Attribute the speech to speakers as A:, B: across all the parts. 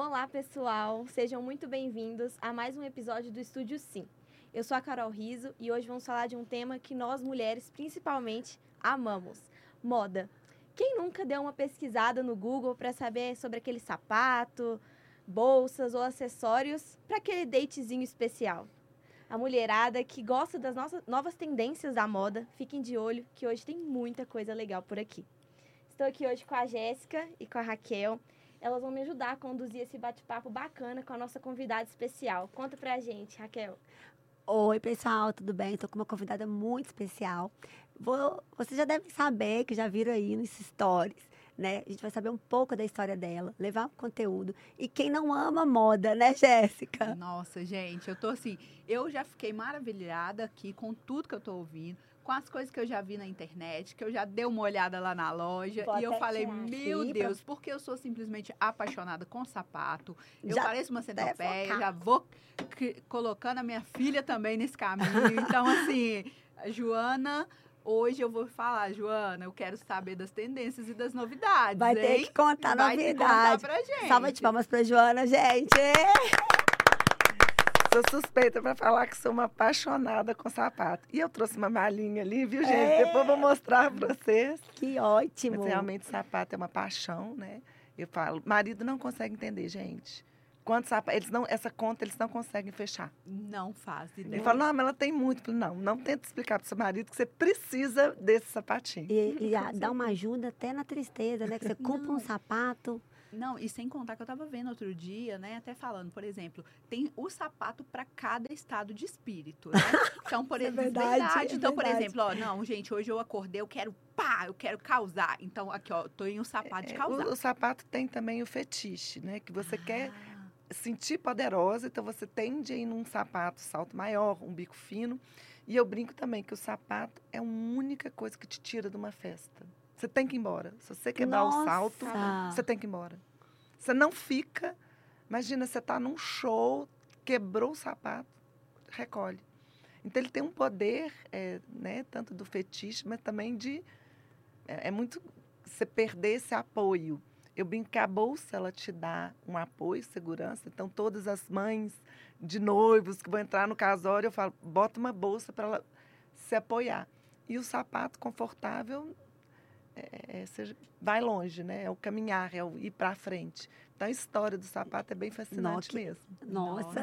A: Olá, pessoal! Sejam muito bem-vindos a mais um episódio do Estúdio Sim. Eu sou a Carol Riso e hoje vamos falar de um tema que nós mulheres, principalmente, amamos: moda. Quem nunca deu uma pesquisada no Google para saber sobre aquele sapato, bolsas ou acessórios para aquele datezinho especial? A mulherada que gosta das nossas novas tendências da moda, fiquem de olho que hoje tem muita coisa legal por aqui. Estou aqui hoje com a Jéssica e com a Raquel. Elas vão me ajudar a conduzir esse bate-papo bacana com a nossa convidada especial. Conta pra gente, Raquel.
B: Oi, pessoal, tudo bem? Estou com uma convidada muito especial. Vou, vocês já devem saber, que já viram aí nos stories, né? A gente vai saber um pouco da história dela, levar um conteúdo. E quem não ama moda, né, Jéssica?
C: Nossa, gente, eu tô assim, eu já fiquei maravilhada aqui com tudo que eu tô ouvindo com as coisas que eu já vi na internet, que eu já dei uma olhada lá na loja
B: Vou
C: e eu falei, meu
B: aqui
C: Deus, porque eu sou simplesmente apaixonada com sapato. Eu
B: Já
C: pareço uma centopeia, já vou colocando a minha filha também nesse caminho. Então, assim, Joana, hoje eu vou falar, Joana, eu quero saber das tendências e das novidades.
B: Vai ter
C: hein?
B: que contar
C: Vai ter que contar pra gente.
B: Salva de palmas pra Joana, gente!
D: Sou suspeita para falar que sou uma apaixonada com sapato. E eu trouxe uma malinha ali, viu, gente?
B: É.
D: Depois vou mostrar para vocês.
B: Que ótimo!
D: Mas realmente sapato é uma paixão, né? Eu falo, marido não consegue entender, gente. Quantos sapatos, eles não, essa conta eles não conseguem fechar.
C: Não faz
D: Ele
C: ideia.
D: fala, não, mas ela tem muito. Falo, Não, não tenta explicar pro seu marido que você precisa desse sapatinho.
B: E, e dá uma ajuda até na tristeza, né? Que você compra um sapato.
C: Não, e sem contar que eu tava vendo outro dia, né, até falando, por exemplo, tem o sapato para cada estado de espírito, né? Então, por
B: é
C: exemplo,
B: verdade, é
C: Então, por
B: verdade.
C: exemplo, ó, não, gente, hoje eu acordei, eu quero pá, eu quero causar. Então, aqui, ó, tô em um sapato de
D: É,
C: causar.
D: o, o sapato tem também o fetiche, né? Que você quer
C: Ah,
D: sentir poderosa, então você tende a ir num sapato salto maior, um bico fino. E eu brinco também que o sapato é a única coisa que te tira de uma festa. Você tem que ir embora. Se você quebrar o salto,
B: Nossa!
D: você tem que ir embora. Você não fica. Imagina, você está num show, quebrou o sapato, recolhe. Então ele tem um poder, é, né, tanto do fetiche, mas também de. É, é muito você perder esse apoio. Eu brinco que a bolsa ela te dá um apoio, segurança. Então todas as mães de noivos que vão entrar no casório, eu falo, bota uma bolsa para ela se apoiar. E o sapato confortável é, é, seja, vai longe, né? É o caminhar, é o ir para frente. Então a história do sapato é bem fascinante
B: que-
D: mesmo.
B: Nossa,
C: Nossa,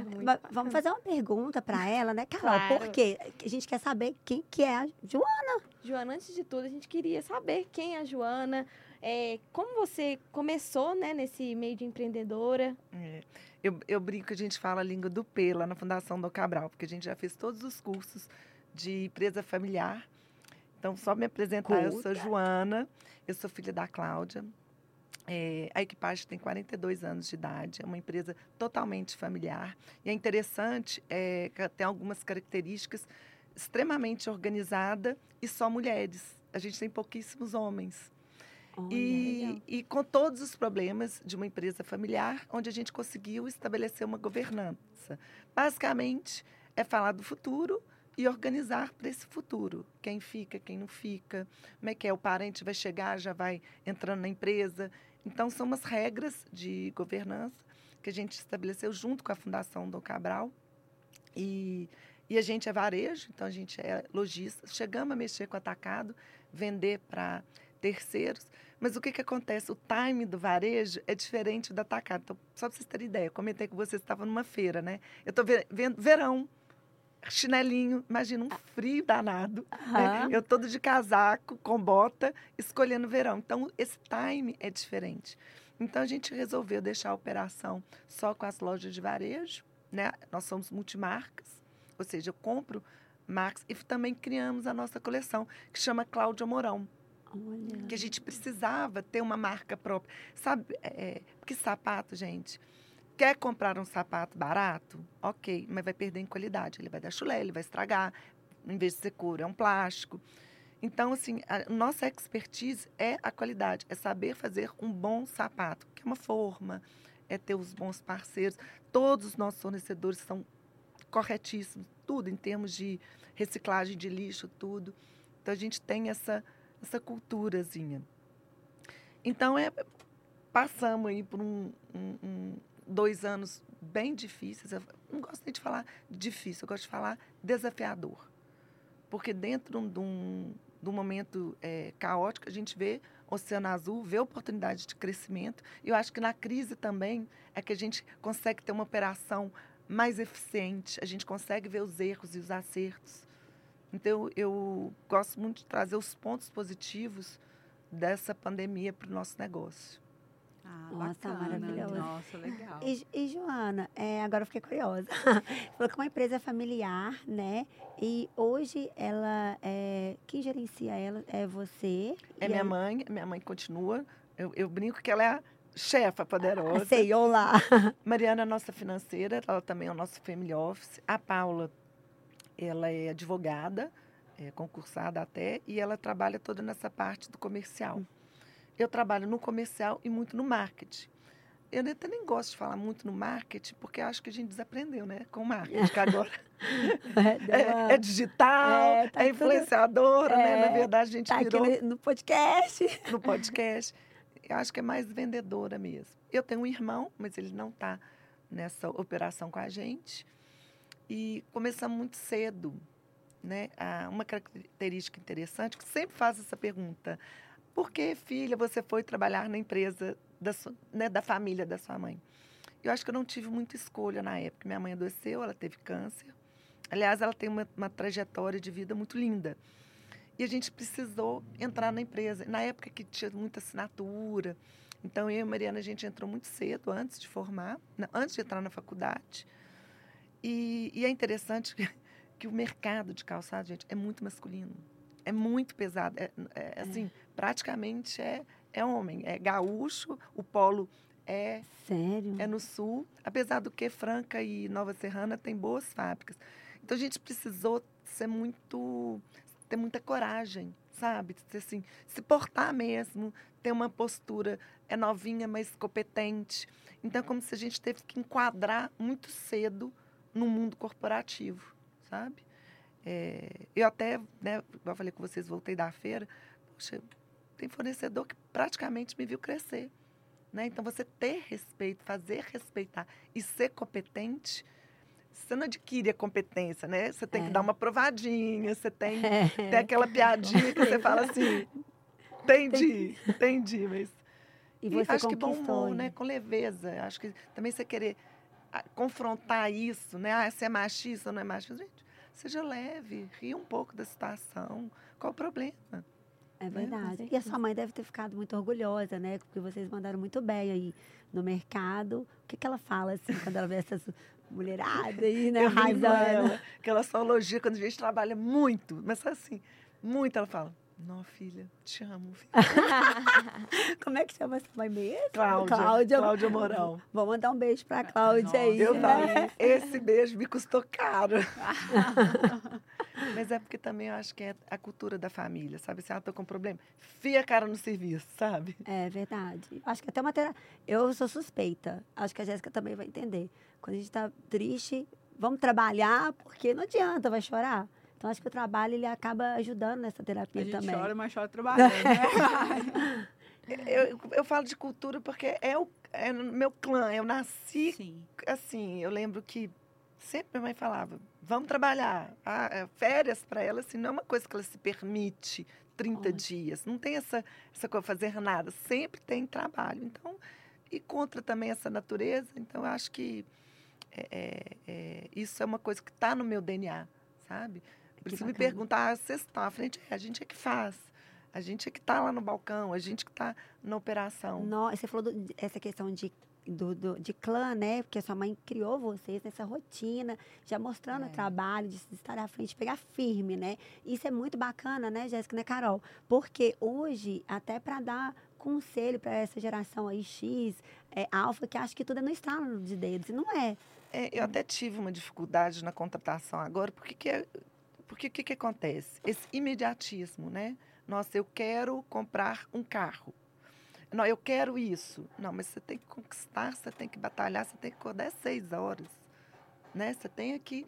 C: muito
B: Mas
A: bacana.
B: vamos fazer uma pergunta para ela, né, Carol?
A: Claro.
B: Por quê? A gente quer saber quem que é a Joana.
A: Joana, antes de tudo, a gente queria saber quem é a Joana, é, como você começou né, nesse meio de empreendedora.
D: É, eu, eu brinco que a gente fala a língua do P lá na Fundação do Cabral, porque a gente já fez todos os cursos de empresa familiar. Então, só me apresentar, eu sou. Joana, eu sou filha da Cláudia. É, a equipagem tem 42 anos de idade, é uma empresa totalmente familiar. E é interessante é, que tem algumas características extremamente organizada e só mulheres. A gente tem pouquíssimos homens.
B: Olha,
D: E, e com todos os problemas de uma empresa familiar, onde a gente conseguiu estabelecer uma governança. Basicamente, é falar do futuro e organizar para esse futuro. Quem fica, quem não fica, como é que é, o parente vai chegar, já vai entrando na empresa. Então, são umas regras de governança que a gente estabeleceu junto com a Fundação Dom Cabral. E, e a gente é varejo, então a gente é lojista. Chegamos a mexer com atacado, vender para terceiros. Mas o que, que acontece? O time do varejo é diferente do atacado. Então, só para vocês terem ideia, eu comentei com vocês, estava numa feira, né? Eu estou vendo verão, chinelinho, imagina um frio danado. né?
B: Aham.
D: Eu todo de casaco, com bota, escolhendo verão. Então, esse time é diferente. Então, a gente resolveu deixar a operação só com as lojas de varejo, né? Nós somos multimarcas, ou seja, eu compro marcas e também criamos a nossa coleção, que chama Cláudia Mourão
B: Olha.
D: que a gente precisava ter uma marca própria. Sabe, é, porque sapato, gente, quer comprar um sapato barato? Ok, mas vai perder em qualidade. Ele vai dar chulé, ele vai estragar. Em vez de ser couro, é um plástico. Então, assim, a nossa expertise é a qualidade, é saber fazer um bom sapato, que é uma forma, é ter os bons parceiros. Todos os nossos fornecedores são corretíssimos, tudo em termos de reciclagem de lixo, tudo. Então, a gente tem essa essa culturazinha. Então, é, passamos aí por um, um- um- dois anos bem difíceis. Eu não gosto nem de falar difícil, eu gosto de falar desafiador. Porque dentro de um, de um- momento eh, caótico, a gente vê Oceano Azul, vê oportunidade de crescimento. E eu acho que na crise também é que a gente consegue ter uma operação mais eficiente, a gente consegue ver os erros e os acertos. Então, eu gosto muito de trazer os pontos positivos dessa pandemia para o nosso negócio.
C: Ah,
B: Nossa,
C: bacana.
B: maravilhoso.
C: Nossa, legal.
B: E, e, Joana, é, agora eu fiquei curiosa. Falou que é uma empresa familiar, né? E hoje ela é. Quem gerencia ela é você.
D: É
B: e
D: minha mãe, minha mãe continua. Eu, eu brinco que ela é a chefa
B: Ah,
D: poderosa.
B: Sei, olá.
D: Mariana é nossa financeira, ela também é o nosso family office. A Paula, ela é advogada, é concursada até, e ela trabalha toda nessa parte do comercial. Eu trabalho no comercial e muito no marketing. Eu até nem gosto de falar muito no marketing, porque acho que a gente desaprendeu, né? Com o marketing, que agora
B: uma-
D: é, é digital,
B: É,
D: é,
B: tá tudo-
D: influenciadora, né? Na
B: É,
D: verdade, a gente
B: tá aqui
D: virou
B: no- no podcast.
D: no podcast. Eu acho que é mais vendedora mesmo. Eu tenho um irmão, mas ele não está nessa operação com a gente. E começamos muito cedo. Né? Ah, uma característica interessante, que sempre faz essa pergunta. Por que, filha, você foi trabalhar na empresa da, sua- né, da família da sua mãe? Eu acho que eu não tive muita escolha na época. Minha mãe adoeceu, ela teve câncer. Aliás, ela tem uma, uma trajetória de vida muito linda. E a gente precisou entrar na empresa. Na época que tinha muita assinatura. Então, eu e a Mariana, a gente entrou muito cedo, antes de formar, na- antes de entrar na faculdade. E, e é interessante que, que o mercado de calçado, gente, é muito masculino. É muito pesado. É, é, assim, praticamente é, é homem. É gaúcho, o polo é
B: Sério?
D: é no sul, apesar do que Franca e Nova Serrana tem boas fábricas. Então a gente precisou ser muito, ter muita coragem, sabe? Ser assim, se portar mesmo, ter uma postura é novinha, mas competente. Então é como se a gente teve que enquadrar muito cedo no mundo corporativo, sabe? É, eu até, né, igual eu falei com vocês, voltei da feira, poxa, tem fornecedor que praticamente me viu crescer. Né? Então, você ter respeito, fazer respeitar e ser competente, você não adquire a competência, né? Você tem
B: É.
D: que dar uma provadinha, você tem,
B: É.
D: tem aquela piadinha que você fala assim, entendi, entendi, mas...
B: E
D: E
B: você
D: acho que bom humor, né? Com leveza. Acho que também você querer ah, confrontar isso, né? Ah, você é machista ou não é machista? Gente, seja leve, ria um pouco da situação. Qual o problema?
B: É verdade. E a sua mãe deve ter ficado muito orgulhosa, né? Porque vocês mandaram muito bem aí no mercado. O que, que ela fala, assim, quando ela vê essas mulheradas aí, né?
D: Eu
B: Arrasando.
D: ela, que ela só elogia quando a gente trabalha muito, mas assim, muito. Ela fala, não, filha, te amo. Filha.
B: Como é que chama essa mãe mesmo?
D: Cláudia,
B: Cláudia.
D: Cláudia Mourão.
B: Vou mandar um beijo pra Cláudia
C: Nossa,
B: aí.
D: Eu
B: né?
D: esse beijo me custou caro. Mas é porque também eu acho que é a cultura da família, sabe? Se ela tô com problema, fia a cara no serviço, sabe?
B: É verdade. Acho que até uma terapia. Eu sou suspeita. Acho que a Jéssica também vai entender. Quando a gente tá triste, vamos trabalhar, porque não adianta, vai chorar. Então acho que o trabalho ele acaba ajudando nessa
C: A
B: terapia
C: gente
B: também.
C: chora, mas chora trabalhando, né?
D: Eu, eu falo de cultura porque é o é no meu clã. Eu nasci
C: Sim.
D: assim. Eu lembro que sempre minha mãe falava: vamos trabalhar. Ah, é, férias para ela assim, não é uma coisa que ela se permite 30
B: Olha.
D: dias. Não tem essa, essa coisa fazer nada. Sempre tem trabalho. Então, e contra também essa natureza. Então, eu acho que é, é, é, isso é uma coisa que está no meu DNA, sabe? Por isso me perguntar, ah, vocês estão à frente? É, a gente é que faz. A gente é que está lá no balcão, a gente que está na operação.
B: No- você falou do- essa questão de, do, do- de clã, né? Porque a sua mãe criou vocês nessa rotina, já mostrando
C: É.
B: o trabalho, de estar à frente, pegar firme, né? Isso é muito bacana, né, Jéssica, né, Carol? Porque hoje, até para dar conselho para essa geração aí X, é, alfa, que acha que tudo é no estalo de dedos, e não é.
D: É, eu até tive uma dificuldade na contratação agora, porque que é, porque o que, que acontece? Esse imediatismo, né? Nossa, eu quero comprar um carro. Não, eu quero isso. Não, mas você tem que conquistar, você tem que batalhar, você tem que acordar seis horas. Né? Você tem que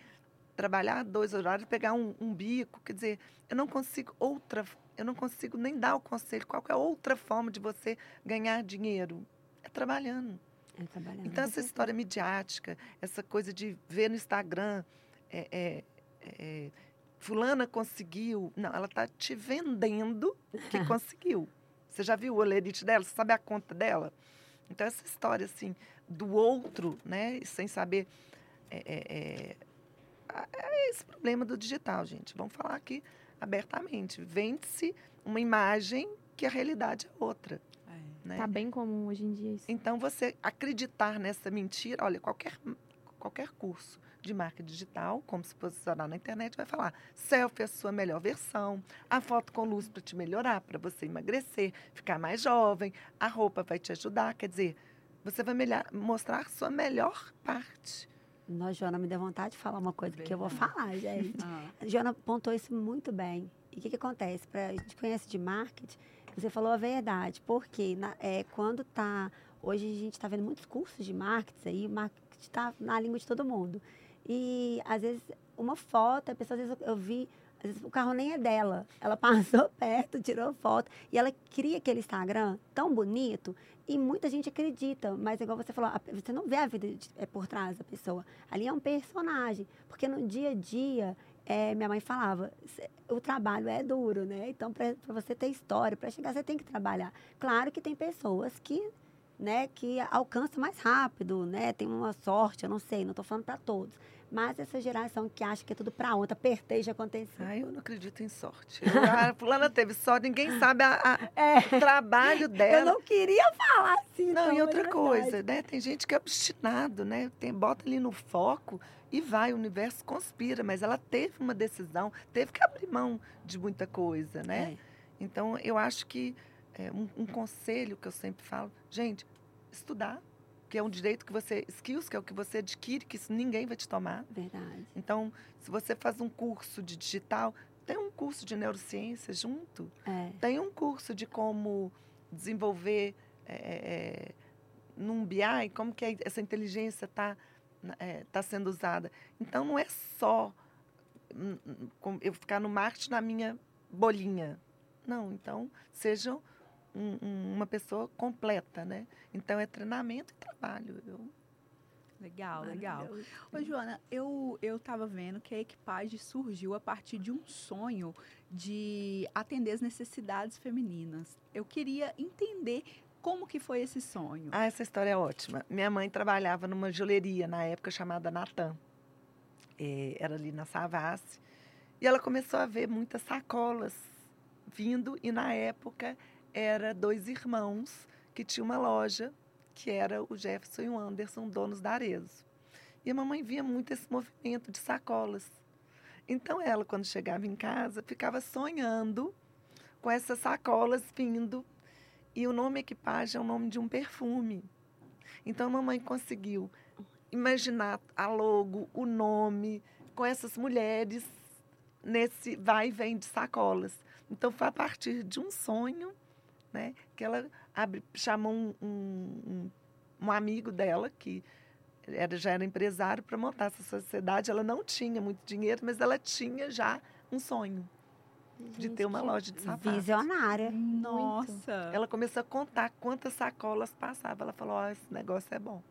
D: trabalhar dois horários, pegar um, um bico. Quer dizer, eu não consigo outra, eu não consigo nem dar o conselho. Qual é outra forma de você ganhar dinheiro? É trabalhando.
B: É trabalhando.
D: Então, essa história midiática, essa coisa de ver no Instagram, é, é, é, fulana conseguiu. Não, ela está te vendendo que conseguiu. Você já viu o olerite dela? Você sabe a conta dela? Então, essa história, assim, do outro, né, sem saber... É, é, é, é esse problema do digital, gente. Vamos falar aqui abertamente. Vende-se uma imagem que a realidade é outra.
C: É.
D: Né?
A: Tá bem comum hoje em dia isso.
D: Então, você acreditar nessa mentira, olha, qualquer, qualquer curso de marca digital, como se posicionar na internet, vai falar selfie é a sua melhor versão, a foto com luz para te melhorar, para você emagrecer, ficar mais jovem, a roupa vai te ajudar, quer dizer, você vai melhor, mostrar sua melhor parte.
B: Nós, Joana, me deu vontade de falar uma coisa que eu vou falar, gente.
C: Ah,
B: A Joana apontou isso muito bem. E o que, que acontece? Pra, a gente conhece de marketing, você falou a verdade. Porque na, é, quando tá. Hoje a gente está vendo muitos cursos de marketing aí, o marketing está na língua de todo mundo. E às vezes uma foto, a pessoa, às vezes eu, vi, às vezes o carro nem é dela. Ela passou perto, tirou foto. E ela cria aquele Instagram tão bonito e muita gente acredita. Mas igual você falou, você não vê a vida de- é, por trás da pessoa. Ali é um personagem. Porque no dia a dia, é, minha mãe falava, "Cê- o trabalho é duro, né? Então, para você ter história, para chegar, você tem que trabalhar. Claro que tem pessoas que, né, que alcançam mais rápido, né? Tem uma sorte, eu não sei, não estou falando para todos. Mas essa geração que acha que é tudo para outra, apertei já aconteceu.
D: Ai, eu não acredito em sorte. Eu, a fulana teve sorte, ninguém sabe a- a-
B: É,
D: o trabalho dela.
B: eu não queria falar assim.
D: Não,
B: então,
D: e outra
B: é
D: coisa, né? Tem gente que é obstinado, né? Tem, bota ali no foco e vai, o universo conspira, mas ela teve uma decisão, teve que abrir mão de muita coisa, né?
B: É.
D: Então, eu acho que é, um, um conselho que eu sempre falo, gente, estudar, que é um direito que você, skills, que é o que você adquire, que isso ninguém vai te tomar.
B: Verdade.
D: Então, se você faz um curso de digital, tem um curso de neurociência junto.
B: É.
D: Tem um curso de como desenvolver é, é, num BI, como que essa inteligência está tá sendo usada. Então, não é só hum, hum, eu ficar no marketing na minha bolinha. Não, então, seja um- um- uma pessoa completa, né? Então, é treinamento e trabalho. Eu,
C: legal, legal. Ô, Joana, eu, eu tava vendo que a equipagem surgiu a partir de um sonho de atender as necessidades femininas. Eu queria entender como que foi esse sonho.
D: Ah, essa história é ótima. Minha mãe trabalhava numa joalheria na época chamada Natan. Eh, era ali na Savassi. E ela começou a ver muitas sacolas vindo. E na época era dois irmãos que tinham uma loja, que era o Jefferson e o Anderson, donos da Arezo. E a mamãe via muito esse movimento de sacolas. Então ela, quando chegava em casa, ficava sonhando com essas sacolas vindo e o nome equipagem é o nome de um perfume. Então a mamãe conseguiu imaginar a logo, o nome, com essas mulheres nesse vai e vem de sacolas. Então foi a partir de um sonho, né, que ela abre, chamou um, um, um- amigo dela que era, já era empresário para montar essa sociedade. Ela não tinha muito dinheiro, mas ela tinha já um sonho de ter uma loja de sapatos.
B: Visionária.
C: Nossa!
D: Ela começou a contar quantas sacolas passava. Ela falou: Ó, esse negócio é bom.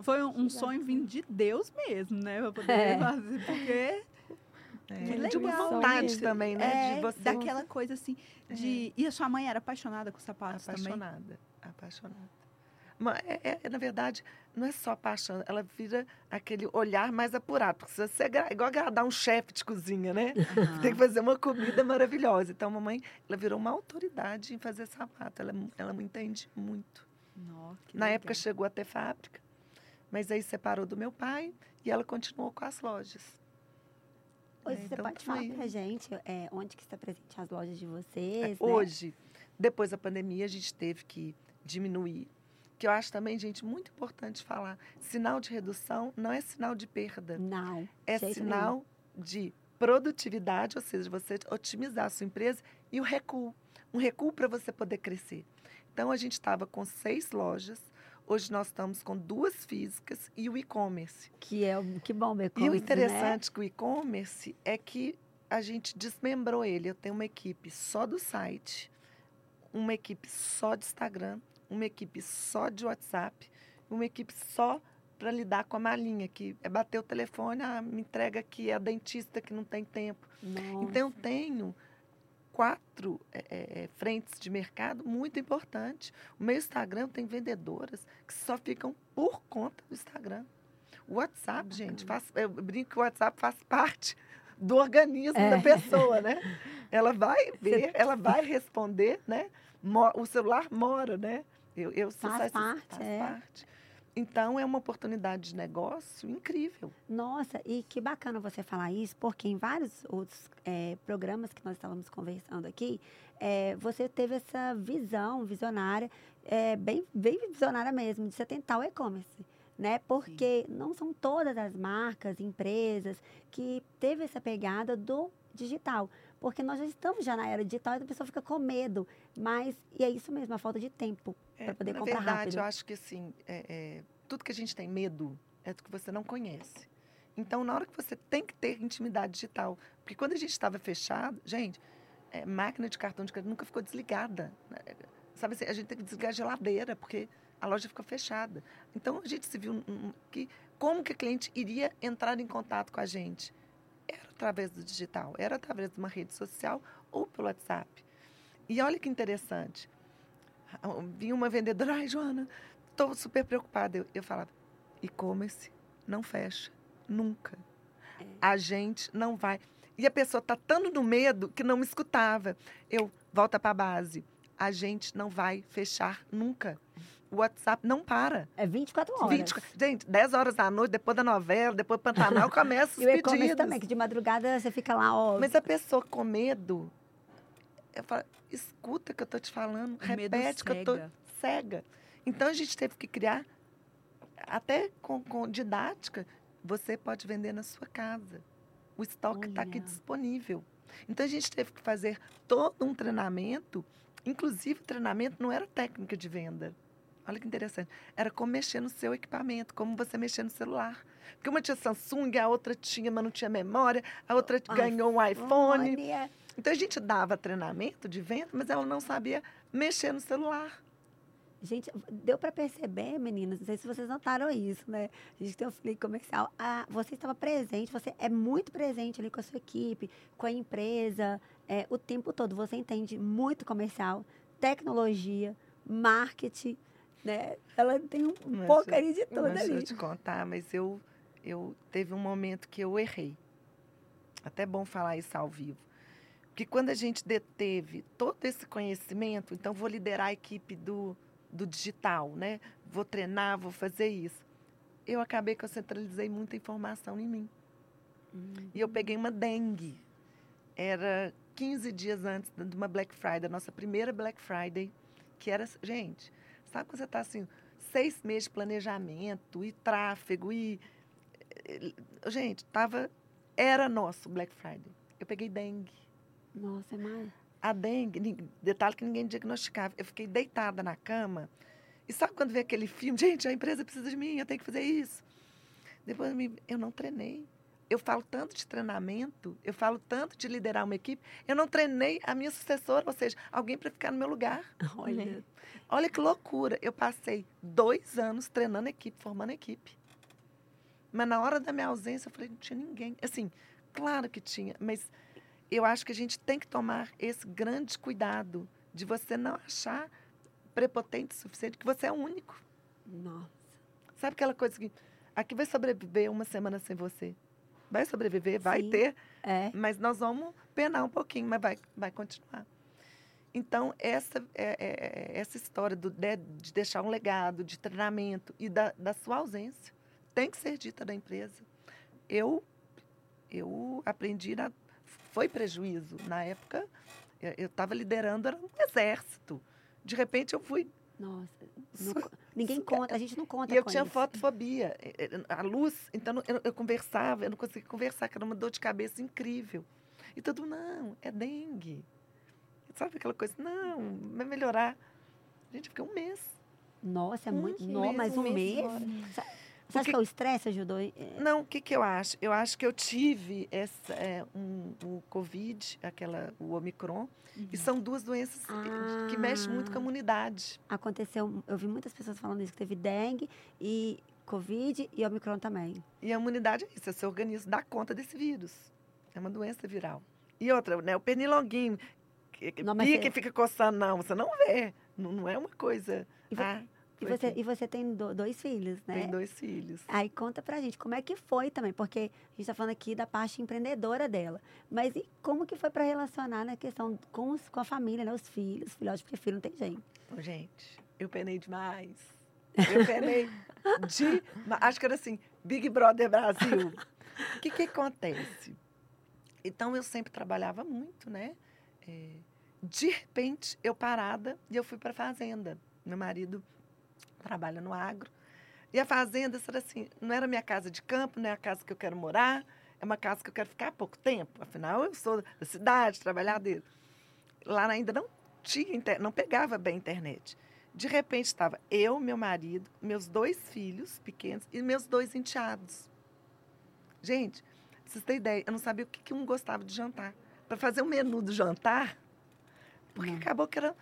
C: Foi um, um sonho vindo de Deus mesmo, né? Pra poder
B: É.
C: fazer, porque
D: É, de uma vontade também, né?
C: é
D: de você
C: daquela coisa assim de... E a sua mãe era apaixonada com sapatos também?
D: apaixonada. Apaixonada. Mas, é, é, na verdade, não é só paixão, ela vira aquele olhar mais apurado. Porque se você é igual agradar um chefe de cozinha, né?
C: Aham.
D: Tem que fazer uma comida maravilhosa. Então, a mamãe, ela virou uma autoridade em fazer sapato. Ela, ela me entende muito.
C: Nossa, que
D: Na
C: legal.
D: época chegou a ter fábrica, mas aí separou do meu pai e ela continuou com as lojas.
B: Hoje
D: É,
B: você
D: então
B: pode falar
D: foi-
B: pra gente é, onde que está presente as lojas de vocês, né?
D: Hoje, depois da pandemia, a gente teve que diminuir. Que eu acho também, gente, muito importante falar. Sinal de redução não é sinal de perda.
B: Não.
D: É sinal de produtividade, ou seja, você otimizar a sua empresa e o recuo. Um recuo para você poder crescer. Então, a gente estava com seis lojas. Hoje nós estamos com duas físicas e o e-commerce.
B: Que é o que bom,
D: E o interessante com o e-commerce é que a gente desmembrou ele. Eu tenho uma equipe só do site, uma equipe só de Instagram, uma equipe só de WhatsApp, uma equipe só para lidar com a malinha, que é bater o telefone, ah, me entrega aqui, é a dentista que não tem tempo.
B: Nossa.
D: Então, eu tenho quatro é, é, é, frentes de mercado muito importantes. O meu Instagram tem vendedoras que só ficam por conta do Instagram. O WhatsApp, gente, faz, eu brinco que o WhatsApp faz parte do organismo
B: É.
D: da pessoa, né? Ela vai ver, ela vai responder, né? O celular mora, né? Eu, eu sou
B: Faz parte,
D: faz
B: é.
D: parte. Então, é uma oportunidade de negócio incrível.
B: Nossa, e que bacana você falar isso, porque em vários outros eh, programas que nós estávamos conversando aqui, eh, você teve essa visão visionária, eh, bem, bem visionária mesmo, de você tentar o e-commerce. Né? Porque não são todas as marcas, empresas que teve essa pegada do digital. Porque nós já estamos já na era digital e a pessoa fica com medo. Mas, e é isso mesmo, a falta de tempo para poder
D: na
B: comprar
D: verdade,
B: rápido.
D: eu acho que assim, é- é, tudo que a gente tem medo é do que você não conhece. Então, na hora que você tem que ter intimidade digital, porque quando a gente estava fechado, gente, é, máquina de cartão de crédito nunca ficou desligada. né? Sabe assim, a gente teve que desligar a geladeira, porque a loja ficou fechada. Então, a gente se viu um- um- que como que a cliente iria entrar em contato com a gente? Através do digital, era através de uma rede social ou pelo WhatsApp. E olha que interessante. Vinha uma vendedora, ai, Joana, estou super preocupada. Eu, eu falava, e-commerce não fecha, nunca. A gente não vai. E a pessoa está tanto no medo que não me escutava. Eu, volta para a base. A gente não vai fechar nunca. O WhatsApp não para.
B: É 24 horas.
D: 20, gente, 10 horas da noite, depois da novela, depois do Pantanal, começa os
B: E o e-commerce
D: pedidos.
B: também, que de madrugada você fica lá, ó.
D: Mas a pessoa com medo, eu falo, escuta que eu tô te falando,
C: O medo
D: repete que eu tô
C: cega.
D: Então a gente teve que criar, até com, com didática, você pode vender na sua casa. O estoque está aqui disponível. Então a gente teve que fazer todo um treinamento, inclusive o treinamento não era técnica de venda. Olha que interessante. Era como mexer no seu equipamento, como você mexer no celular. Porque uma tinha Samsung, a outra tinha, mas não tinha memória, a outra
B: Ai,
D: ganhou um iPhone.
B: Olha,
D: Então a gente dava treinamento de venda, mas ela não sabia mexer no celular.
B: Gente, deu para perceber, meninas, não sei se vocês notaram isso, né? A gente tem um clique comercial. Ah, você estava presente, você é muito presente ali com a sua equipe, com a empresa, é, o tempo todo. Você entende muito comercial, tecnologia, marketing, né? Ela tem um
D: Mas
B: pouco
D: eu-
B: ali de tudo
D: Deixa eu
B: ali.
D: te contar, mas eu, eu teve um momento que eu errei. Até bom falar isso ao vivo. Porque quando a gente deteve todo esse conhecimento, então vou liderar a equipe do, do digital, né? Vou treinar, vou fazer isso. Eu acabei que eu centralizei muita informação em mim.
B: Hum.
D: E eu peguei uma dengue. Era 15 dias antes de uma Black Friday, nossa primeira Black Friday, que era, gente, sabe quando você está assim, seis meses de planejamento e tráfego e. eh, Gente, tava. Era nosso Black Friday. Eu peguei dengue.
B: Nossa, é mais.
D: A dengue, detalhe que ninguém diagnosticava. Eu fiquei deitada na cama. E sabe quando vê aquele filme? Gente, a empresa precisa de mim, eu tenho que fazer isso. Depois eu não treinei. Eu falo tanto de treinamento, eu falo tanto de liderar uma equipe. Eu não treinei a minha sucessora, ou seja, alguém para ficar no meu lugar.
B: Olha,
D: Olha que loucura. Eu passei dois anos treinando equipe, formando equipe. Mas na hora da minha ausência, eu falei, não tinha ninguém. Assim, claro que tinha, mas eu acho que a gente tem que tomar esse grande cuidado de você não achar prepotente o suficiente, que você é único.
B: nossa.
D: Sabe aquela coisa que aqui vai sobreviver uma semana sem você? Vai sobreviver, vai
B: Sim.
D: ter,
B: É.
D: mas nós vamos penar um pouquinho, mas vai, vai continuar. Então, essa, é, é- é- essa história do, de, de deixar um legado, de treinamento e da, da sua ausência, tem que ser dita da empresa. Eu, eu aprendi, na, foi prejuízo. Na época, eu estava liderando, era um exército. De repente, eu fui
B: Nossa. Não ninguém conta, a gente não conta
D: e eu tinha
B: isso.
D: fotofobia. Eh, eh, A luz, então eu, eu conversava, eu não conseguia conversar, que era uma dor de cabeça incrível. E todo mundo, não, é dengue. Sabe aquela coisa? Não, vai melhorar. Gente, eu fiquei um mês.
B: Nossa, é
D: Um
B: muito.
D: mês,
B: Não, mas um mês.
A: fora.
B: Você acha que o estresse ajudou? É,
D: Não, o que, que eu acho? Eu acho que eu tive essa, é, um, o Covid, aquela, o Omicron,
C: Uhum.
D: e são duas doenças que- que mexem muito com a
B: Ah.
D: imunidade.
B: Aconteceu, eu vi muitas pessoas falando isso, que teve dengue e Covid e Omicron também.
D: E a imunidade é isso, é seu organismo dá conta desse vírus. É uma doença viral. E outra, né, o pernilonguinho, que, que
B: Não,
D: pica
B: você-
D: e fica coçando, não, você não vê. Não, não é uma coisa.
B: E
D: ah,
B: E
D: foi
B: você,
D: aqui.
B: e você tem do- dois filhos, né?
D: Tem dois filhos.
B: Aí conta pra gente como é que foi também, porque a gente tá falando aqui da parte empreendedora dela. Mas e como que foi pra relacionar na questão com, os- com a família, né? Os filhos, filhotes, porque filho não tem jeito.
D: Ô, Gente, eu penei demais. Eu penei de. Acho que era assim, Big Brother Brasil. O que, que acontece? Então eu sempre trabalhava muito, né? É, de repente, eu parada e eu fui para fazenda. Meu marido trabalha no agro. E a fazenda era assim, não era minha casa de campo, não é a casa que eu quero morar, é uma casa que eu quero ficar há pouco tempo. Afinal, eu sou da cidade, trabalhadeira. Lá ainda não tinha, inter- não pegava bem a internet. De repente estava eu, meu marido, meus dois filhos pequenos e meus dois enteados. Gente, vocês terem ideia, eu não sabia o que, que um gostava de jantar. Para fazer o menu do jantar, porque
B: Não.
D: acabou que era,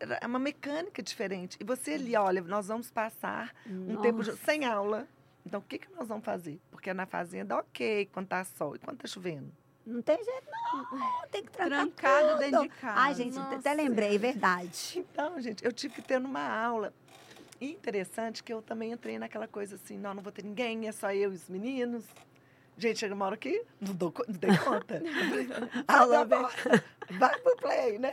D: era uma mecânica diferente. E você ali, olha, nós vamos passar um tempo de-
B: Nossa.
D: sem aula. Então, o que, que nós vamos fazer? Porque na fazenda, ok, quando tá sol e quando tá chovendo.
B: Não tem jeito, não. Tem que trancar
C: Trancado
B: tudo.
C: dentro de casa.
B: Ai, gente,
A: Nossa.
B: até lembrei, verdade.
D: Então, gente, eu tive que ter numa aula. E interessante que eu também entrei naquela coisa assim, não, não vou ter ninguém, é só eu e os meninos. Gente, chega uma hora que não, dou, não dei conta.
B: Falou
D: a porta, vai pro play, né?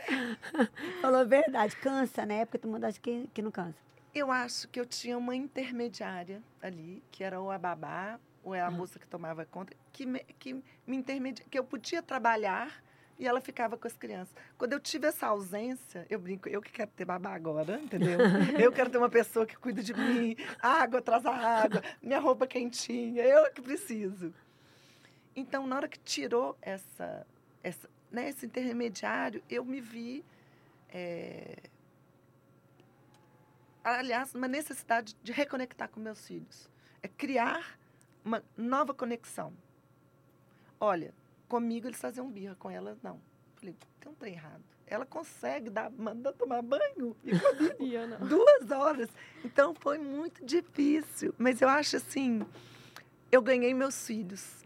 B: Falou a verdade. Cansa, né? Porque todo mundo acha que, que não cansa.
D: Eu acho que eu tinha uma intermediária ali, que era ou a babá, ou é a moça que tomava conta, que me, que me intermedia, que eu podia trabalhar e ela ficava com as crianças. Quando eu tive essa ausência, eu brinco, eu que quero ter babá agora, entendeu? Eu quero ter uma pessoa que cuida de mim, água, traz a água, minha roupa quentinha, eu que preciso. Então, na hora que tirou essa, essa, né, esse intermediário, eu me vi eh, aliás, uma necessidade de reconectar com meus filhos. É criar uma nova conexão. Olha, comigo eles faziam birra, com ela não. Falei, tem um trem errado. Ela consegue dar, mandar tomar banho e comigo duas horas. Então foi muito difícil. Mas eu acho assim, eu ganhei meus filhos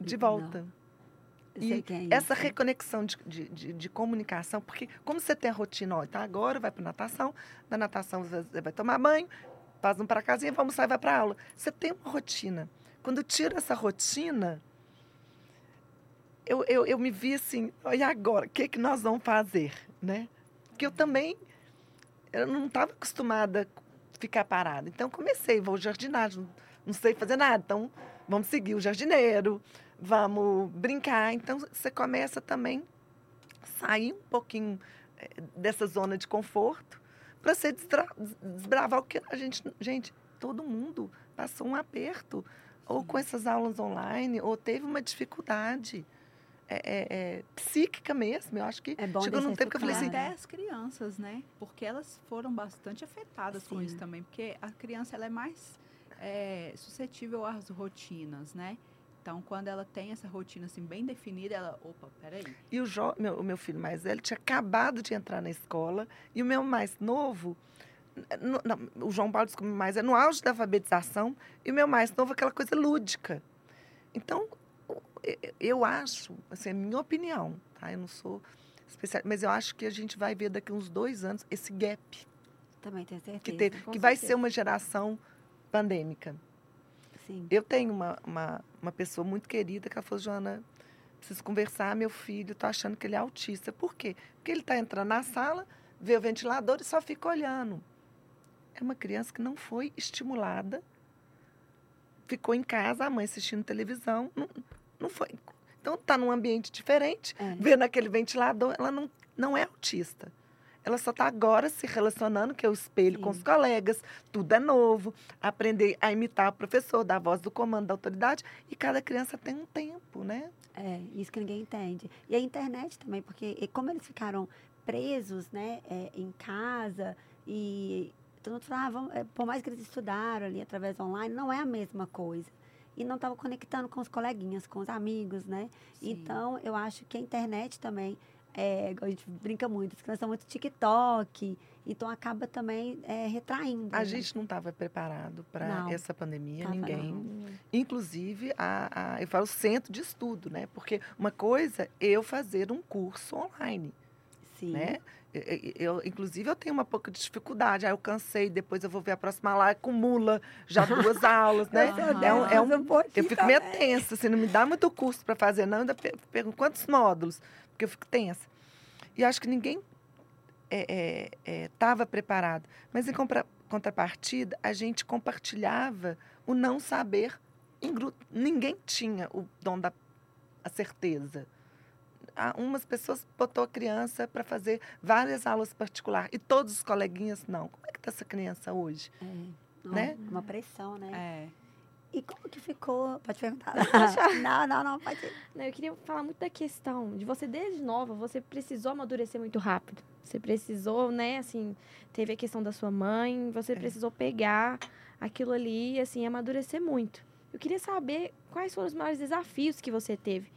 D: de
B: Não.
D: volta.
B: Eu
D: E
B: é
D: essa reconexão de, de, de- de comunicação, porque como você tem a rotina, ó, então agora vai para natação, na natação você vai tomar banho, faz um para casinha, vamos sair, vai para aula. Você tem uma rotina. Quando tira essa rotina, eu, eu, eu me vi assim, "Ó, e agora? O que, que nós vamos fazer? Né? Porque eu também eu não estava acostumada a ficar parada. Então, comecei, vou ao jardinagem, não, não sei fazer nada. Então, vamos seguir o jardineiro, vamos brincar. Então, você começa também a sair um pouquinho eh, dessa zona de conforto para você desbravar o que a gente... Gente, todo mundo passou um aperto, ou com essas aulas online, ou teve uma dificuldade é, é, é, psíquica mesmo. Eu acho que
B: É bom
D: chegou num tempo que eu falei assim,
C: Até as crianças, né? Porque elas foram bastante afetadas com
B: Sim.
C: isso também. Porque a criança ela é mais é, suscetível às rotinas, né? Então, quando ela tem essa rotina assim bem definida, ela, opa, peraí.
D: E o, jo, meu, o meu filho mais velho tinha acabado de entrar na escola. E o meu mais novo, no- não, o João Paulo descobriu mais, é no auge da alfabetização. E o meu mais novo, aquela coisa lúdica. Então, eu acho, assim, é minha opinião, tá? Eu não sou especial, mas eu acho que a gente vai ver daqui uns dois anos esse gap
B: Também tenho certeza.
D: que teve, que vai
A: certeza.
D: ser uma geração pandêmica.
B: Sim.
D: Eu tenho uma, uma, uma pessoa muito querida que ela falou, Joana, preciso conversar, meu filho, tô achando que ele é autista. Por quê? Porque ele está entrando na sala, vê o ventilador e só fica olhando. É uma criança que não foi estimulada, ficou em casa, a mãe assistindo televisão, não, não foi. Então está num ambiente diferente,
B: É.
D: vendo aquele ventilador, ela não, não é autista. Ela só está agora se relacionando, que é o espelho com os
B: Sim.
D: colegas, tudo é novo, aprender a imitar o professor, dar a voz do comando da autoridade, e cada criança tem um tempo, né?
B: É, isso que ninguém entende. E a internet também, porque como eles ficaram presos, né, é, em casa e Todo mundo fala, ah, vamos, é, por mais que eles estudaram ali através online, não é a mesma coisa. E não estava conectando com os coleguinhas, com os amigos, né?
C: Sim.
B: Então, eu acho que a internet também, é, a gente brinca muito, as crianças são muito TikTok, então acaba também é, retraindo.
D: A
B: né?
D: gente não estava preparado para essa pandemia,
B: tava
D: ninguém.
B: não.
D: Inclusive, a, a- eu falo centro de estudo, né? Porque uma coisa eu fazer um curso online,
B: Sim.
D: né? Eu, inclusive, eu tenho uma pouca de dificuldade. Aí eu cansei, depois eu vou ver a próxima lá, acumula já duas aulas, né?
C: Aham.
D: É um, é um- eu fico meio tensa, assim, não me dá muito curso para fazer, não. Ainda pe- pergunto quantos módulos, porque eu fico tensa. E acho que ninguém estava preparado. Mas, em compra- contrapartida, a gente compartilhava o não saber em grupo. Ninguém tinha o dom da a certeza. Ah, Umas pessoas botou a criança para fazer várias aulas particulares e todos os coleguinhas não. Como é que está essa criança hoje?
B: É,
D: né?
B: Uma pressão, né?
C: É.
B: E como que ficou? Pode perguntar. Não, não, não, pode.
A: Não, eu queria falar muito da questão de você, desde nova, você precisou amadurecer muito rápido. Você precisou, né, assim, teve a questão da sua mãe, você
D: É.
A: precisou pegar aquilo ali e, assim, amadurecer muito. Eu queria saber quais foram os maiores desafios que você teve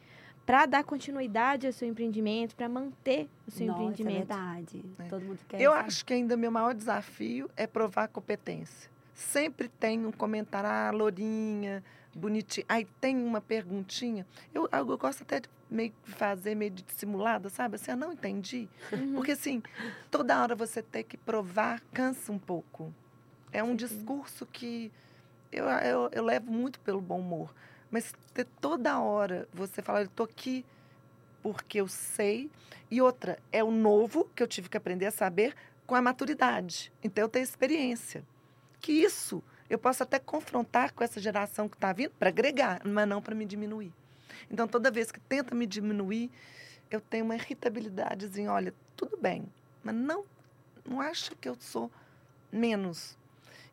A: para dar continuidade ao seu empreendimento, para manter o seu
B: Nossa, é
A: empreendimento.
B: verdade.
D: É.
B: Todo mundo quer
D: Eu
B: saber.
D: acho que ainda meu maior desafio é provar competência. Sempre tem um comentário, ah, lourinha, bonitinha. Aí tem uma perguntinha. Eu, eu gosto até de meio fazer meio de dissimulada, sabe? Assim, eu não entendi.
A: Uhum.
D: Porque assim, toda hora você ter que provar cansa um pouco. É um
A: Certeza.
D: discurso que eu, eu, eu levo muito pelo bom humor. Mas ter toda hora você falar, eu tô aqui porque eu sei. E outra, é o novo que eu tive que aprender a saber com a maturidade. Então eu tenho experiência. Que isso eu posso até confrontar com essa geração que está vindo para agregar, mas não para me diminuir. Então toda vez que tenta me diminuir, eu tenho uma irritabilidadezinha, olha, tudo bem, mas não não acha que eu sou menos.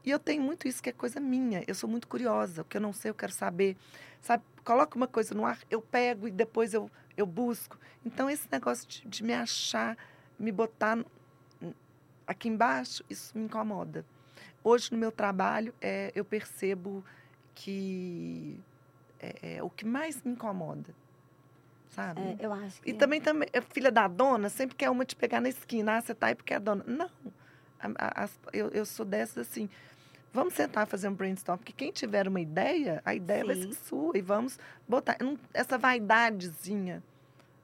D: E eu tenho muito isso que é coisa minha. Eu sou muito curiosa. O que eu não sei, eu quero saber. Sabe? Coloca uma coisa no ar, eu pego e depois eu, eu busco. Então, esse negócio de, de me achar, me botar aqui embaixo, isso me incomoda. Hoje, no meu trabalho, é, eu percebo que é, é o que mais me incomoda. Sabe?
B: É, eu acho que.
D: E também, também, é filha da dona sempre quer uma te pegar na esquina. Ah, você tá aí porque é dona. Não. A- a- eu, eu sou dessas assim. Vamos sentar fazer um brainstorm, porque quem tiver uma ideia, a ideia vai
B: Sim.
D: ser sua. E vamos botar. não- essa vaidadezinha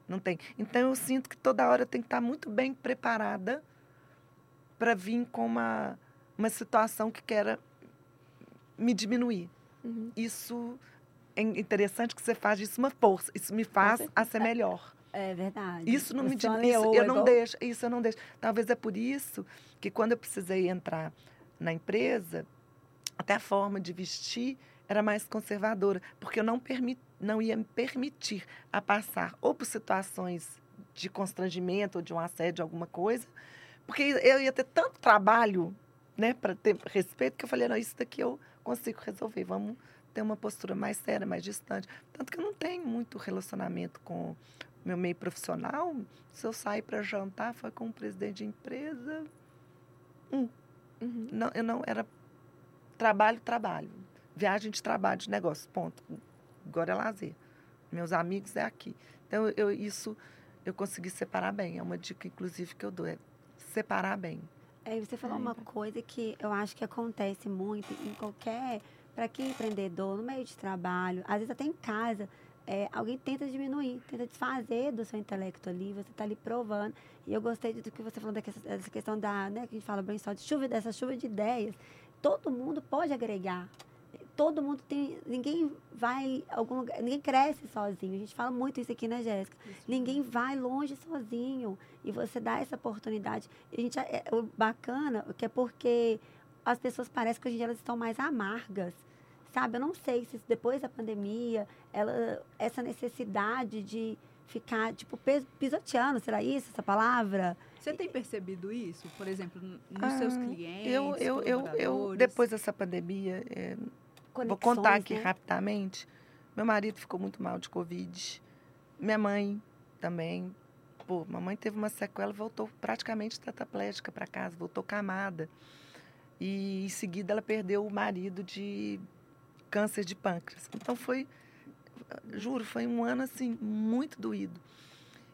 D: não tem. Então, eu sinto que toda hora eu tenho que estar muito bem preparada para vir com uma, uma situação que queira me diminuir.
A: Uhum.
D: Isso é interessante que você faz disso uma força. Isso me faz a ser melhor.
B: É verdade.
D: Isso não
B: Eu
D: me diz, isso eu não
B: igual-
D: deixo, isso eu não deixo. Talvez é por isso que quando eu precisei entrar na empresa, até a forma de vestir era mais conservadora, porque eu não permi, não ia me permitir a passar ou por situações de constrangimento ou de um assédio, alguma coisa, porque eu ia ter tanto trabalho, né, para ter respeito que eu falei, não, isso daqui eu consigo resolver. Vamos ter uma postura mais séria, mais distante. Tanto que eu não tenho muito relacionamento com meu meio profissional, se eu sair para jantar, foi com um presidente de empresa.
A: Uhum.
D: Não, eu não era trabalho, trabalho. Viagem de trabalho, de negócio, ponto. Agora é lazer. Meus amigos é aqui. Então, eu, isso eu consegui separar bem. É uma dica, inclusive, que eu dou. É separar bem.
B: É, você falou
A: Ai,
B: uma coisa que eu acho que acontece muito em qualquer. Para quem é empreendedor, no meio de trabalho, às vezes até em casa, é, alguém tenta diminuir, tenta desfazer do seu intelecto ali, você está ali provando. E eu gostei do que você falou dessa questão da, né, que a gente fala brainstorm, de chuva, dessa chuva de ideias. Todo mundo pode agregar. Todo mundo tem. Ninguém vai. Algum lugar, ninguém cresce sozinho. A gente fala muito isso aqui, né, Jéssica? Ninguém vai longe sozinho. E você dá essa oportunidade. E a gente, é, o bacana que é porque as pessoas parecem que hoje em dia elas estão mais amargas. Sabe? Eu não sei se depois da pandemia, ela, essa necessidade de ficar, tipo, pisoteando, será isso, essa palavra?
C: Você tem percebido isso, por exemplo, nos seus
D: Ah,
C: clientes?
D: Eu, eu, eu, eu, depois dessa pandemia, é, vou contar aqui
B: né?
D: rapidamente. Meu marido ficou muito mal de Covid. Minha mãe também. Pô, mamãe teve uma sequela, voltou praticamente tetraplégica para casa, voltou camada. e em seguida ela perdeu o marido de câncer de pâncreas. Então foi, juro, foi um ano assim muito doído.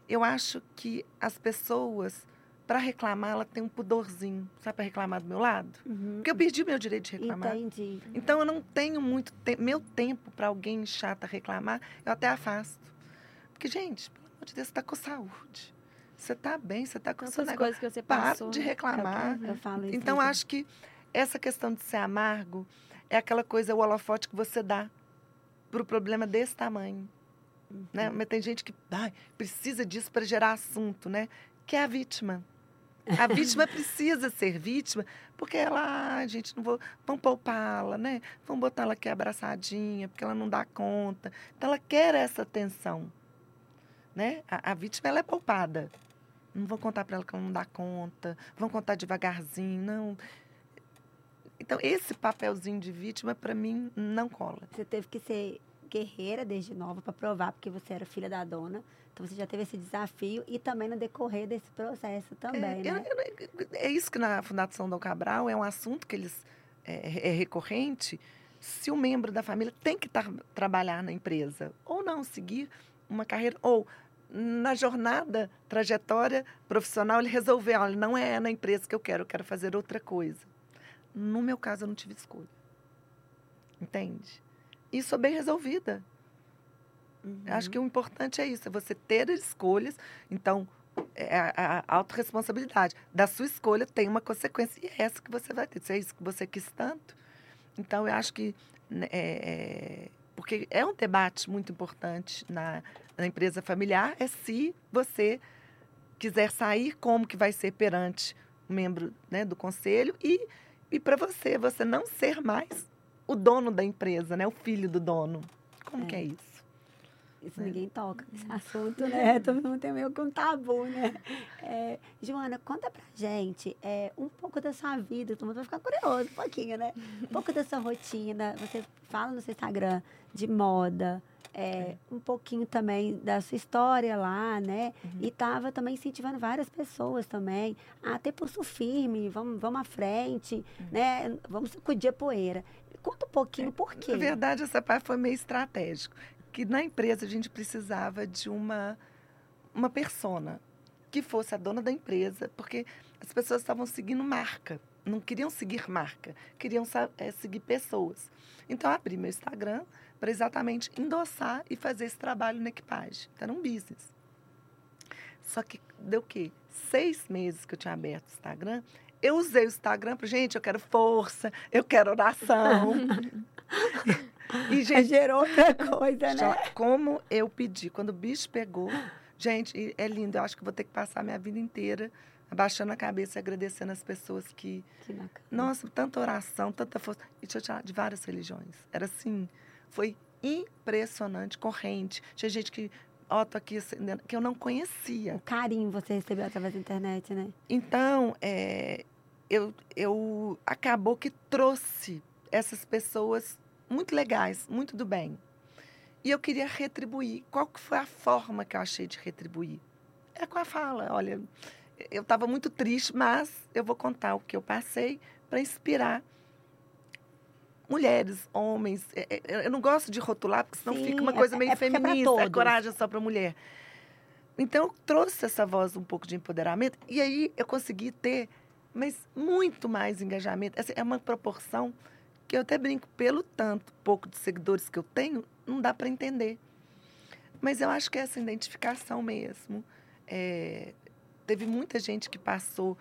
D: Eu acho que as pessoas para reclamar, ela tem um pudorzinho, sabe, para reclamar do meu lado?
B: Uhum.
D: Porque eu perdi meu direito de reclamar.
B: Entendi.
D: Então eu não tenho muito te meu tempo para alguém chata reclamar, eu até afasto. Porque, gente, pelo amor de Deus, você está com saúde. Você está bem, você está com seu
A: Tantas
D: negócio.
A: coisas que você
D: Para
A: passou.
D: de
A: né?
D: reclamar.
B: Eu falo isso.
D: Então,
B: muito.
D: acho que essa questão de ser amargo é aquela coisa, o holofote que você dá para o problema desse tamanho. Né?
B: Uhum.
D: Mas tem gente que ai, precisa disso para gerar assunto, né? Que é a vítima. A vítima precisa ser vítima, porque ela, ah, gente, não vou, vamos poupá-la, né? Vamos botar ela aqui abraçadinha, porque ela não dá conta. Então ela quer essa atenção, né? A, a vítima ela é poupada. Não vou contar para ela que ela não dá conta. Vamos contar devagarzinho, não. Então esse papelzinho de vítima para mim não cola.
B: Você teve que ser guerreira desde nova para provar, porque você era filha da dona. Então você já teve esse desafio e também no decorrer desse processo também,
D: É,
B: né?
D: eu- é isso que na Fundação Dom Cabral é um assunto que eles é, é recorrente. Se o membro da família tem que tar- trabalhar na empresa ou não seguir uma carreira ou na jornada, trajetória profissional, ele resolver, olha, não é na empresa que eu quero, eu quero fazer outra coisa. No meu caso, eu não tive escolha. Entende? E sou bem resolvida. Eu Acho que o importante é isso, é você ter escolhas. Então, é a, a autorresponsabilidade da sua escolha tem uma consequência e é essa que você vai ter. Se é isso que você quis tanto. Então, eu acho que. né, é, é, porque é um debate muito importante na, na empresa familiar, é se você quiser sair, como que vai ser perante o membro né, do conselho e, e para você, você não ser mais o dono da empresa, né, o filho do dono. Como
B: É.
D: que é isso?
B: Isso ninguém toca nesse assunto, né? Todo mundo tem meio que um tabu, né? É, Joana, conta pra gente é, um pouco da sua vida. Todo mundo vai ficar curioso um pouquinho, né? Um pouco da sua rotina. Você fala no seu Instagram de moda. é, um pouquinho também da sua história lá, né? E tava também incentivando várias pessoas também a ter pulso firme, vamos, vamos à frente, né? Vamos sacudir a poeira. Conta um pouquinho por quê.
D: Na verdade, essa parte foi meio estratégico. Que na empresa a gente precisava de uma, uma persona que fosse a dona da empresa, porque as pessoas estavam seguindo marca, não queriam seguir marca, queriam eh, seguir pessoas. Então, eu abri meu Instagram para exatamente endossar e fazer esse trabalho na equipagem. Então, era um business. Só que deu o quê? Seis meses que eu tinha aberto o Instagram, eu usei o Instagram para, gente, eu quero força, eu quero oração. e,
B: Já
D: gente,
B: gerou outra coisa, né?
D: como eu pedi, quando o bicho pegou, gente, é lindo, eu acho que vou ter que passar a minha vida inteira abaixando a cabeça e agradecendo as pessoas que,
B: Que bacana.
D: nossa, tanta oração, tanta força. E deixa eu te falar, de várias religiões. Era assim, foi impressionante, corrente. Tinha gente que, ó, tô aqui, acendendo, que eu não conhecia.
B: O carinho você recebeu através da internet, né?
D: Então, é, eu, eu acabou que trouxe essas pessoas muito legais, muito do bem. E eu queria retribuir. Qual que foi a forma que eu achei de retribuir? É com a fala. Olha, eu estava muito triste, mas eu vou contar o que eu passei para inspirar mulheres, homens. É, é, Eu não gosto de rotular, porque senão
B: Sim,
D: fica uma
B: é-
D: coisa meio
B: é porque é pra
D: feminista. É
B: todos.
D: coragem só para mulher. Então, eu trouxe essa voz um pouco de empoderamento e aí eu consegui ter, mas muito mais engajamento. Essa é uma proporção que eu até brinco, pelo tanto pouco de seguidores que eu tenho, não dá para entender. Mas eu acho que é essa identificação mesmo. É, teve muita gente que passou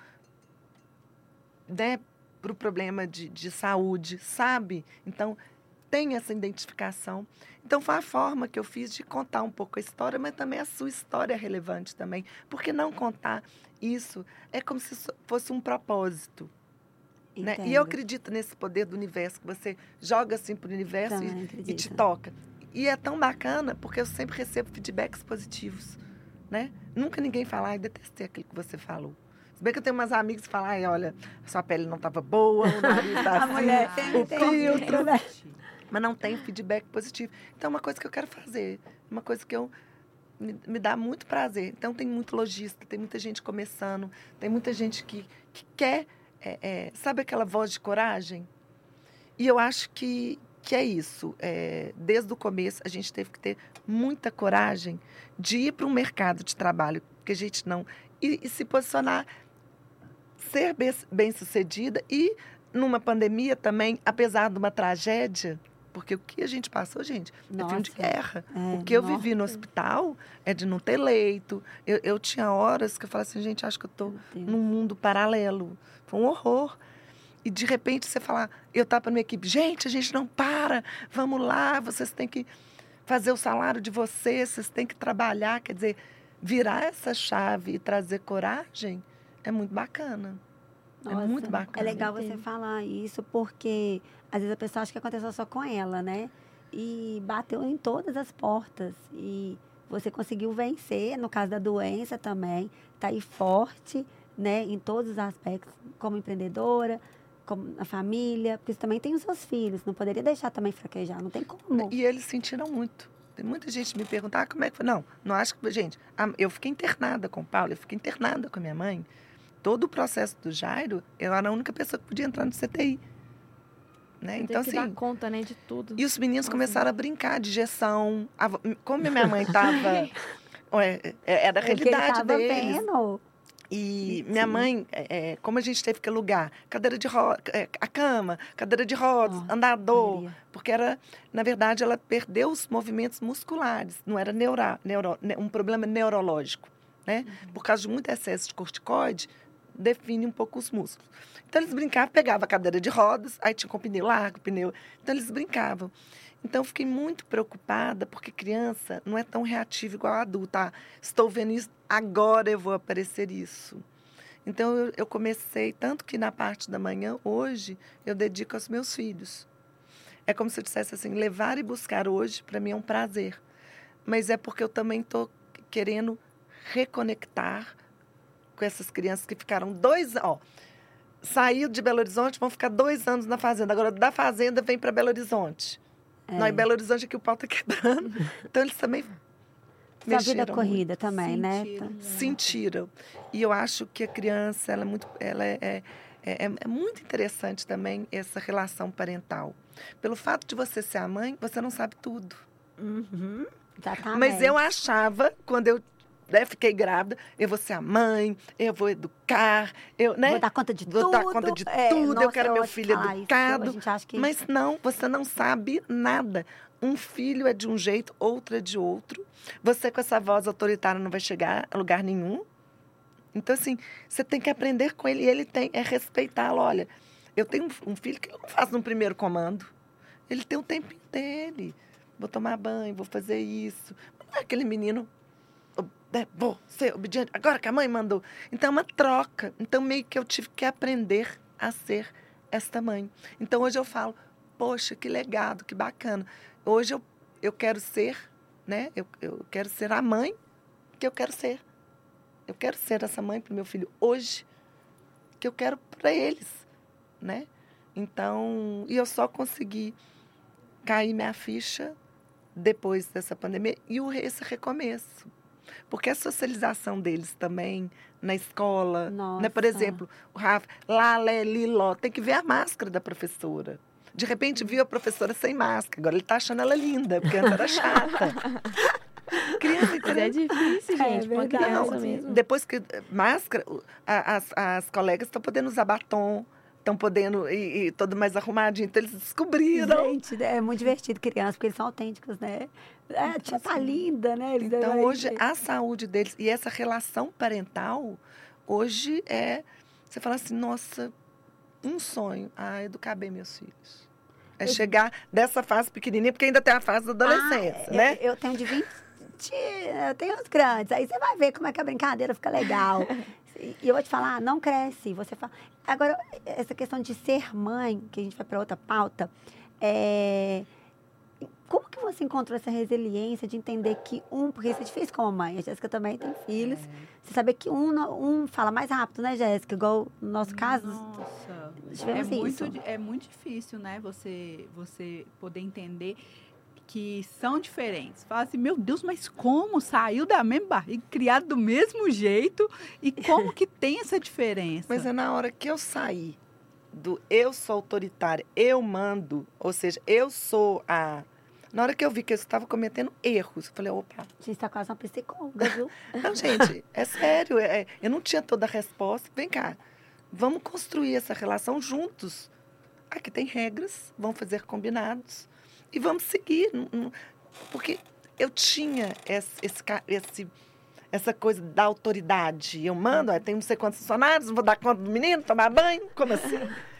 D: né, para o problema de, de saúde, sabe? Então, tem essa identificação. Então, foi a forma que eu fiz de contar um pouco a história, mas também a sua história é relevante também. Porque não contar isso é como se fosse um propósito. Né? E eu acredito nesse poder do universo, que você joga assim para o universo e, e te toca. E é tão bacana porque eu sempre recebo feedbacks positivos, né? Nunca ninguém fala, ai, detestei aquilo que você falou. Se bem que eu tenho umas amigas que falam, ai, olha, sua pele não estava boa, o nariz tá
B: A
D: assim, o filtro,
B: né?
D: Mas não tem feedback positivo. Então, é uma coisa que eu quero fazer, uma coisa que eu me, me dá muito prazer. Então, tem muito lojista, tem muita gente começando, tem muita gente que, que quer é, é, sabe aquela voz de coragem? E eu acho que, que é isso. É, desde o começo, a gente teve que ter muita coragem de ir para um mercado de trabalho que a gente não. E, e se posicionar, ser bem, bem sucedida e numa pandemia também, apesar de uma tragédia, porque o que a gente passou, gente, é filme de guerra.
B: É,
D: o que eu
B: nossa.
D: vivi no hospital é de não ter leito. Eu, eu tinha horas que eu falava assim, gente, acho que eu estou num mundo paralelo. Foi um horror. E de repente você falar, eu estava para minha equipe, gente, a gente não para, vamos lá, vocês têm que fazer o salário de vocês, vocês têm que trabalhar. Quer dizer, virar essa chave e trazer coragem é muito bacana. É
B: Nossa,
D: muito bacana.
B: É legal você falar isso, porque às vezes a pessoa acha que aconteceu só com ela, né? E bateu em todas as portas. E você conseguiu vencer, no caso da doença também, tá aí forte, né? Em todos os aspectos, como empreendedora, como na família, porque você também tem os seus filhos, não poderia deixar também fraquejar, não tem como.
D: E eles sentiram muito. Tem muita gente me perguntar ah, como é que foi. Não, não acho que. Gente, eu fiquei internada com o Paulo, eu fiquei internada com a minha mãe. Todo o processo do Jairo, eu era a única pessoa que podia entrar no CTI. Né? Então, assim.
A: dar conta, né, de tudo.
D: E os meninos
A: Nossa.
D: começaram a brincar de injeção. A Como minha mãe estava. era a
B: ele
D: realidade
B: tava
D: deles.
B: vendo.
D: E minha
B: Sim.
D: mãe, é, é, como a gente teve que alugar cadeira de roda, a cama, cadeira de rodas,
B: Nossa,
D: andador,
B: Maria.
D: porque era, na verdade, ela perdeu os movimentos musculares, não era neuro, ne- um problema neurológico, né? Por causa de muito excesso de corticoide, define um pouco os músculos. Então eles brincavam, pegavam a cadeira de rodas, aí tinha com pneu largo, pneu. Então eles brincavam. Então fiquei muito preocupada, porque criança não é tão reativa igual adulto. Ah, estou vendo isso, agora eu vou aparecer isso. Então eu, eu comecei, tanto que na parte da manhã, hoje, eu dedico aos meus filhos. É como se eu dissesse assim, levar e buscar hoje, para mim é um prazer. Mas é porque eu também estou querendo reconectar com essas crianças que ficaram dois ó saiu de Belo Horizonte vão ficar dois anos na fazenda agora da fazenda vem para Belo Horizonte
B: É.
D: não em Belo Horizonte é que o pau está quebrando então eles também
B: Sua vida
D: mexeram
B: corrida também, né?
C: Sentiram.
B: Tá-
D: sentiram e eu acho que a criança ela é muito ela é, é, é, é muito interessante também essa relação parental pelo fato de você ser a mãe você não sabe tudo
B: Uhum. Exatamente.
D: Mas eu achava, quando eu né, fiquei grávida, eu vou ser a mãe, eu vou educar, eu, né?
B: Vou dar conta de
D: Vou
B: tudo.
D: dar conta de
B: É,
D: tudo, eu
B: nossa,
D: quero meu
B: ouço
D: filho
B: falar isso,
D: educado.
B: Acha que...
D: Mas não, você não sabe nada. Um filho é de um jeito, outro é de outro. Você com essa voz autoritária não vai chegar a lugar nenhum. Então, assim, você tem que aprender com ele e ele tem, é respeitá-lo. Olha, eu tenho um, filho que eu não faço no primeiro comando. Ele tem o tempinho dele. Vou tomar banho, vou fazer isso. Não é aquele menino, "Oh, né, vou ser obediente, agora que a mãe mandou. Então, é uma troca. Então, meio que eu tive que aprender a ser esta mãe. Então, hoje eu falo, poxa, que legado, que bacana. Hoje eu, eu quero ser, né? Eu, eu quero ser a mãe que eu quero ser. Eu quero ser essa mãe para meu filho hoje, que eu quero para eles, né? Então, e eu só consegui cair minha ficha depois dessa pandemia e esse recomeço. Porque a socialização deles também na escola, né? Por
B: Nossa.
D: exemplo, o Rafa, lá, lé, liló, tem que ver a máscara da professora. De repente viu a professora sem máscara, agora ele tá achando ela linda, porque antes era chata. Criança,
A: Mas é difícil,
B: É
A: gente, pra uma
B: verdade.
A: criança
D: Não,
A: mesmo.
D: Depois que eh, máscara, as, as colegas estão podendo usar batom, estão podendo ir, ir todo mais arrumadinho, então eles descobriram.
B: Gente, é muito divertido criança, porque eles são autênticos, né? É, a tia tá linda, né? Eles
D: Então hoje a saúde deles e essa relação parental hoje é você fala assim, nossa, um sonho, ah, educar bem meus filhos. É chegar dessa fase pequenininha, porque ainda tem a fase da adolescência,
B: Ah,
D: né?
B: Eu, eu tenho de 20, eu tenho os grandes. Aí você vai ver como é que a brincadeira fica legal. E eu vou te falar, não cresce. Você fala. Agora, essa questão de ser mãe, que a gente vai para outra pauta, é. Como que você encontrou essa resiliência de entender que um, porque isso é difícil como mãe, a Jéssica também tem filhos, você saber que um, um fala mais rápido, né, Jéssica? Igual no nosso caso,
C: Nossa. É
B: tivemos
C: muito,
B: isso.
C: di- é muito difícil, né? Você, você poder entender que são diferentes. Fala assim, meu Deus, mas como saiu da mesma barriga, criado do mesmo jeito e como que tem essa diferença?
D: Mas é na hora que eu saí do eu sou autoritária, eu mando, ou seja, eu sou a. Na hora que eu vi que eu estava cometendo erros, eu falei, opa.
B: Gente está quase uma psicóloga, viu?
D: Não, gente, é sério. é- eu não tinha toda a resposta. Vem cá, vamos construir essa relação juntos. Aqui tem regras, vamos fazer combinados e vamos seguir. Porque eu tinha esse, esse esse- essa coisa da autoridade. Eu mando, ó, tem não sei quantos funcionários, vou dar conta do menino, tomar banho. Como assim?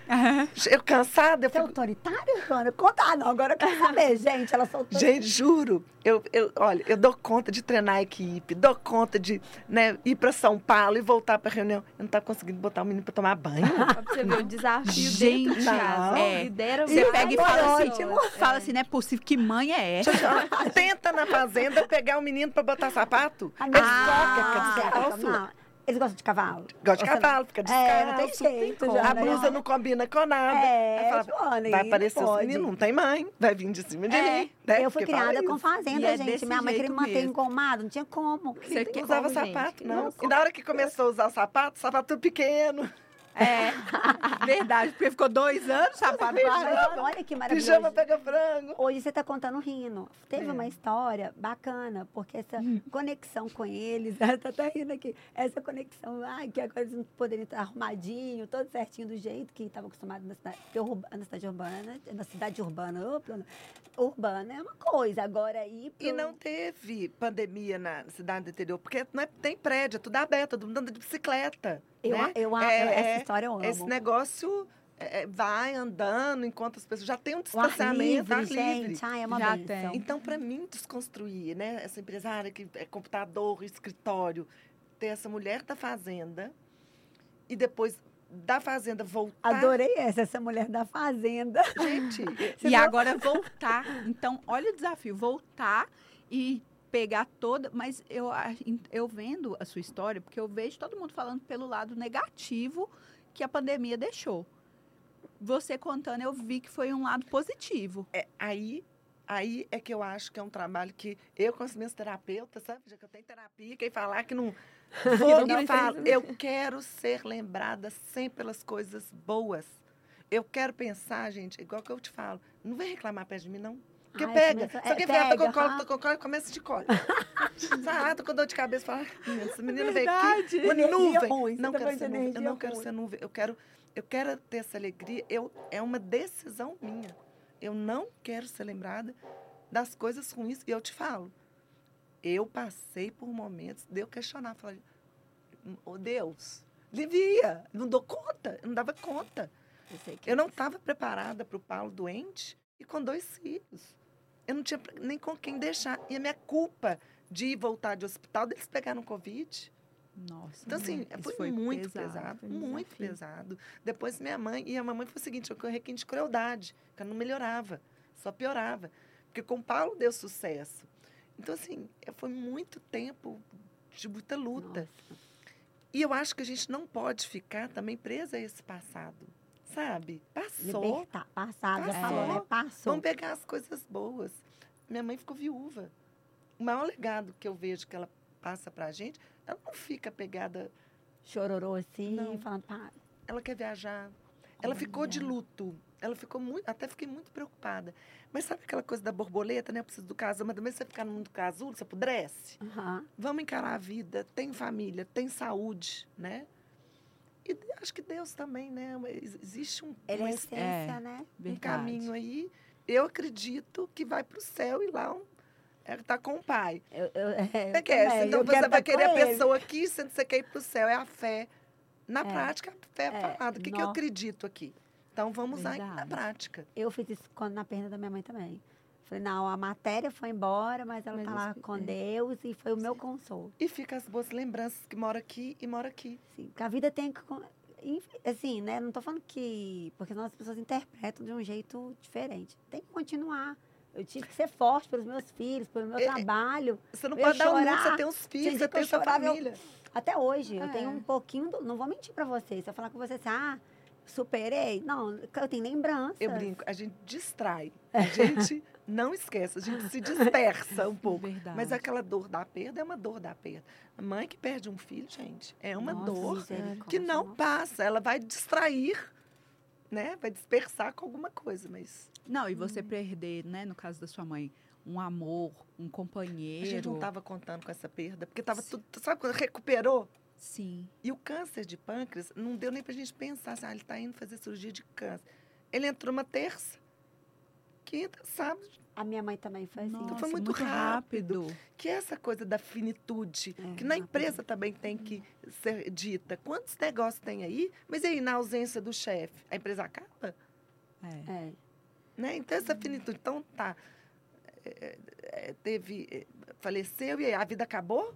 D: Eu cansada, eu
B: Você é autoritária, Joana? Conta, ah, não, agora eu quero saber, gente. Ela soltou.
D: Gente, juro, eu, eu, olha, eu dou conta de treinar a equipe, dou conta de né, ir para São Paulo e voltar para reunião. Eu não estava conseguindo botar o menino para tomar banho.
A: Pra você ver o desafio
C: Gente,
A: dentro de casa.
D: não.
C: É.
A: Lidera
C: Você pega e fala assim, fala assim, não é possível, que mãe é essa?
D: Tenta na fazenda pegar o menino para botar sapato.
B: Ah,
D: tocam, fica
B: Ah, não. Eles gostam de cavalo?
D: Gosta de cavalo, fica
B: É, não tem
D: descalço.
B: jeito,
C: como.
B: Joana.
D: a blusa não combina com nada.
B: É,
D: fala,
B: Joana, aí
D: vai aparecer os meninos, não tem mãe, vai vir de cima de
C: É,
D: mim. né?
B: Eu fui
D: Porque
B: criada com fazenda,
C: E é
B: gente.
C: desse
B: Minha mãe queria
C: jeito
B: me manter
C: mesmo.
B: engomado, não tinha como.
C: Você
D: Não usava
A: como,
D: sapato, não.
B: Não
D: E na hora que começou a usar sapato, sapato pequeno.
C: É, verdade, porque ficou dois anos sapato
B: Olha, olha que maravilhoso.
D: Pijama pega frango.
B: Hoje você está contando rindo. Teve
D: É.
B: uma história bacana, porque essa
C: Hum.
B: conexão com eles, ela tá até rindo aqui, essa conexão, ai, que agora eles não poderiam estar arrumadinho, todo certinho do jeito que estavam acostumados na cidade, na cidade urbana, na cidade urbana, opa, urbana é uma coisa, agora aí...
D: E não teve pandemia na cidade do interior, porque não é, tem prédio, é tudo aberto, todo mundo anda de bicicleta.
B: Eu,
D: né?
B: eu, amo
D: É,
B: essa
D: é,
B: história eu amo.
D: Esse negócio é, é, vai andando enquanto as pessoas já têm um
B: o ar
D: distanciamento,
B: livre,
D: ar livre.
B: gente, ai, é uma
C: Já tem.
D: Então, para mim, desconstruir, né? Essa empresária que é computador, escritório, ter essa mulher da fazenda e depois da fazenda voltar.
B: Adorei essa, essa mulher da fazenda.
D: Gente,
C: E agora voltar. Então, olha o desafio, voltar e pegar toda. Mas eu, eu vendo a sua história, porque eu vejo todo mundo falando pelo lado negativo que a pandemia deixou. Você contando, eu vi que foi um lado positivo.
D: é, aí, aí é que eu acho que é um trabalho que eu, com as minhas terapeutas, sabe? Já que eu tenho terapia, quem falar que não. Vou,
A: não
D: eu falo, eu quero ser lembrada sempre pelas coisas boas. Eu quero pensar, gente, igual que eu te falo, não vem reclamar perto de mim, não. Porque
B: Ai,
D: pega.
B: começa-
D: Se
B: é,
D: alguém vier, tô
B: pega,
D: com
B: aham.
D: tô com colo, começa de colo. ah, tô com dor de cabeça, fala, "Ai, essa menina veio aqui, uma nuvem.
B: ruim, você
D: não
B: tá
D: quero ser nuvem, eu não quero ser nuvem. Eu quero, eu quero ter essa alegria. Eu, é uma decisão minha. Eu não quero ser lembrada das coisas ruins. E eu te falo, eu passei por momentos de eu questionar, falar, oh Deus, devia, não dou conta, não dava conta.
B: Eu
D: Eu não estava preparada para o Paulo doente e com dois filhos. Eu não tinha nem com quem deixar. E a minha culpa de ir voltar de hospital, deles pegaram Covid.
C: Nossa.
D: Então, assim,
C: isso
D: foi, muito pesado,
C: foi um
D: muito
C: desafio.
D: pesado. Depois, minha mãe, e a mamãe foi o seguinte: eu corri requinte de crueldade, que eu não melhorava, só piorava. Porque com o Paulo deu sucesso. Então, assim, é- foi muito tempo de muita luta.
B: Nossa.
D: E eu acho que a gente não pode ficar também presa a esse passado, sabe? Passou.
B: Libertar, passado, já
D: Passou.
B: falou, né? Passou.
D: Vamos pegar as coisas boas. Minha mãe ficou viúva. O maior legado que eu vejo que ela passa pra gente, ela não fica pegada,
B: Chororou assim,
D: Não.
B: falando, pá,
D: ela quer viajar. Ela ficou de luto. Ela ficou muito, até fiquei muito preocupada. Mas sabe aquela coisa da borboleta, né? Eu preciso do casulo, mas também você ficar no mundo casulo, você apodrece.
B: aham.
D: Vamos encarar a vida, tem família, tem saúde, né? E acho que Deus também, né? Ex- Existe um,
B: Ele é
D: uma
B: essência,
C: É.
B: né?
D: um
C: Verdade.
D: caminho aí. Eu acredito que vai para o céu e lá um, é, tá com o pai.
B: Eu, eu, é,
D: Você
B: eu
D: quer?
B: também,
D: Então
B: eu
D: você vai
B: tá
D: querer a
B: ele.
D: pessoa aqui, sendo que você quer ir para o céu. É a fé. Na
B: É.
D: prática, a fé é
B: É,
D: falada. O que, que eu acredito aqui? Então vamos usar na
C: Verdade.
D: prática.
B: Eu fiz isso quando, na perda da minha mãe também. Falei, não, a matéria foi embora, mas ela
A: Mas
B: tá lá com
A: é.
B: Deus e foi o meu consolo.
D: E fica as boas lembranças que mora aqui e mora aqui.
B: Assim, porque a vida tem que. Assim, né? Não tô falando que. Porque senão as pessoas interpretam de um jeito diferente. Tem que continuar. Eu tive que ser forte pelos meus filhos, pelo meu
D: É, é,
B: trabalho.
D: Você não
B: Eu
D: pode dar um
B: chorar.
D: você tem uns filhos, você
B: eu
D: tem sua
B: chorava, eu-
D: família.
B: Até hoje, eu
C: É.
B: tenho um pouquinho. Do, não vou mentir pra vocês. Se eu falar com você assim, ah, superei? Não, eu tenho lembrança.
D: Eu brinco, a gente distrai. A gente não esquece, a gente se dispersa um pouco.
C: Verdade.
D: Mas aquela dor da perda é uma dor da perda. A mãe que perde um filho, gente, é uma
C: Nossa,
D: dor que não
B: nossa.
D: passa. Ela vai distrair, né? Vai dispersar com alguma coisa, mas
C: Não, e
D: Hum.
C: você perder, né, no caso da sua mãe, um amor, um
D: a
C: companheiro.
D: gente não estava contando com essa perda, porque estava
C: Sim.
D: tudo. Sabe quando recuperou?
C: Sim.
D: E o câncer de pâncreas não deu nem pra gente pensar assim, ah, ele está indo fazer cirurgia de câncer. Ele entrou uma terça, quinta, sábado,
B: A minha mãe também foi assim.
C: Nossa,
D: foi muito
C: rápido.
D: que é essa coisa da finitude,
B: É,
D: que na
B: rápido.
D: empresa também tem que ser dita. Quantos negócios tem aí? Mas e aí, na ausência do chefe, a empresa acaba?
C: É.
B: É.
D: Né? Então, essa finitude. Então, tá. é, é, teve. é, faleceu e aí a vida acabou?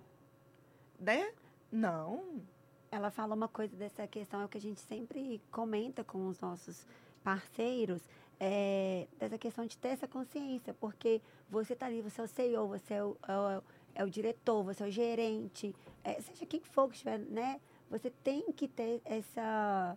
D: Né? Não.
B: Ela fala uma coisa dessa questão, é o que a gente sempre comenta com os nossos parceiros, é, dessa questão de ter essa consciência, porque você está ali, você é o CEO, você é o, é o- é o diretor, você é o gerente, é, seja quem for que estiver, né? Você tem que ter essa,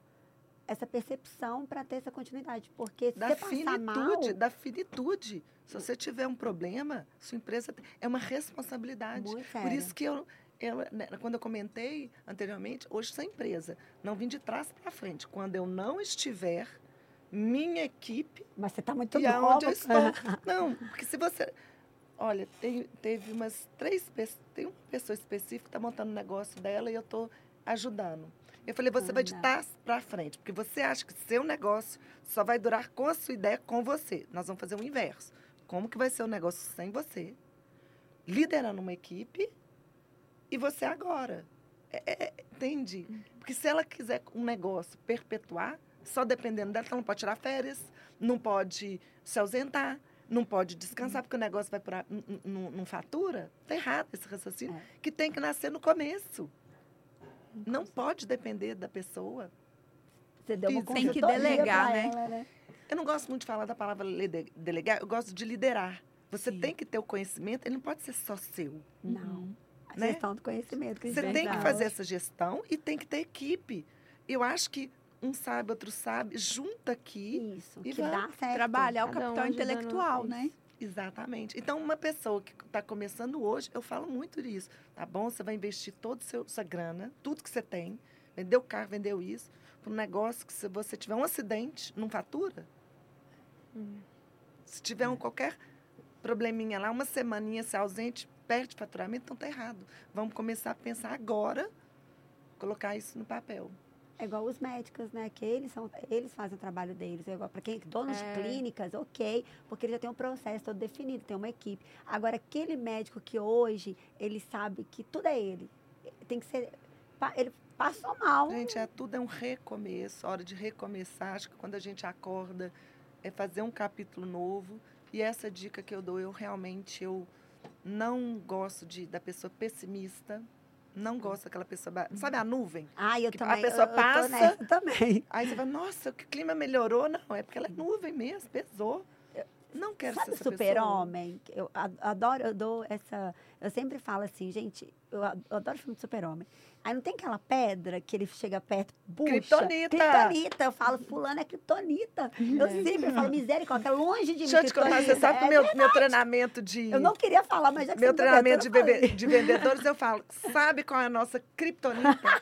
B: essa percepção para ter essa continuidade, porque se
D: Da
B: você passar mal...
D: finitude, da finitude. Se você tiver um problema, sua empresa é uma responsabilidade.
B: Muito
D: Por
B: sério.
D: isso que eu, eu, né, quando eu comentei anteriormente, hoje sou empresa. Não vim de trás para frente. Quando eu não estiver, minha equipe
B: Mas você está muito
D: e
B: nova.
D: aonde eu estou. Não, porque se você. Olha, tem, teve umas três pessoas. Tem uma pessoa específica que está montando um negócio dela e eu estou ajudando. Eu falei, você vai de trás para frente, porque você acha que seu negócio só vai durar com a sua ideia, com você. Nós vamos fazer o inverso. Como que vai ser o negócio sem você? Liderando uma equipe e você agora. É- é- é- entende? Porque se ela quiser um negócio perpetuar, só dependendo dela, ela não pode tirar férias, não pode se ausentar, não pode descansar, porque o negócio vai para não, fatura. Está errado esse raciocínio,
B: É.
D: que tem que nascer no começo. Não pode depender da pessoa.
B: Você deu uma
D: Tem que
C: delegar, né?
B: ela, né?
D: Eu não gosto muito de falar da palavra delegar, eu gosto de liderar. Você
C: Sim.
D: tem que ter o conhecimento, ele não pode ser só seu.
B: Não. A
D: Né?
B: gestão do conhecimento. que
D: Você
B: gente
D: tem que fazer essa gestão e tem que ter equipe. Eu acho que um sabe, outro sabe, junta aqui.
B: Isso,
D: E
B: que
D: vai
B: dá certo.
C: Trabalhar o
A: Cada um
C: capital
A: ajudando
C: intelectual,
A: isso.
C: né?
D: Exatamente. Então, uma pessoa que está começando hoje, eu falo muito disso. Tá bom? Você vai investir toda sua grana, tudo que você tem, vendeu carro, vendeu isso, para um negócio que se você tiver um acidente, não fatura.
A: Hum.
D: Se tiver um qualquer probleminha lá, uma semaninha se ausente, perde faturamento, então tá errado. Vamos começar a pensar agora, colocar isso no papel.
B: É igual os médicos, né? Que eles, são, eles fazem o trabalho deles. É igual para quem donos
A: É.
B: de clínicas, ok, porque ele já tem um processo todo definido, tem uma equipe. Agora, aquele médico que hoje ele sabe que tudo é ele, tem que ser. Ele passou mal.
D: Gente, é, tudo é um recomeço, hora de recomeçar. Acho que quando a gente acorda, é fazer um capítulo novo. E essa dica que eu dou, eu realmente eu não gosto de, da pessoa pessimista. Não gosto daquela pessoa. Sabe a nuvem?
B: Ah, eu
D: Que a
B: também.
D: pessoa
B: eu, eu
D: passa-
B: nessa também.
D: Aí você fala, nossa, que clima melhorou. Não, é porque ela é nuvem mesmo, pesou. Não quero
B: Sabe
D: ser essa
B: super-homem? Eu adoro, eu dou essa. Eu sempre falo assim, gente, eu adoro filme de super-homem. Aí não tem aquela pedra que ele chega perto, puxa.
D: Kryptonita.
B: Kryptonita. Eu falo, fulano é kryptonita. Eu sempre falo, misericórdia, longe de mim.
D: Deixa eu te contar, você
B: kryptonita.
D: sabe que
B: É
D: meu, meu treinamento de...
B: Eu não queria falar, mas já que
D: Meu
B: você
D: treinamento de, vende- de vendedores, eu falo, sabe qual é a nossa criptonita?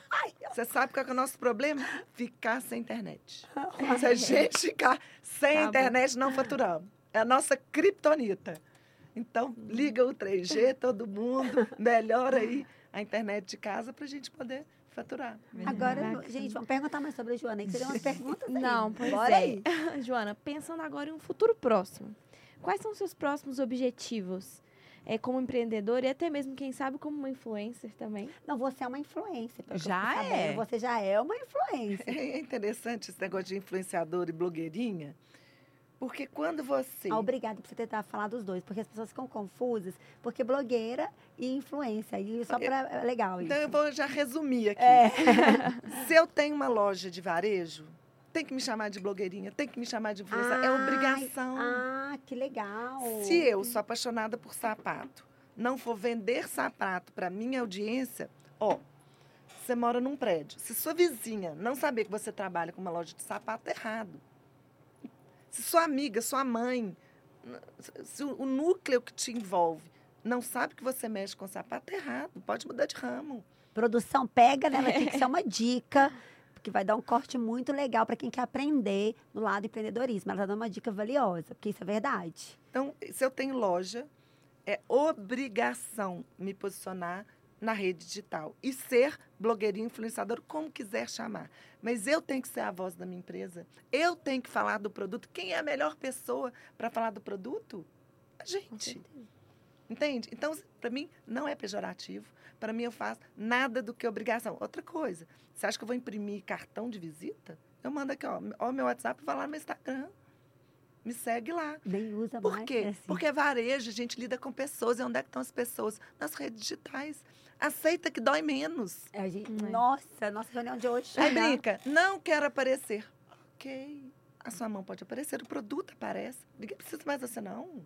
D: Você sabe qual é o nosso problema? Ficar sem internet. Se a gente ficar sem
A: Acabou.
D: internet, não faturamos. É a nossa criptonita. Então, liga o 3G, todo mundo, melhora aí a internet de casa para a gente poder faturar.
B: Agora, gente, vamos perguntar mais sobre a Joana. que Você deu umas perguntas aí.
A: Não, pois
B: Bora
A: é.
B: aí.
A: Joana, pensando agora em um futuro próximo, quais são os seus próximos objetivos é, como empreendedora e até mesmo, quem sabe, como uma influencer também?
B: Não, você é uma influência. pelo que eu
C: Já é.
B: Você já é uma influência.
D: É interessante esse negócio de influenciador e blogueirinha, porque quando você...
B: Ah, obrigada por você tentar falar dos dois, porque as pessoas ficam confusas, porque blogueira e influência. E só para é legal isso.
D: Então, eu vou já resumir aqui.
B: É.
D: Se eu tenho uma loja de varejo, tem que me chamar de blogueirinha, tem que me chamar de influencer. é
B: Ai,
D: obrigação.
B: Ah, que legal.
D: Se eu sou apaixonada por sapato, não for vender sapato para minha audiência, ó, você mora num prédio. Se sua vizinha não saber que você trabalha com uma loja de sapato, é errado. Se sua amiga, sua mãe, se o núcleo que te envolve não sabe que você mexe com sapato, é errado. Pode mudar de ramo.
B: Produção pega, né? Ela tem que ser uma dica, porque vai dar um corte muito legal para quem quer aprender no lado do empreendedorismo. Ela está dando uma dica valiosa, porque isso é verdade.
D: Então, se eu tenho loja, é obrigação me posicionar na rede digital e ser blogueirinho, influenciador, como quiser chamar. Mas eu tenho que ser a voz da minha empresa. Eu tenho que falar do produto. Quem é a melhor pessoa para falar do produto? A gente. Entende? Então, para mim, não é pejorativo. Para mim, eu faço nada do que obrigação. Outra coisa, você acha que eu vou imprimir cartão de visita? Eu mando aqui, ó, ó meu WhatsApp, vai lá no meu Instagram. Me segue lá.
B: Nem usa
D: Por
B: mais.
D: quê?
B: é assim.
D: Porque é varejo, a gente lida com pessoas. E onde é que estão as pessoas? Nas redes digitais. Aceita que dói menos.
B: É, a gente-
A: É.
B: Nossa, nossa reunião de hoje.
D: Aí brinca, não quero aparecer. Ok, a sua mão pode aparecer, o produto aparece. Ninguém precisa mais de você, não.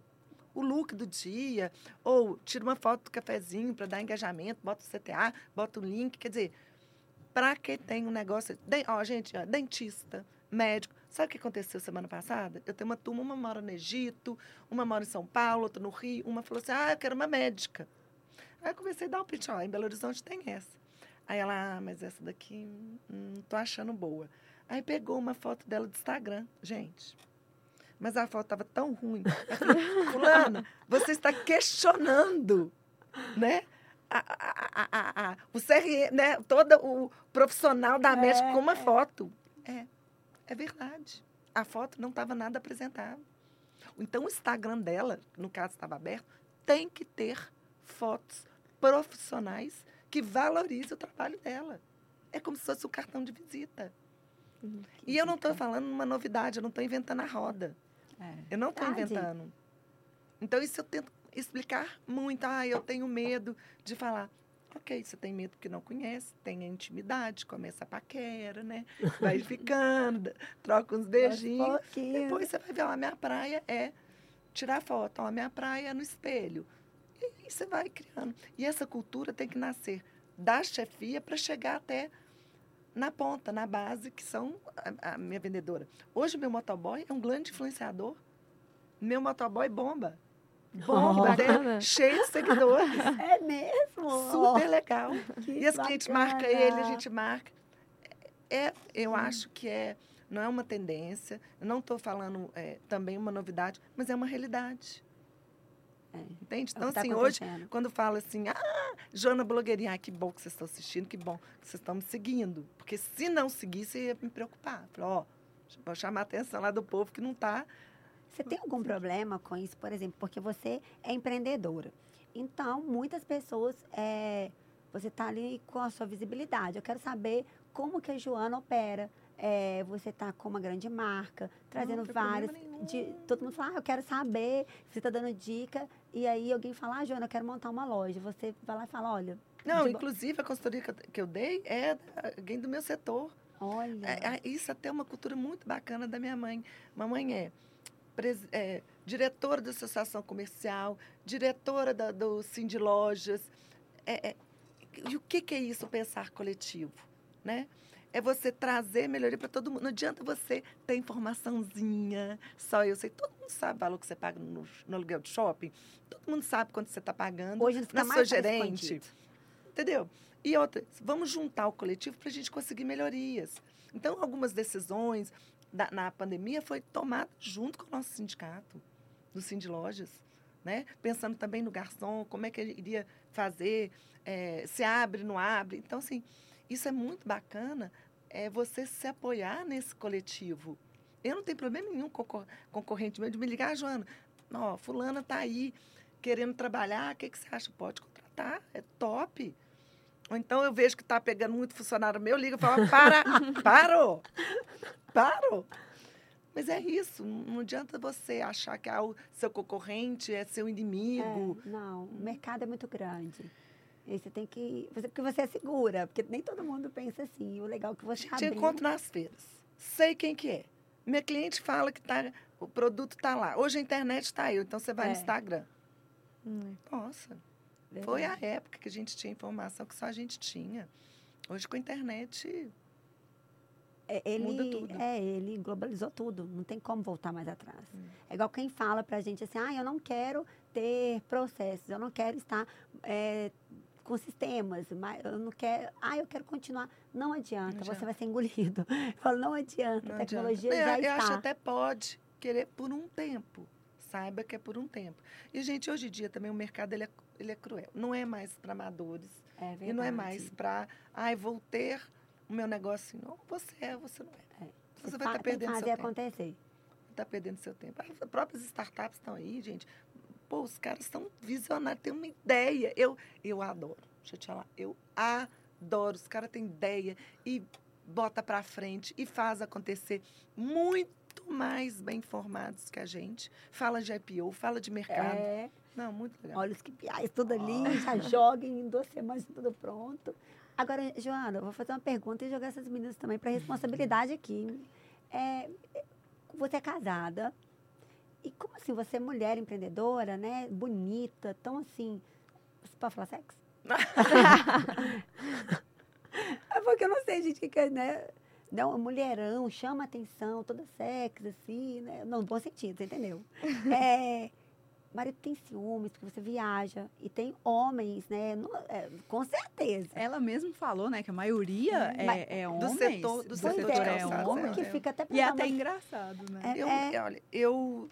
D: O look do dia, ou tira uma foto do cafezinho para dar engajamento, bota o CTA, bota o link. Quer dizer, para quem tem um negócio. Den- Ó, gente, ó, dentista, médico. Sabe o que aconteceu semana passada? Eu tenho uma turma, uma mora no Egito, uma mora em São Paulo, outra no Rio. Uma falou assim: ah, eu quero uma médica. Aí eu comecei a dar um pitch, ó, em Belo Horizonte tem essa. Aí ela, ah, mas essa daqui hum, não tô achando boa. Aí pegou uma foto dela do Instagram, gente. Mas a foto estava tão ruim. Fulana, você está questionando, né? A, a, a, o CRE, né? Todo o profissional da médica com uma foto. É, é verdade. A foto não estava nada apresentável. Então, o Instagram dela, no caso estava aberto, tem que ter fotos profissionais que valorizem o trabalho dela. É como se fosse o cartão de visita.
A: Uhum.
D: E eu não estou falando uma novidade, eu não estou inventando a roda.
C: É.
D: Eu não estou inventando. Então, isso eu tento explicar muito. Ah, eu tenho medo de falar. Ok, você tem medo porque não conhece, tem a intimidade, começa a paquera, né? Vai ficando, troca uns beijinhos. Depois você vai ver, ó, a minha praia é tirar foto, ó, a minha praia é no espelho. E você vai criando. E essa cultura tem que nascer da chefia para chegar até na ponta, na base, que são a, a minha vendedora. Hoje, meu motoboy é um grande influenciador. Meu motoboy bomba. Bomba, né? cheio de seguidores.
B: É mesmo?
D: Super legal.
B: Que
D: E as clientes marcam ele, a gente marca. É, eu acho que é, não é uma tendência, eu não estou falando é, também uma novidade, mas é uma realidade.
B: É.
D: Entende?
B: É
D: Então,
B: que tá
D: assim, hoje, quando fala assim, ah, Joana Blogueirinha, ah, que bom que vocês estão assistindo, que bom que vocês estão me seguindo. Porque se não seguir, você ia me preocupar. Falei, ó, vou chamar a atenção lá do povo que não está.
B: Você tem algum problema com isso, por exemplo, porque você é empreendedora. Então, muitas pessoas, é, você está ali com a sua visibilidade. Eu quero saber como que a Joana opera. É, você está com uma grande marca, trazendo
D: tem
B: várias. de- todo mundo fala, ah, eu quero saber. Você está dando dica. E aí alguém fala, ah, Joana, eu quero montar uma loja. Você vai lá e fala, olha.
D: Não, inclusive a consultoria que eu, dei é alguém do meu setor.
B: Olha.
D: É, é, isso até é uma cultura muito bacana da minha mãe. Mamãe é, pres- é, diretora da Associação Comercial, diretora da, do Cindy Lojas. É, é, e o que, que é isso, pensar coletivo? Né? É você trazer melhoria para todo mundo. Não adianta você ter informaçãozinha, só eu sei. Todo mundo sabe o valor que você paga no, no aluguel de shopping. Todo mundo sabe quanto você está pagando
B: Hoje fica
D: na
B: mais
D: sua gerente. Entendeu? E outra, vamos juntar o coletivo para a gente conseguir melhorias. Então, algumas decisões da- na pandemia foi tomada junto com o nosso sindicato, do Cindy Lojas, né? Pensando também no garçom, como é que ele iria fazer, eh, se abre, não abre. Então, assim, isso é muito bacana, é você se apoiar nesse coletivo. Eu não tenho problema nenhum com concor- concorrente meu de me ligar, "Ah, Joana, ó, fulana está aí querendo trabalhar, o que, que você acha? Pode contratar, é top. Ou então eu vejo que está pegando muito funcionário meu, ligo e falo, para, parou, parou. Mas é isso, não não adianta você achar que ah, o seu concorrente é seu inimigo.
B: É, não, o mercado é muito grande. E você tem que. Você, porque você é segura, porque nem todo mundo pensa assim. O legal é que você
D: gente
B: abriu.
D: encontra nas feiras. Sei quem que é. Minha cliente fala que tá, o produto está lá. Hoje a internet está aí, então você vai no
B: É.
D: Instagram.
A: Hum,
D: Nossa, foi a
B: Verdade.
D: época que a gente tinha informação que só a gente tinha. Hoje com a internet,
B: É, ele,
D: Muda tudo.
B: É, ele globalizou tudo. Não tem como voltar mais atrás.
D: Hum.
B: É igual quem fala pra gente assim, ah, eu não quero ter processos, eu não quero estar é, com sistemas, mas eu não quero, ah, eu quero continuar. Não adianta,
D: Não
B: você
D: adianta.
B: vai ser engolido. Eu falo, não adianta,
D: não
B: a tecnologia
D: adianta.
B: já
D: eu, eu
B: está.
D: acho até pode querer por um tempo. Saiba que é por um tempo. E, gente, hoje em dia também o mercado ele é, ele é cruel. Não é mais para amadores.
B: É
D: E não é mais para, ai, vou ter o meu negócio. Não, você é, você não é.
B: É.
D: Você
B: Você
D: vai estar
B: que
D: perdendo seu tempo.
B: acontecer.
D: Está perdendo seu tempo. As próprias startups estão aí, gente. Pô, os caras são visionários, têm uma ideia. Eu, eu adoro. Deixa eu te falar. Eu adoro. Os caras têm ideia e bota para frente e faz acontecer muito mais bem informados que a gente. Fala de IPO, fala de mercado.
B: É,
D: Não, muito legal.
B: olha os KPIs, tudo ali, já joguem em duas semanas, tudo pronto. Agora, Joana, eu vou fazer uma pergunta e jogar essas meninas também para responsabilidade aqui. É, você é casada, e como assim, você é mulher empreendedora, né? Bonita, tão assim. Você pode falar sexo? é porque eu não sei, gente, que, que é, né? Não, mulherão, chama atenção, toda sexy, assim, né? Não, no bom sentido, você entendeu? É, marido tem ciúmes, porque você viaja. E tem homens, né? no- é, com certeza.
C: Ela mesmo falou, né, que a maioria
B: Mas-
C: é, é
D: Do setor- do setor de
C: é
D: calçados,
C: homem.
D: é.
B: que fica até pra
C: E é até engraçado, né?
B: É,
D: Eu,
B: é.
D: olha, eu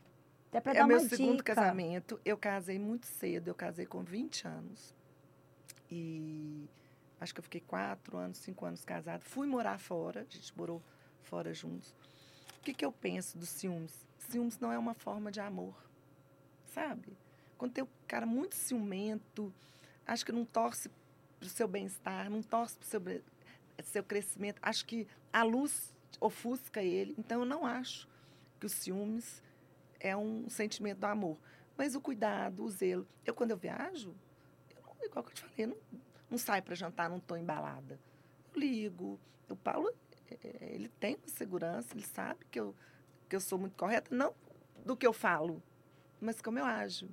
B: até pra
D: é
B: dar
D: meu
B: uma
D: segundo
B: dica.
D: casamento. Eu casei muito cedo, eu casei com 20 anos. E acho que eu fiquei quatro anos, cinco anos casada. Fui morar fora, a gente morou fora juntos. O que, que eu penso dos ciúmes? Ciúmes não é uma forma de amor, sabe? Quando tem um cara muito ciumento, acho que não torce para o seu bem-estar, não torce para o seu, seu crescimento. Acho que a luz ofusca ele. Então, eu não acho que os ciúmes é um sentimento do amor. Mas o cuidado, o zelo. Eu, quando eu viajo, eu não, igual que eu te falei, eu não, não saio para jantar, não estou embalada. Eu ligo. O Paulo, eh, ele tem uma segurança, ele sabe que eu, que eu sou muito correta, não do que eu falo, mas como eu ajo.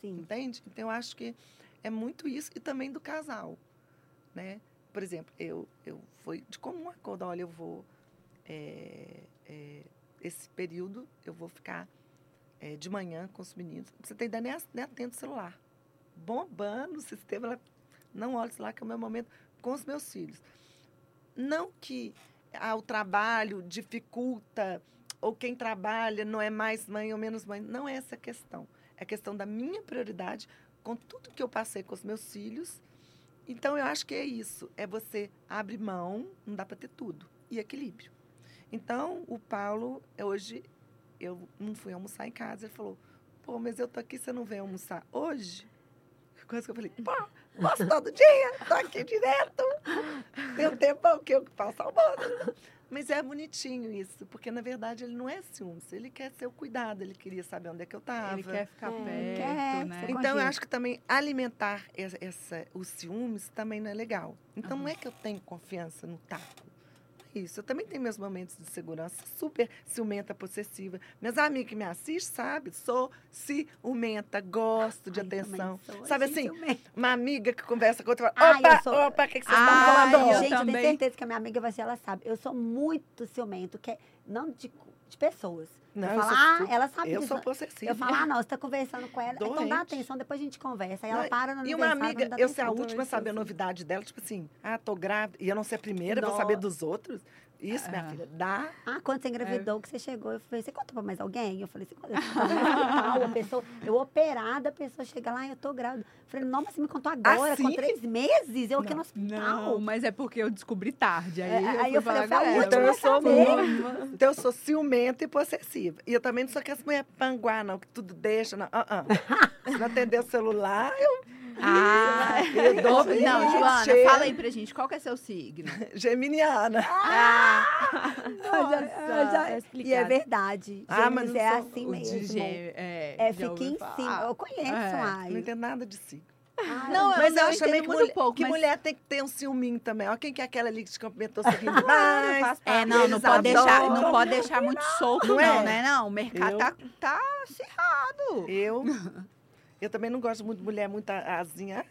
B: Sim.
D: Entende? Então, eu acho que é muito isso e também do casal, né? Por exemplo, eu, eu fui de comum acordo, olha, eu vou, é, é, esse período, eu vou ficar é, de manhã com os meninos. Você tem nem, as- nem atendo o celular. Bombando o sistema, ela, não olha o celular, que é o meu momento com os meus filhos. Não que ah, o trabalho dificulta, ou quem trabalha não é mais mãe ou menos mãe. Não é essa a questão. É questão da minha prioridade com tudo que eu passei com os meus filhos. Então, eu acho que é isso. É você abre mão, não dá para ter tudo. E equilíbrio. Então, o Paulo, hoje, eu não fui almoçar em casa. Ele falou, pô, mas eu tô aqui, você não vem almoçar hoje? Coisa que eu falei, pô, posso todo dia, tô aqui direto. Tem um tempão que eu faço almoço. Mas é bonitinho isso, porque na verdade ele não é ciúmes, ele quer ser o cuidado, ele queria saber onde é que eu estava.
C: Ele quer ficar
B: É,
C: perto,
B: quer
C: né?
D: Então, eu acho que também alimentar essa, essa- os ciúmes também não é legal. Então, não é que eu tenho confiança no taco. Isso, eu também tenho meus momentos de segurança, super ciumenta, possessiva. Minhas amigas que me assistem, sabe? Sou ciumenta, gosto de
B: Ai,
D: atenção.
B: sou,
D: Sabe assim,
B: eu mesmo.
D: Uma amiga que conversa com outra,
B: Ai,
D: opa,
B: eu sou-
D: opa, o que, que vocês
C: Ai,
D: estão falando?
C: eu
B: Gente, eu
C: também.
B: tenho certeza que a minha amiga vai ser, ela sabe. Eu sou muito ciumento, que é, não de, de pessoas.
D: Não,
B: eu falo, ah, ela sabe
D: Eu
B: disso.
D: sou possessiva.
B: Eu falo, ah, não, você tá conversando com ela. Então dá
D: Doente.
B: atenção, depois a gente conversa. Aí
D: Não,
B: ela para no
D: E uma amiga,
B: não
D: eu ser a última a saber a novidade dela, tipo assim, ah, tô grávida, e eu não ser a primeira, vou saber dos outros. Isso, minha
C: Ah.
D: filha, dá.
B: Ah, quando você
D: É.
B: engravidou, que você chegou, eu falei, você contou pra mais alguém? Eu falei, você mais hospital, a pessoa, eu operada, a pessoa chega lá, eu tô grávida. Eu falei, não, mas você me contou agora, com
D: Assim?
B: três meses, eu aqui
D: Não.
B: no hospital.
C: Não, mas é porque eu descobri tarde. Aí,
B: É,
C: eu,
B: aí eu falei, a
C: ela.
D: Então eu sou muito. Então eu sou ciumenta e possessiva. E eu também não sou aquelas mulher panguá, não, que tudo deixa. Não. Ah, ah. Se não atender o celular, eu
C: Ah,
D: Eu dou-
C: não, Joana,
D: cheiro.
C: fala aí pra gente, qual que é seu signo?
D: geminiana.
B: Eu já- eu já-
C: tá
B: e é verdade.
D: Ah, mas
B: Gêmeos
D: não
B: é assim mesmo.
C: gê- é,
B: É, fica em
C: falar.
B: cima. Eu conheço,
C: É.
B: ai.
D: Não entendo nada de si.
B: Ai,
C: Não,
D: Mas eu
C: não
D: acho também que,
C: muito
D: mulher,
C: pouco,
D: que
C: mas-
D: mulher tem que ter um ciúminho também. Ó, quem que é aquela ali que te cumprimentou sorrindo mais?
C: É, não, não pode, deixar, não pode deixar muito solto,
D: Não
C: não,
D: é?
C: né? Não, o mercado
D: Eu-
C: tá, tá acirrado.
D: Eu, Eu também não gosto muito de mulher muito asinha.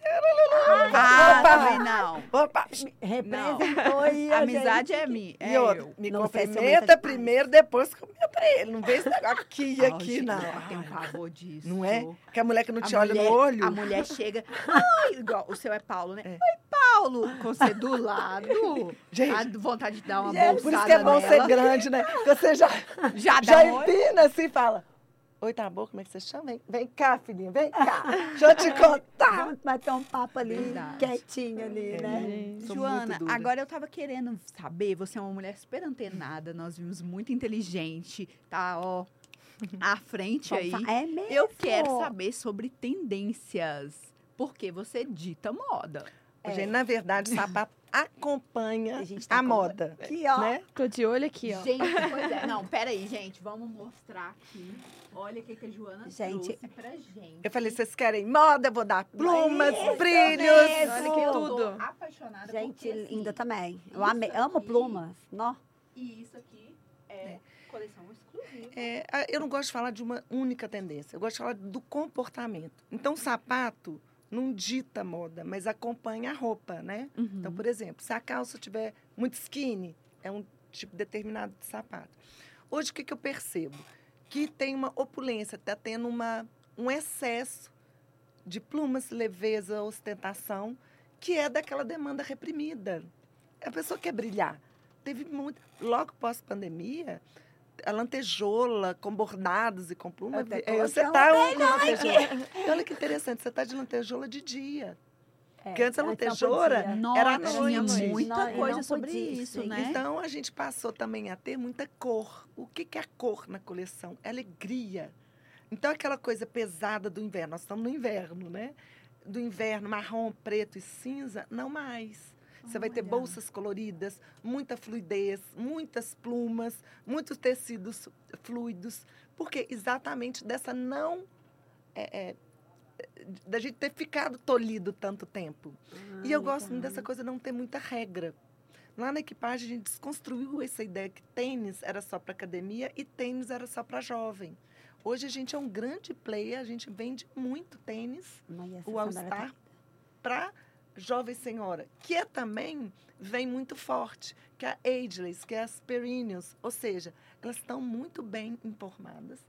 C: Ah,
D: Opa!
C: também não.
D: Opa!
B: Representou a
C: Amizade é.
D: E
C: É
D: outra,
C: eu.
D: me
B: Não
D: cumprimenta primeiro, depois cumprimenta ele. Não vê esse negócio aqui e aqui,
C: gente,
D: não.
C: Eu tenho pavor disso.
D: Não é? Que a mulher que não
C: A
D: te olha no olho.
C: A mulher chega. Ai, igual, o seu é Paulo, né?
D: É.
C: Oi, Paulo! Com você do lado.
D: Gente,
C: a vontade de dar uma
B: gente,
C: bolsada
D: por isso que é bom ser
C: nela.
D: grande, né? Que Você já,
C: Já dá
D: já
C: um
D: empina assim e fala. Oi, tá bom? Como é que você chama? Vem, vem cá, filhinha, vem cá. Deixa eu te contar.
B: Vamos bater um papo ali,
C: Verdade.
B: quietinho ali,
D: É.
B: né?
D: Muito
C: Joana, agora eu tava querendo saber, você é uma mulher super antenada, nós vimos muito inteligente, tá, ó, à frente aí.
B: É mesmo.
C: Eu quero saber sobre tendências, porque você dita moda.
B: É.
D: Gente, na verdade, sapato acompanha
B: A
D: a,
B: gente tá
D: moda.
B: Aqui, ó.
D: Né?
A: Tô de olho aqui, ó.
C: Gente, pois é. Não, peraí, gente, vamos mostrar aqui. Olha o que, que a Joana
B: Gente,
C: trouxe pra gente.
D: Eu falei, vocês querem moda? Eu vou dar plumas,
B: Isso
D: brilhos.
B: mesmo.
A: Olha que
C: Eu
A: tudo.
C: tô apaixonada
B: Gente,
C: porque, assim,
B: linda também. Eu amei. Amo
C: aqui-
B: plumas. Nó.
C: E isso aqui é, coleção exclusiva.
D: É, eu não gosto de falar de uma única tendência, eu gosto de falar do comportamento. Então, o sapato não dita moda, mas acompanha a roupa, né?
C: Uhum.
D: Então, por exemplo, se a calça tiver muito skinny, é um tipo determinado de sapato. Hoje, o que, que eu percebo? Que tem uma opulência, está tendo uma, um excesso de plumas, leveza, ostentação, que é daquela demanda reprimida. A pessoa quer brilhar. Teve muito. Logo pós-pandemia, a lantejola com bordados e com pluma.
B: Até
D: é, Você está. E olha que interessante, você está de lantejola de dia.
B: É,
D: Porque antes a.
C: Nossa,
D: era à
C: tinha
D: noite.
C: muita
B: Não,
C: coisa sobre
B: podia,
C: isso, né?
D: Então a gente passou também a ter muita cor. O que, que é a cor na coleção? É Alegria. Então aquela coisa pesada do inverno, nós estamos no inverno, né? Do inverno, marrom, preto e cinza, não mais. Você vai ter bolsas coloridas, muita fluidez, muitas plumas, muitos tecidos fluidos. Porque exatamente dessa não. é, é, da gente ter ficado tolhido tanto tempo.
B: Ah,
D: E eu gosto muito
B: legal.
D: dessa coisa de não ter muita regra. Lá na equipagem a gente desconstruiu essa ideia que tênis era só para academia e tênis era só para jovem. Hoje a gente é um grande player, a gente vende muito tênis, o All Star, para jovem senhora, que é também vem muito forte, que é a Ageless, que é as Perennials, ou seja, elas estão muito bem informadas,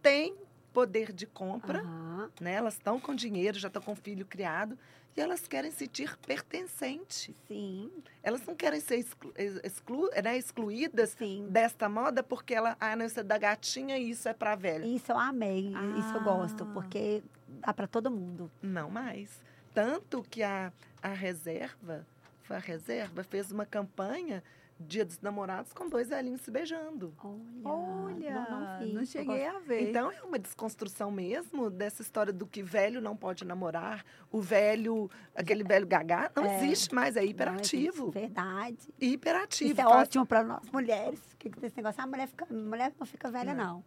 D: têm poder de compra,
B: Aham.
D: né? Elas estão com dinheiro, já estão com filho criado e elas querem sentir pertencente.
B: Sim,
D: Elas não querem ser exclu ex- exclu né, excluídas
B: sim.
D: desta moda porque ela, ah, não, isso é da gatinha e isso é para velha.
B: Isso eu amei, isso eu gosto,
C: Ah.
B: porque dá para todo mundo.
D: Não mais. Tanto que a, a reserva, a reserva, fez uma campanha Dia dos Namorados com dois velhinhos se beijando.
B: Olha,
C: Olha,
B: não, não, vi.
C: não cheguei a ver.
D: Então é uma desconstrução mesmo dessa história do que velho não pode namorar, o velho, aquele velho gagá, não
B: É.
D: existe mais, é
B: Não,
D: hiperativo.
B: existe, Verdade.
D: Hiperativo.
B: Isso é
D: faz-
B: ótimo para nós mulheres. Que que tem esse negócio? A mulher, fica, mulher não fica velha,
D: Não.
B: não.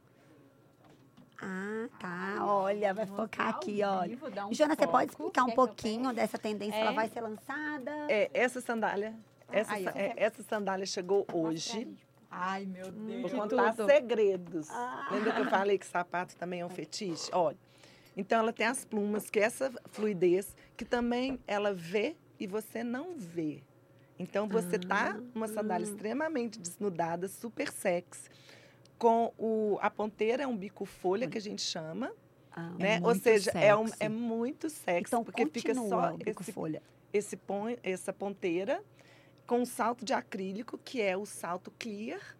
B: Ah, tá. Olha, vai focar aqui, olha.
C: um
B: Jona, você pode explicar um pouquinho dessa tendência?
A: É.
B: Ela vai ser lançada?
D: É, essa sandália, essa,
C: Aí,
D: é, essa sandália chegou hoje.
C: Ai, meu Deus.
D: Vou contar
A: tudo.
D: segredos.
B: Ah.
D: Lembra que eu falei que sapato também é um fetiche? Olha, então ela tem as plumas, que é essa fluidez, que também ela vê e você não vê. Então você tá
B: Ah.
D: numa sandália extremamente desnudada, super sexy, com o, a ponteira é um bico folha que a gente chama,
B: Ah,
C: É
D: né? Ou
C: muito
D: seja, é, um,
C: sexy.
D: é muito sexy,
B: Então,
D: porque fica só
B: o bico
D: esse
B: folha.
D: esse pon- essa ponteira com um salto de acrílico, que é o salto clear,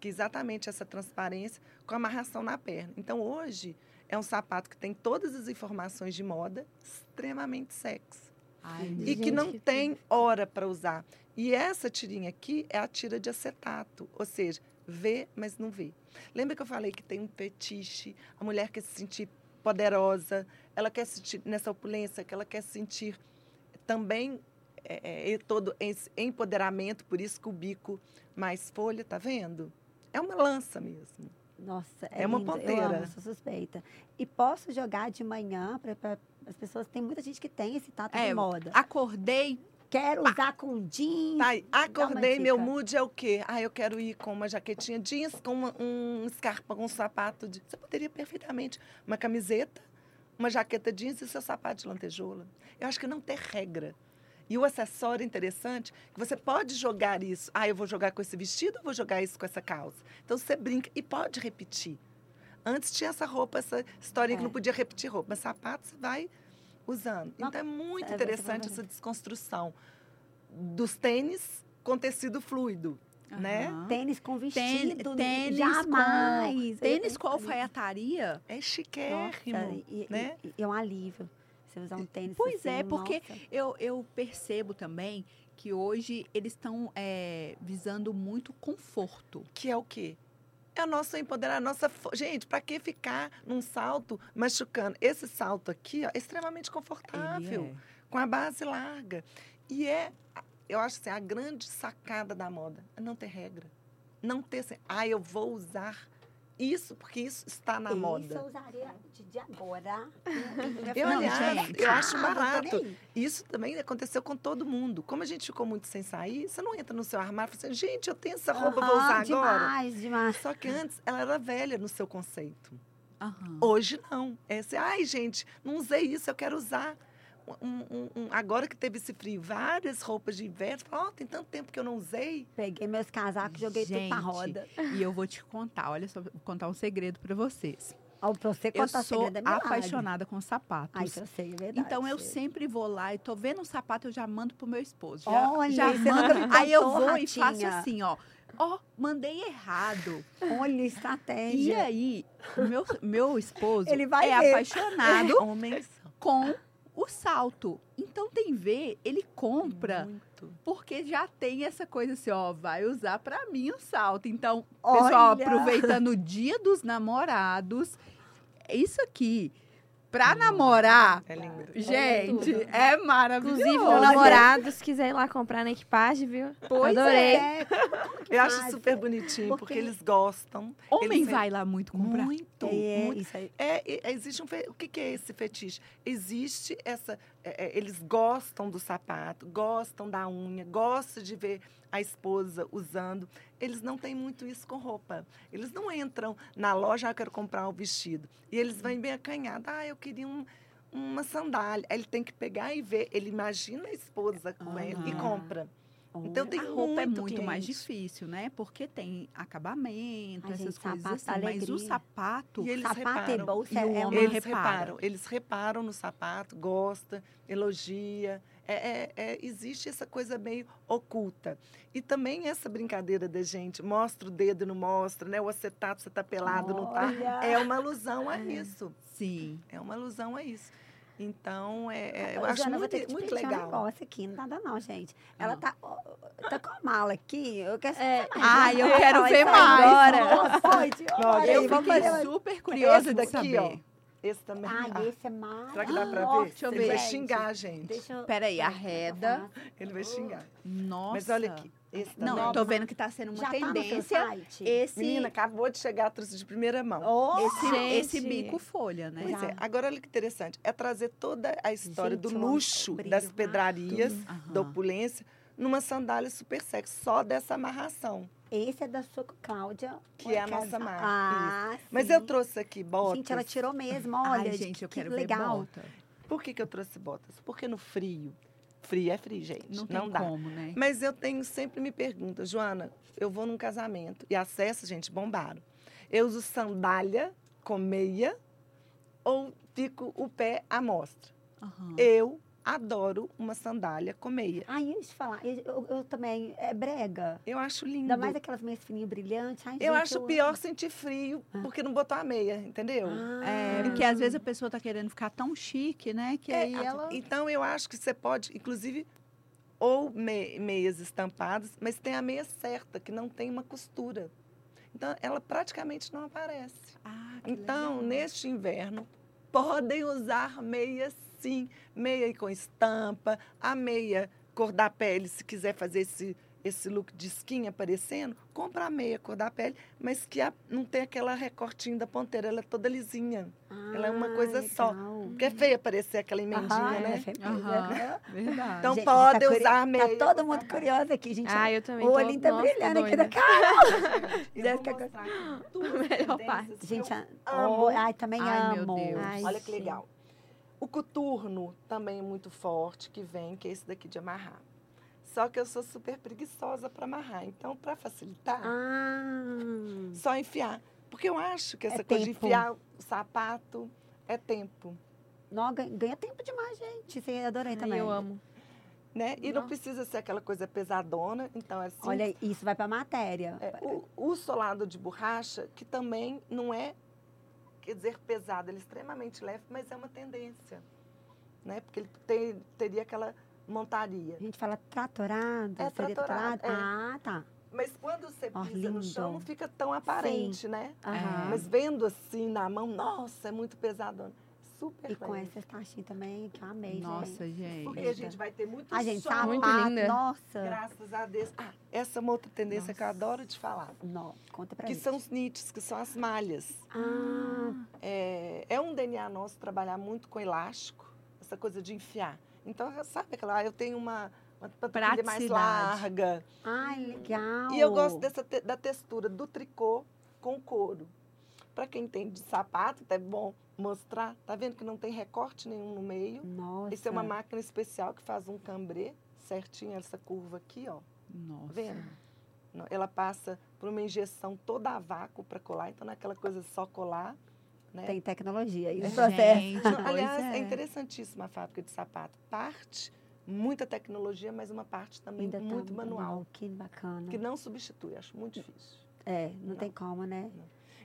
D: que é exatamente essa transparência, com amarração na perna. Então, hoje, é um sapato que tem todas as informações de moda, extremamente sexy.
C: Ai,
D: E que não
A: que
D: tem hora para usar. E essa tirinha aqui é a tira de acetato, ou seja, vê, mas não vê. Lembra que eu falei que tem um fetiche, a mulher quer se sentir poderosa, ela quer se sentir nessa opulência, que ela quer se sentir também é, é, todo esse empoderamento, por isso que o bico mais folha, tá vendo? É uma lança mesmo.
B: Nossa, é,
D: É uma
B: lindo. Eu
D: ponteira.
B: amo, sou suspeita. E posso jogar de manhã para as pessoas. Tem muita gente que tem esse tato
C: É,
B: de moda.
C: Acordei,
B: Quero usar com jeans.
D: Tá, acordei, meu mood é o quê? Ah, eu quero ir com uma jaquetinha jeans, com uma, um escarpa, com um sapato. De... Você poderia perfeitamente. Uma camiseta, uma jaqueta jeans e seu sapato de lantejoula. Eu acho que não ter regra. E o acessório interessante, que você pode jogar isso. Ah, eu vou jogar com esse vestido ou vou jogar isso com essa calça? Então você brinca e pode repetir. Antes tinha essa roupa, essa historinha que
B: É.
D: não podia repetir roupa, mas sapato você vai usando. Então é muito
B: é,
D: interessante essa desconstrução dos tênis com tecido fluido, né?
C: Aham.
B: Tênis com vestido.
C: tênis
B: jamais.
C: Tênis
B: Eu-
C: com alfaiataria?
D: É
B: Nossa,
D: chiquérrimo,
B: e,
D: né?
B: e- e é um alívio. Você usar um tênis
C: Pois
B: assim,
C: é, porque
B: nossa.
C: Eu, eu percebo também que hoje eles estão é, visando muito conforto.
D: Que é o quê? É o nosso empoderar, a nossa. Gente, para que ficar num salto machucando? Esse salto aqui ó, é extremamente confortável,
C: é.
D: com a base larga. E é, eu acho assim, a grande sacada da moda é não ter regra. Não ter assim, ah, eu vou usar isso, porque isso está na
B: Isso
D: moda.
B: eu usaria de, agora.
D: Eu,
C: Não,
D: aliás,
C: gente.
D: eu acho
B: Ah,
D: barato. Isso também aconteceu com todo mundo. Como a gente ficou muito sem sair, você não entra no seu armário e fala assim, gente, eu tenho essa roupa, vou
B: Aham,
D: usar agora.
B: Demais, demais.
D: Só que antes ela era velha no seu conceito.
C: Aham.
D: Hoje não. É assim, ai, gente, não usei isso, eu quero usar. Um- um- um- agora que teve esse frio, várias roupas de inverno, fala, ó, tem tanto tempo que eu não usei.
B: Peguei meus casacos, joguei tudo pra
C: Gente,
B: roda.
C: E eu vou te contar, olha só, vou contar um segredo para vocês.
B: Ó, pra você
C: Eu sou
B: segredo é
C: apaixonada com sapatos.
B: Ai, eu sei, é verdade.
C: Então eu
B: sei.
C: sempre vou lá e tô vendo um sapato, eu já mando pro meu esposo. Já,
B: Olha,
C: já mando.
B: me
C: Aí eu
B: contou,
C: vou e faço
B: Ratinha.
C: assim, ó. Ó, mandei errado.
B: Olha,
C: E
B: estratégia.
C: aí, o meu, meu esposo
B: Ele vai
C: é
B: ver.
C: apaixonado
D: Homens
C: com o salto. Então tem ver, ele compra
D: muito.
C: porque já tem essa coisa assim, ó, vai usar pra mim o salto. Então, pessoal,
B: Olha.
C: aproveitando o dia dos namorados, isso aqui, pra namorar,
D: É lindo.
C: gente,
A: tudo.
C: é maravilhoso.
A: Inclusive, meu namorado, se quiser ir lá comprar na equipagem, viu?
C: Pois
A: Adorei.
B: É,
D: Eu acho super bonitinho, porque,
B: Porque-
D: eles gostam.
C: Homem
D: eles
C: vai lá muito comprar.
D: Muito,
B: é,
D: muito.
B: isso aí.
D: É, é, existe um fe... o que, que é esse fetiche? Existe essa, é, é, eles gostam do sapato, gostam da unha, gostam de ver a esposa usando. Eles não têm muito isso com roupa. Eles não entram na loja, ah, eu quero comprar um vestido. E eles vêm bem acanhados. Ah, eu queria um- uma sandália. Aí ele tem que pegar e ver. Ele imagina a esposa com ele e compra. Então tem
C: a roupa é
D: muito que
C: mais difícil, né? Porque tem acabamento,
B: Ai,
C: essas
B: gente,
C: coisas
B: sapato
C: assim.
B: dá
C: Mas o
B: alegria.
C: sapato,
D: E eles
B: Sapato e
D: reparam.
B: bolsa
C: E o
B: é uma...
C: homem
D: Eles
C: repara.
D: reparam, eles reparam no sapato, gosta, elogia. É, é- é- existe essa coisa meio oculta. E também essa brincadeira da gente, mostra o dedo e não mostra, né? O acetato, você tá pelado, não tá.
B: Olha.
D: É uma alusão a isso.
C: sim.
D: É uma alusão a isso. Então, é, é, eu acho
B: Joana, vou
D: muito,
B: ter que te
D: muito
B: pedir Um
D: legal.
B: negócio aqui, não nada não, gente. Ela
C: Ah.
B: tá, ó, tá com a mala aqui, eu quero
A: É.
C: Ai, eu quero ver
B: ai,
C: mais.
B: Agora.
D: Não,
B: olha
C: Eu fiquei super curiosa
D: Esse
C: de
D: daqui,
C: saber.
D: ó. Esse também.
B: Ai,
D: Ah,
B: esse é maravilhoso.
D: será que dá pra ver?
C: deixa eu
D: Ele vai
C: ver.
D: xingar a gente.
B: Deixa eu...
C: Peraí,
B: Peraí,
C: arreda.
D: Ele vai xingar.
C: Nossa.
D: Mas olha aqui. Esse também.
C: Não, eu tô vendo que tá sendo uma
B: Já tá
C: tendência.
B: site?
C: esse,
D: Menina, acabou de chegar, trouxe de primeira mão.
B: Oh,
C: esse,
A: Gente.
C: esse bico folha, né?
D: Pois
B: Já.
D: é. Agora, olha que interessante. É trazer toda a história
B: Gente,
D: do luxo
B: brilho.
D: das pedrarias, da opulência, numa sandália super sexy, só dessa amarração.
B: esse é da sua Cláudia.
D: Que é a nossa marca,
B: Ah,
D: Mas
B: sim.
D: eu trouxe aqui botas.
B: Gente, ela tirou mesmo, olha.
C: Ai, gente, eu
B: que
C: quero
B: legal.
C: ver bota.
D: Por que, que eu trouxe botas? Porque no frio, frio é frio, gente.
C: Não
D: Não,
C: tem
D: dá.
C: como, né?
D: Mas eu tenho, sempre me pergunta, Joana, eu vou num casamento e acesso, gente, bombaram. Eu uso sandália com meia ou fico o pé à mostra?
C: Aham.
D: Eu adoro uma sandália com meia.
B: Ai, deixa eu falar, eu, eu- eu também, é brega.
D: Eu acho lindo.
B: Ainda mais aquelas meias fininhas brilhantes. Ai,
D: Eu
B: gente,
D: acho
B: amo.
D: pior sentir frio
B: Ah.
D: porque não botou a meia, entendeu?
C: É,
B: Ah.
C: porque às vezes a pessoa tá querendo ficar tão chique, né? Que
D: É,
C: aí ela.
D: Então eu acho que você pode, inclusive, ou me- meias estampadas, mas tem a meia certa, que não tem uma costura. Então ela praticamente não aparece.
C: Ah, que
D: Então,
C: legal.
D: neste inverno, podem usar meia sim. Meia com estampa, a meia cor da pele, se quiser fazer esse, esse look de skin aparecendo, compra a meia cor da pele, mas que a- não tem aquela recortinho da ponteira, ela é toda lisinha. ela é uma
B: Ah,
D: coisa só.
B: legal.
D: Porque é feio aparecer aquela emendinha,
B: Aham,
D: né?
B: é, feio
C: Aham.
B: mesmo.
C: Verdade.
D: Então
B: Gente,
D: pode
B: tá curi-
D: usar meia.
B: Tá todo mundo curioso aqui, gente.
A: Ah, eu também
B: o olhinho tá
A: nossa,
B: brilhando aqui da cara. Jéssica,
A: Melhor parte.
D: que
B: Gente,
D: eu
B: a-
D: amo.
B: ai, também
C: Ai, meu
B: amo.
C: Deus.
A: Ai,
D: Olha que legal. O coturno também é muito forte, que vem, que é esse daqui de amarrar. Só que eu sou super preguiçosa para amarrar. Então, para facilitar,
B: Ah,
D: só enfiar. Porque eu acho que essa
B: É
D: coisa de
B: tempo.
D: enfiar o sapato é tempo.
B: não, ganha, tempo demais, gente. Eu adorei
A: Ai,
B: também.
A: eu amo.
D: Né? E não
A: Nossa.
D: precisa ser aquela coisa pesadona. Então, é assim.
B: Olha, isso vai pra matéria.
D: É, o, o solado de borracha, que também não é, quer dizer, pesado, ele é extremamente leve, mas é uma tendência. Né? Porque ele tem- teria aquela montaria.
B: A gente fala tratorado.
D: É, tratorado, é.
B: Ah, tá.
D: Mas quando você pisa no chão, não fica tão aparente, né?
B: Aham.
D: Mas vendo assim na mão, nossa, é muito pesadona. Super
B: E com essas taxinhas também, que eu amei, gente.
C: Nossa, gente.
D: Porque a gente vai ter muito
B: A gente,
D: sol,
B: sapato,
A: Muito linda.
B: nossa.
D: graças a Deus. Ah, essa é uma outra tendência que eu
C: Nossa.
D: adoro te falar.
B: Não, conta pra
D: Que
B: gente.
D: são os knits, que são as malhas.
B: Ah,
D: É, é um DNA nosso trabalhar muito com elástico, essa coisa de enfiar. Então, sabe aquela, eu tenho uma, uma panturrilha mais larga.
B: ai, legal.
D: E eu gosto dessa, te- da textura do tricô com couro. Para quem tem de sapato, é bom mostrar. Tá vendo que não tem recorte nenhum no meio?
B: Nossa.
D: Isso é uma máquina especial que faz um cambrê certinho, essa curva aqui, ó. Tá
C: Nossa.
D: vendo? Não, Ela passa por uma injeção toda a vácuo para colar, então não é aquela coisa só colar. Né?
B: Tem tecnologia aí no
C: Gente,
B: processo.
D: Não,
C: pois
D: aliás, é.
C: é.
D: interessantíssima a fábrica de sapato. Parte, muita tecnologia, mas uma parte também
B: Ainda tá
D: muito manual.
B: Que bacana.
D: Que não substitui, acho muito difícil.
B: É, não,
D: Não.
B: tem como, né?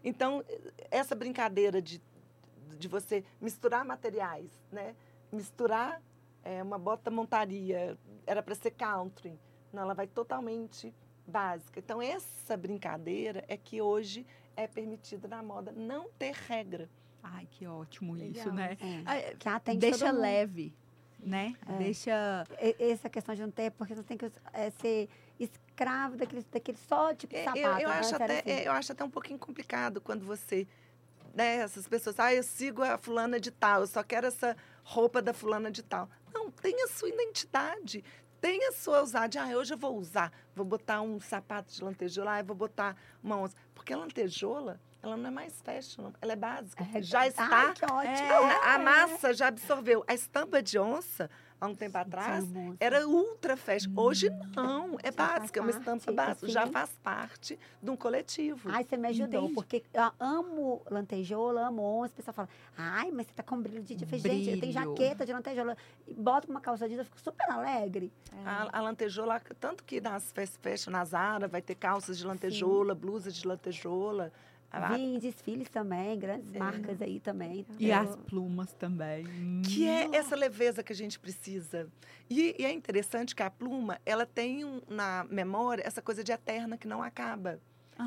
D: Então, essa brincadeira de, de você misturar materiais, né? Misturar é, uma bota montaria, era para ser country. Não, ela vai totalmente básica. Então, essa brincadeira é que hoje é permitida na moda não ter regra.
C: Ai, que ótimo isso,
A: Legal.
C: né?
B: É.
C: Ah,
B: Que atende
C: Deixa
B: todo mundo.
C: leve, né?
B: É.
C: Deixa.
B: Essa questão de não ter, porque você tem que é, ser escravo daquele, daquele só tipo de
D: É,
B: sapato.
D: eu, eu
B: né?
D: acho até,
B: assim.
D: é, eu acho até um pouquinho complicado quando você. Né, essas pessoas, ah, eu sigo a fulana de tal, eu só quero essa roupa da fulana de tal. Não, tem a sua identidade. Tem a sua ousadia. Ah, hoje eu vou usar, vou botar um sapato de lantejola, ah, eu vou botar uma onça. Porque a lantejola, ela não é mais fashion, ela é básica.
B: É,
D: já está.
B: Ai, que ótimo.
D: a, a massa já absorveu. A estampa de onça, há um tempo atrás, era ultra fashion. Hoje não, é
B: Já
D: básica, é uma estampa
B: parte,
D: básica. Já
B: sim.
D: faz parte de um coletivo.
B: Ai, você me ajudou, porque eu amo lantejola, amo onça. O pessoal fala, ai, mas você tá com brilho de dia. Eu falei, Gente, eu tenho jaqueta de lantejola. E boto uma calça jeans, eu fico super alegre.
D: A, a lantejola, tanto que nas fast fashion, na Zara, vai ter calças de lantejola, blusas de lantejola. A-
B: Vi em desfiles também, grandes
D: É.
B: marcas aí também.
C: E
B: Eu-
C: as plumas também.
D: que é essa leveza que a gente precisa. E, e é interessante que a pluma, ela tem um- na memória essa coisa de eterna que não acaba.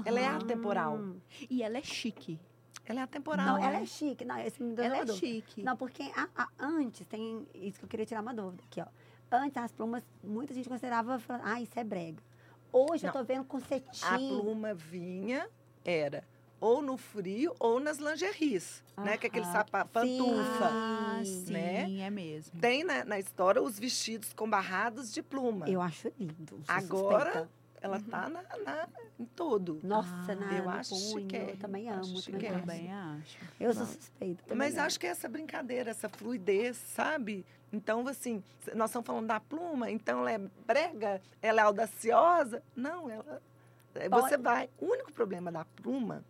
D: Ela é atemporal.
B: Hum.
C: E ela é chique.
D: Ela é atemporal.
B: Não,
D: né?
B: ela é chique. Não, esse me deu
C: Ela é
B: dúvida.
C: chique.
B: Não, porque a- a- antes tem isso que eu queria tirar uma dúvida aqui, ó. Antes as plumas, muita gente considerava, falando, ah, isso é brega. Hoje eu
D: Não.
B: tô vendo com
D: A
B: cetim.
D: pluma vinha, era ou no frio ou nas lingeries, né? Que é aquele
B: Aham.
D: sapato, pantufa.
C: Ah,
B: Sim,
C: sim,
D: né?
C: é mesmo.
D: Tem na, na história os vestidos com barrados de pluma.
B: Eu acho lindo.
D: Agora,
B: suspeita.
D: ela tá na, na- em todo.
B: Nossa,
C: Ah,
B: na,
D: eu
B: no
D: acho
B: punho,
D: chiquérrimo,
B: eu também
D: acho
B: amo, também
D: chiquérrimo.
B: gosto.
C: Também acho.
B: Eu sou suspeita. também
D: Mas acho que é essa brincadeira, essa fluidez, sabe? Então, assim, nós estamos falando da pluma, então ela é brega, ela é audaciosa. Não, ela. é,
B: Pode-
D: Você vai. O único problema da pluma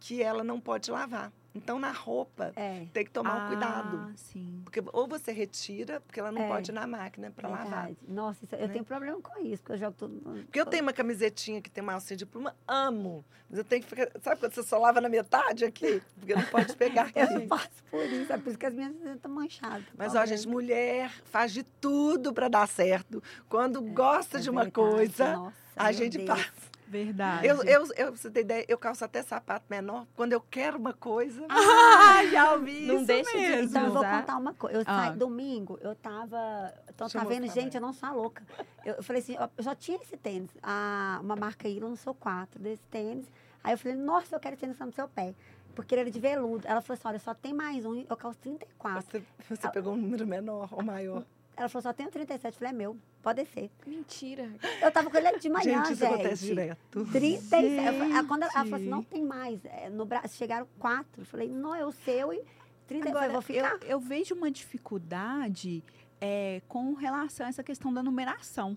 D: que ela não pode lavar. Então, na roupa,
B: É,
D: tem que tomar um cuidado.
C: Ah, sim.
D: Porque ou você retira, porque ela não
B: É.
D: pode ir na máquina para lavar.
B: Nossa, isso- eu
D: né?
B: tenho problema com isso, porque eu jogo tudo. no-
D: Porque eu tenho uma camisetinha que tem uma alcinha de pluma, amo. Mas eu tenho que ficar. Sabe quando você só lava na metade aqui? Porque não pode pegar aqui.
B: Eu passo por isso, é por isso que as minhas estão manchadas.
D: Mas,
B: Ó,
D: gente, mulher faz de tudo para dar certo. Quando gosta
B: é
D: de uma
B: verdade,
D: coisa,
B: nossa,
D: a gente
B: Deus.
D: passa.
C: Verdade.
D: Eu, eu, eu, pra você ter ideia, eu calço até sapato menor. Quando eu quero uma coisa.
C: Ah, já ouvi
A: Não
C: isso
A: deixa de
C: mesmo.
B: Então, eu vou contar uma coisa. Eu
C: Ah.
B: saí domingo, eu tava. Então, tá vendo, gente, eu não sou a louca. Eu, eu falei assim, eu só tinha esse tênis. A, uma marca aí lançou quatro desse tênis. Aí eu falei, nossa, eu quero tênis no seu pé. Porque ele era de veludo. Ela falou assim: olha, só tem mais um, eu calço 34.
D: Você, você pegou um número menor ou maior.
B: Ela falou, só tenho 37. Eu falei, é meu, pode descer.
A: Mentira.
B: Eu tava com ele de manhã,
D: gente,
B: gente.
D: isso acontece direto.
B: 37. Eu falei- ah, quando ela, ela falou assim,
C: Gente.
B: não tem mais. É, no Brasil chegaram quatro. Eu falei, não, é o seu. E 30, eu
C: Agora,
B: vou ficar.
C: eu, eu vejo uma dificuldade é, com relação a essa questão da numeração.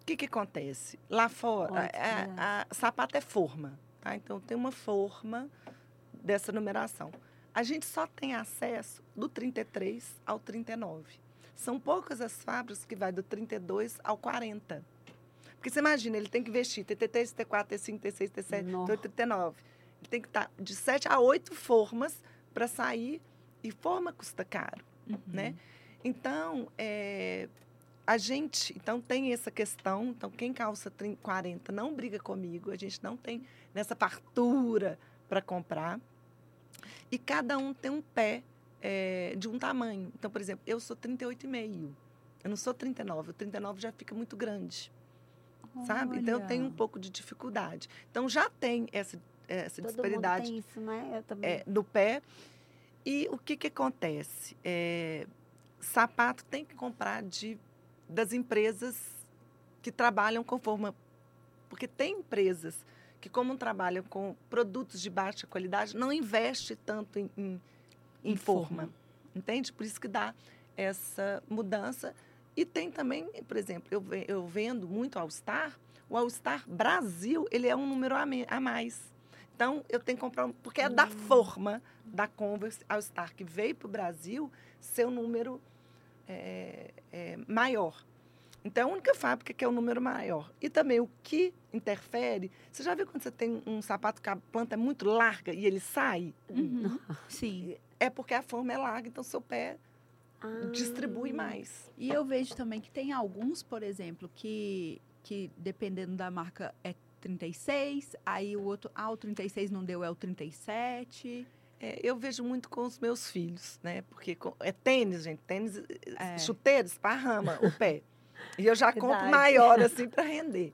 D: O que, que acontece? Lá fora,
B: Ótimo,
D: a- a- a- sapato é forma, tá? Então tem uma forma dessa numeração. A gente só tem acesso do 33 ao 39. São poucas as fábricas que vai do 32 ao 40. Porque você imagina, ele tem que vestir TT3, T4, T5, T6, T7,
B: Nossa.
D: T8, T9. Ele tem que estar de 7 a 8 formas para sair. E forma custa caro né? Então, é, a gente então tem essa questão. Então, quem calça 30, 40 não briga comigo. A gente não tem nessa fartura para comprar. E cada um tem um pé é, de um tamanho. Então, por exemplo, eu sou 38,5. Eu não sou 39. O 39 já fica muito grande, sabe? Então, eu tenho um
C: Olha.
D: pouco de dificuldade. Então, já tem essa, essa
B: Todo
D: disparidade
B: mundo tem isso, né? Eu também.
D: é, no pé. E o que, que acontece? É, sapato tem que comprar de, das empresas que trabalham com forma. Porque tem empresas que, como trabalham com produtos de baixa qualidade, não investe tanto em, em, em forma. Entende? Por isso que dá essa mudança. E tem também, por exemplo, eu, eu vendo muito All-Star. O All-Star Brasil, ele é um número a, me- a mais. Então, eu tenho que comprar, um, porque é da forma da Converse All-Star que veio para o Brasil, ser um número é, é, maior. Então, é a única fábrica que é o número maior. E também o que interfere, você já viu quando você tem um sapato que a planta é muito larga e ele sai?
C: Uhum. Sim.
D: É porque a forma é larga, então seu pé
B: Ah,
D: distribui mais.
C: E eu vejo também que tem alguns, por exemplo, que, que dependendo da marca é 36, aí o outro, ah, o 36 não deu, é o 37.
D: É, eu vejo muito com os meus filhos, né? Porque com- é tênis, gente. Tênis,
C: É.
D: chuteiros, esparrama o pé. E eu já compro
B: Verdade.
D: maior, assim, para render.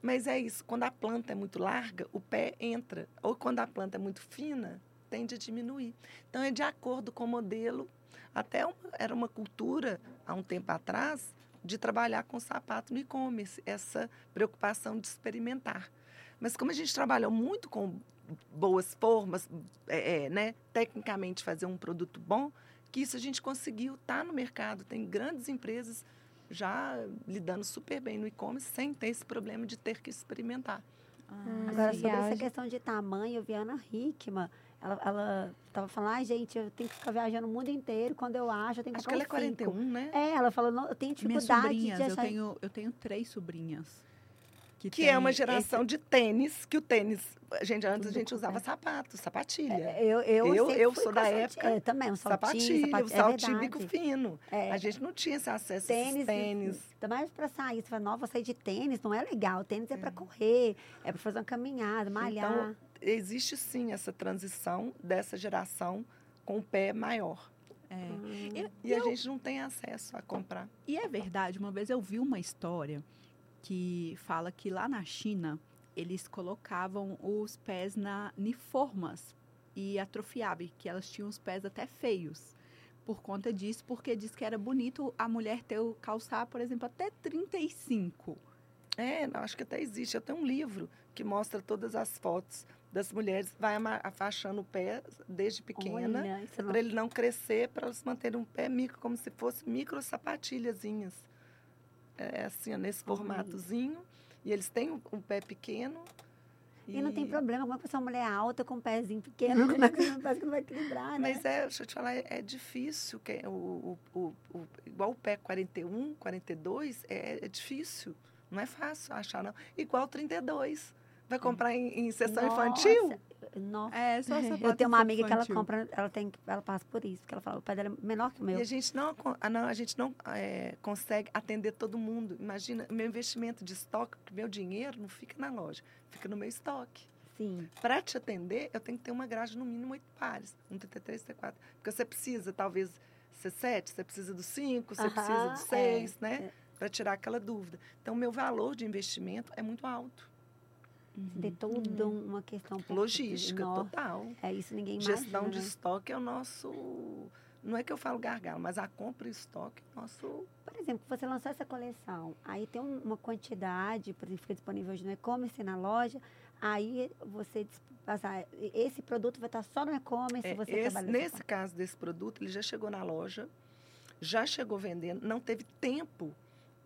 D: Mas é isso, quando a planta é muito larga, o pé entra. Ou quando a planta é muito fina, tende a diminuir. Então, é de acordo com o modelo. Até uma- era uma cultura, há um tempo atrás, de trabalhar com sapato no e-commerce. Essa preocupação de experimentar. Mas como a gente trabalhou muito com boas formas, é, é, né, tecnicamente fazer um produto bom, que isso a gente conseguiu estar no mercado. Tem grandes empresas já lidando super bem no e-commerce sem ter esse problema de ter que experimentar.
C: Ah,
B: Agora,
A: Sim.
B: sobre essa questão de tamanho, eu vi a Ana Hickman. Ela, ela tava falando, ai, gente, eu tenho que ficar viajando o mundo inteiro. Quando eu acho, eu tenho que
D: Acho que ela é
B: comprar um cinco.
D: 41, né?
B: É, ela falou, não, eu tenho
C: Minhas
B: dificuldade
C: sobrinhas,
B: de
C: eu
B: achar.
C: tenho, eu tenho três sobrinhas. Que,
D: Que é uma geração de tênis, que o tênis, gente, antes a gente usava sapato, sapatilha.
B: É, Eu, eu,
D: Eu- eu sou da época
B: é, também, um saltinho,
D: sapatilha,
B: sapatilha,
D: o
B: é
D: bico fino.
B: É.
D: A gente não tinha esse acesso a
B: Tênis,
D: tênis.
B: Ainda mais pra sair. Você fala, não, vou sair de tênis, não é legal. Tênis é, pra correr, é pra fazer uma caminhada, malhar.
D: Então, existe sim essa transição dessa geração com o pé maior.
C: É.
B: Hum.
C: E-
D: E a gente não tem acesso a comprar.
C: E é verdade, uma vez eu vi uma história que fala que lá na China eles colocavam os pés na em formas e atrofiavam, que elas tinham os pés até feios. Por conta disso, porque diz que era bonito a mulher ter o calçar, por exemplo, até 35.
D: É, não, acho que até existe. Eu tenho um livro que mostra todas as fotos das mulheres, vai afastando o pé desde pequena,
B: não-
D: para ele não crescer, para elas manterem um pé micro, como se fosse micro sapatilhazinhas. É assim, ó, nesse
B: Olha.
D: formatozinho. E eles têm um, pé pequeno.
B: E não tem problema, como é que você é uma mulher alta com um pezinho pequeno, como é que parece que não vai equilibrar, né?
D: Mas é, deixa eu te falar, é, é difícil. Que, o, o, o, o- igual o pé 41, 42, é, é difícil. Não é fácil achar, não. Igual o 32. Vai comprar em, em sessão infantil?
B: Nossa.
C: É, só
B: Eu tenho uma amiga que ela compra, ela tem, ela passa por isso, porque ela fala, o pé dela é menor que o meu.
D: E a gente não, ah, não, a gente não é, consegue atender todo mundo. Imagina, o meu investimento de estoque, porque meu dinheiro não fica na loja, fica no meu estoque.
B: Sim.
D: Para te atender, eu tenho que ter uma grade no mínimo oito pares, um TT3, T4. Porque você precisa, talvez, ser sete, você precisa do cinco, você precisa
B: Aham,
D: do seis,
B: é,
D: né?
B: é.
D: Para tirar aquela dúvida. Então, meu valor de investimento é muito alto.
B: Tem toda uma questão.
D: Logística, total.
B: É isso, ninguém imagina,
D: Gestão de
B: né?
D: estoque é o nosso. Não é que eu falo gargalo, mas a compra e estoque é o nosso.
B: Por exemplo, você lançou essa coleção, aí tem um- uma quantidade, por exemplo, fica disponível hoje no e-commerce, na loja, aí você passar. Esse produto vai estar só no e-commerce,
D: É,
B: você
D: esse- nesse caso desse produto, ele já chegou na loja, já chegou vendendo, não teve tempo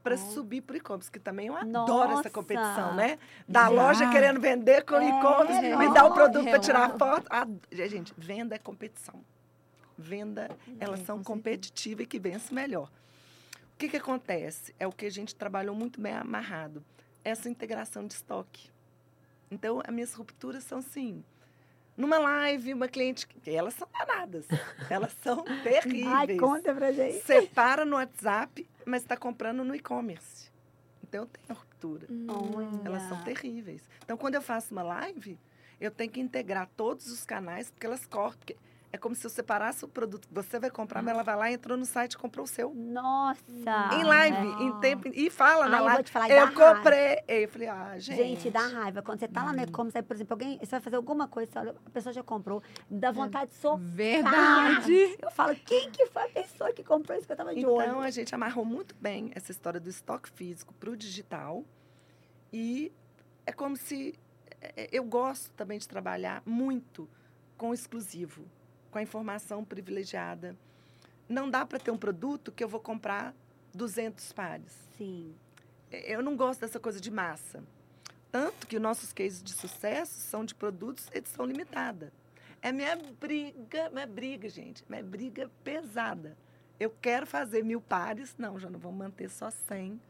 D: para subir para o e-commerce, que também eu adoro
B: Nossa!
D: essa competição, né? Da
C: Já.
D: loja querendo vender com
B: É,
D: e-commerce, me
B: não.
D: dá o produto para
A: É
D: tirar
A: uma-
D: foto. Ah, gente, venda é competição. Venda, elas
B: É,
D: são
B: com certeza.
D: competitivas e que vence melhor. O que, que acontece? É o que a gente trabalhou muito bem amarrado. Essa integração de estoque. Então, as minhas rupturas são assim. Numa live, uma cliente. Elas são danadas. Elas são terríveis.
B: Ai, conta pra gente.
D: Separa no WhatsApp, mas está comprando no e-commerce. Então, eu tenho ruptura.
B: Olha.
D: Elas são terríveis. Então, quando eu faço uma live, eu tenho que integrar todos os canais, porque elas cortam. Porque é como se eu separasse o produto que você vai comprar, mas ela vai lá, entrou no site e comprou o seu.
B: Nossa!
D: em live,
B: é.
D: em tempo. E fala na
B: Ai, eu
D: live.
B: vou te falar,
D: Eu
B: dá raiva.
D: comprei. Eu falei, ah, gente.
B: Gente, dá raiva. Quando você tá lá no e-commerce, aí, por exemplo, alguém, você vai fazer alguma coisa, você olha, a pessoa já comprou, dá
D: É.
B: vontade de socar.
C: Verdade.
B: Eu falo, quem que foi a pessoa que comprou isso que eu tava de
D: Então,
B: olho?
D: a gente amarrou muito bem essa história do estoque físico para o digital. E é como se. é, Eu gosto também de trabalhar muito com o exclusivo, com a informação privilegiada. Não dá para ter um produto que eu vou comprar 200 pares.
B: Sim.
D: É, Eu não gosto dessa coisa de massa. Tanto que os nossos cases de sucesso são de produtos edição limitada. É minha briga, minha briga, gente. Minha briga pesada. Eu quero fazer mil pares. Não, já não vou manter só 100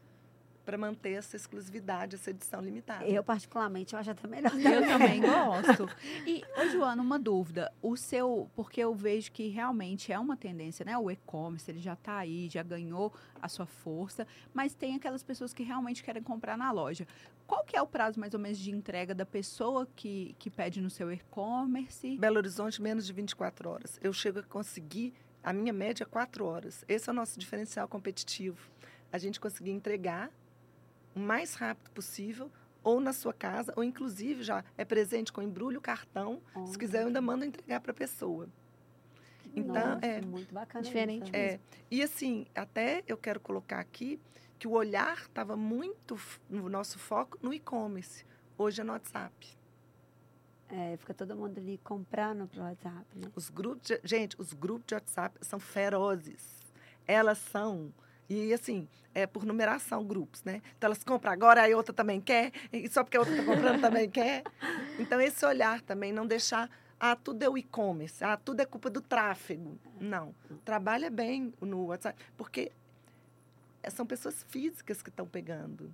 D: para manter essa exclusividade, essa edição limitada.
B: Eu, particularmente, eu acho até melhor.
C: Eu também gosto. E, ô, Joana, uma dúvida. O seu, porque eu vejo que realmente é uma tendência, né? O e-commerce, ele já está aí, já ganhou a sua força, mas tem aquelas pessoas que realmente querem comprar na loja. Qual que é o prazo, mais ou menos, de entrega da pessoa que, que pede no seu e-commerce?
D: Belo Horizonte, menos de 24 horas. Eu chego a conseguir, a minha média é 4 horas. Esse é o nosso diferencial competitivo. A gente conseguir entregar o mais rápido possível, ou na sua casa, ou inclusive já é presente com embrulho, cartão. Se quiser, eu ainda mando entregar para a pessoa. Então,
B: Nossa,
D: é.
B: muito bacana.
A: Diferente
B: isso.
D: É, e assim, até eu quero colocar aqui que o olhar estava muito no nosso foco no e-commerce. Hoje é no WhatsApp.
B: É, fica todo mundo ali comprando pro WhatsApp, né?
D: Os grupos, de- gente, os grupos de WhatsApp são ferozes. Elas são e assim, é por numeração grupos, né? Então elas compram agora, aí a outra também quer, e só porque a outra está comprando também quer. Então esse olhar também não deixar ah, tudo é o e-commerce, ah, tudo é culpa do tráfego. Não. Trabalha bem no WhatsApp, porque é, são pessoas físicas que estão pegando,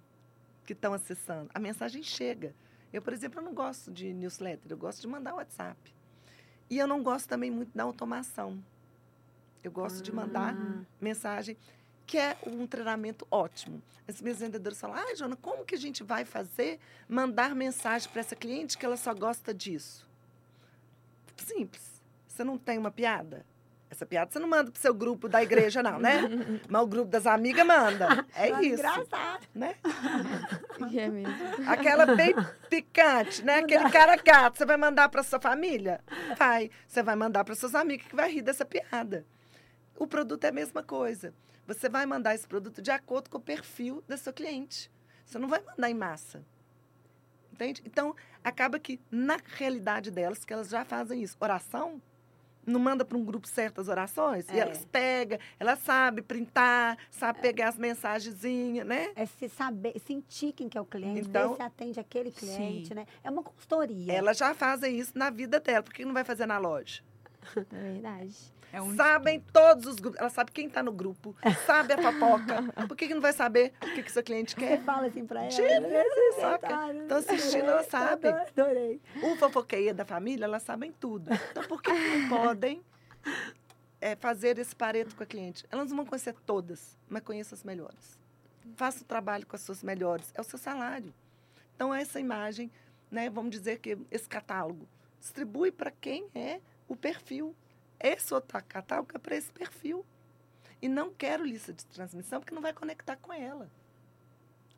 D: que estão acessando. A mensagem chega. Eu, por exemplo, eu não gosto de newsletter, eu gosto de mandar WhatsApp. E eu não gosto também muito da automação. Eu gosto de mandar
B: Ah.
D: mensagem, que é um treinamento ótimo. As minhas vendedoras falam, ah, Jona, como que a gente vai fazer mandar mensagem para essa cliente que ela só gosta disso? Simples. Você não tem uma piada? Essa piada você não manda pro seu grupo da igreja, não, né? Mas o grupo das amigas manda. É
B: Nossa,
D: isso.
B: Engraçado.
D: Né?
A: É mesmo.
D: Aquela bem picante, né? Aquele cara gato. Você vai mandar para sua família? Vai. Você vai mandar para seus amigos que vai rir dessa piada. O produto é a mesma coisa. Você vai mandar esse produto de acordo com o perfil da sua cliente. Você não vai mandar em massa. Entende? Então, acaba que na realidade delas, que elas já fazem isso. Oração, não manda para um grupo certas orações, e
B: É.
D: elas pegam, elas sabem printar, sabe pegar as mensagenzinhas, né?
B: É se saber, sentir quem que é o cliente,
D: Então-
B: ver se atende aquele cliente,
C: Sim.
B: né? É uma consultoria.
D: Elas já fazem isso na vida dela. Por que não vai fazer na loja?
A: É verdade.
C: É um
D: Sabem todos os grupos. Ela sabe quem está no grupo. Sabe a fofoca. Por que, que não vai saber o que, que seu cliente
B: Você
D: quer?
B: fala assim pra ela.
D: Tira,
B: né?
D: você sabe. Tô assistindo, ela sabe.
B: Adorei.
D: O fofoqueia da família, elas sabem tudo. Então, por que, que não podem é, fazer esse pareto com a cliente? Elas não vão conhecer todas, mas conheça as melhores. Faça o trabalho com as suas melhores. É o seu salário. Então, essa imagem, né, vamos dizer que esse catálogo, distribui para quem é o perfil. Esse outro catálogo é para esse perfil. E não quero lista de transmissão, porque não vai conectar com ela.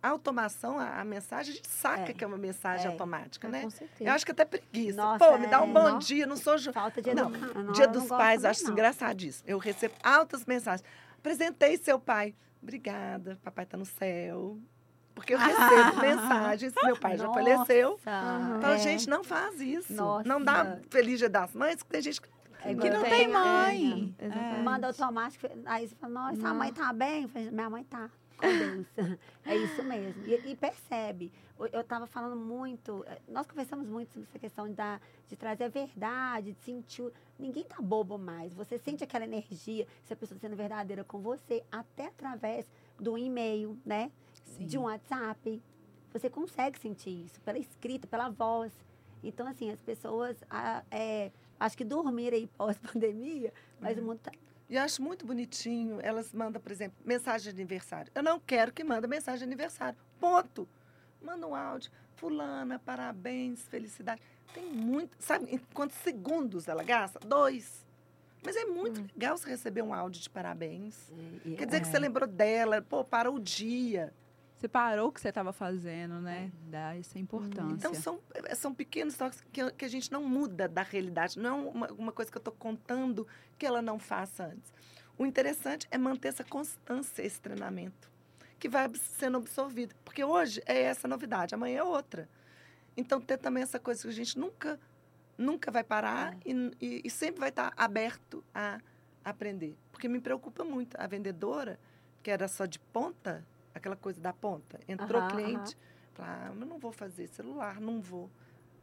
D: A automação, a, a mensagem, a gente saca
B: É,
D: que é uma mensagem
B: é.
D: automática,
A: Ah,
D: né?
A: com certeza.
D: Eu acho que até preguiça.
B: Nossa,
D: Pô, me dá um
B: é.
D: bom
A: Não.
D: dia, não sou... ju-
B: Falta de
D: Não,
B: educação.
D: Dia dos pais, acho isso engraçadíssimo. Eu recebo altas mensagens. Apresentei seu pai. Obrigada, papai está no céu. Porque eu recebo mensagens, meu pai já faleceu.
B: Nossa,
D: Então,
B: é.
D: gente, não faz isso.
B: Nossa.
D: Não dá Feliz Dia das Mães, que tem gente que
B: É
C: Que não tem mãe.
A: É.
B: Manda automático. Aí você fala, nossa, a mãe tá bem? Minha mãe tá. É isso mesmo. E, e percebe. Eu- estava falando muito, eh, nós conversamos muito sobre essa questão da, de trazer a verdade, de sentir. Ninguém tá bobo mais. Você sente aquela energia, se a pessoa sendo verdadeira com você, até através do e-mail, né?
C: Sim.
B: De um WhatsApp. Você consegue sentir isso, pela escrita, pela voz. Então, assim, as pessoas, ah, é, acho que dormir aí pós-pandemia, mas o mundo tá,
D: E eu acho muito bonitinho, elas mandam, por exemplo, mensagem de aniversário. Eu não quero que manda mensagem de aniversário. Ponto. Manda um áudio. Fulana, parabéns, felicidade. Tem muito. Sabe em quantos segundos ela gasta? Dois. Mas é muito legal você receber um áudio de parabéns.
B: é,
D: Quer dizer que
C: É.
D: você lembrou dela, pô, para o dia.
C: Você parou o que você estava fazendo, né? Dá essa importância.
D: Então, são, eh, são pequenos toques que, que a gente não muda da realidade. Não é uma, uma coisa que eu estou contando que ela não faça antes. O interessante é manter essa constância, esse treinamento, que vai sendo absorvido. Porque hoje é essa novidade, amanhã é outra. Então, ter também essa coisa que a gente nunca, nunca vai parar e, e- e sempre vai estar aberto a aprender. Porque me preocupa muito. A vendedora, que era só de ponta, aquela coisa da ponta, entrou
B: Aham,
D: cliente, fala, ah, mas não vou fazer celular, não vou.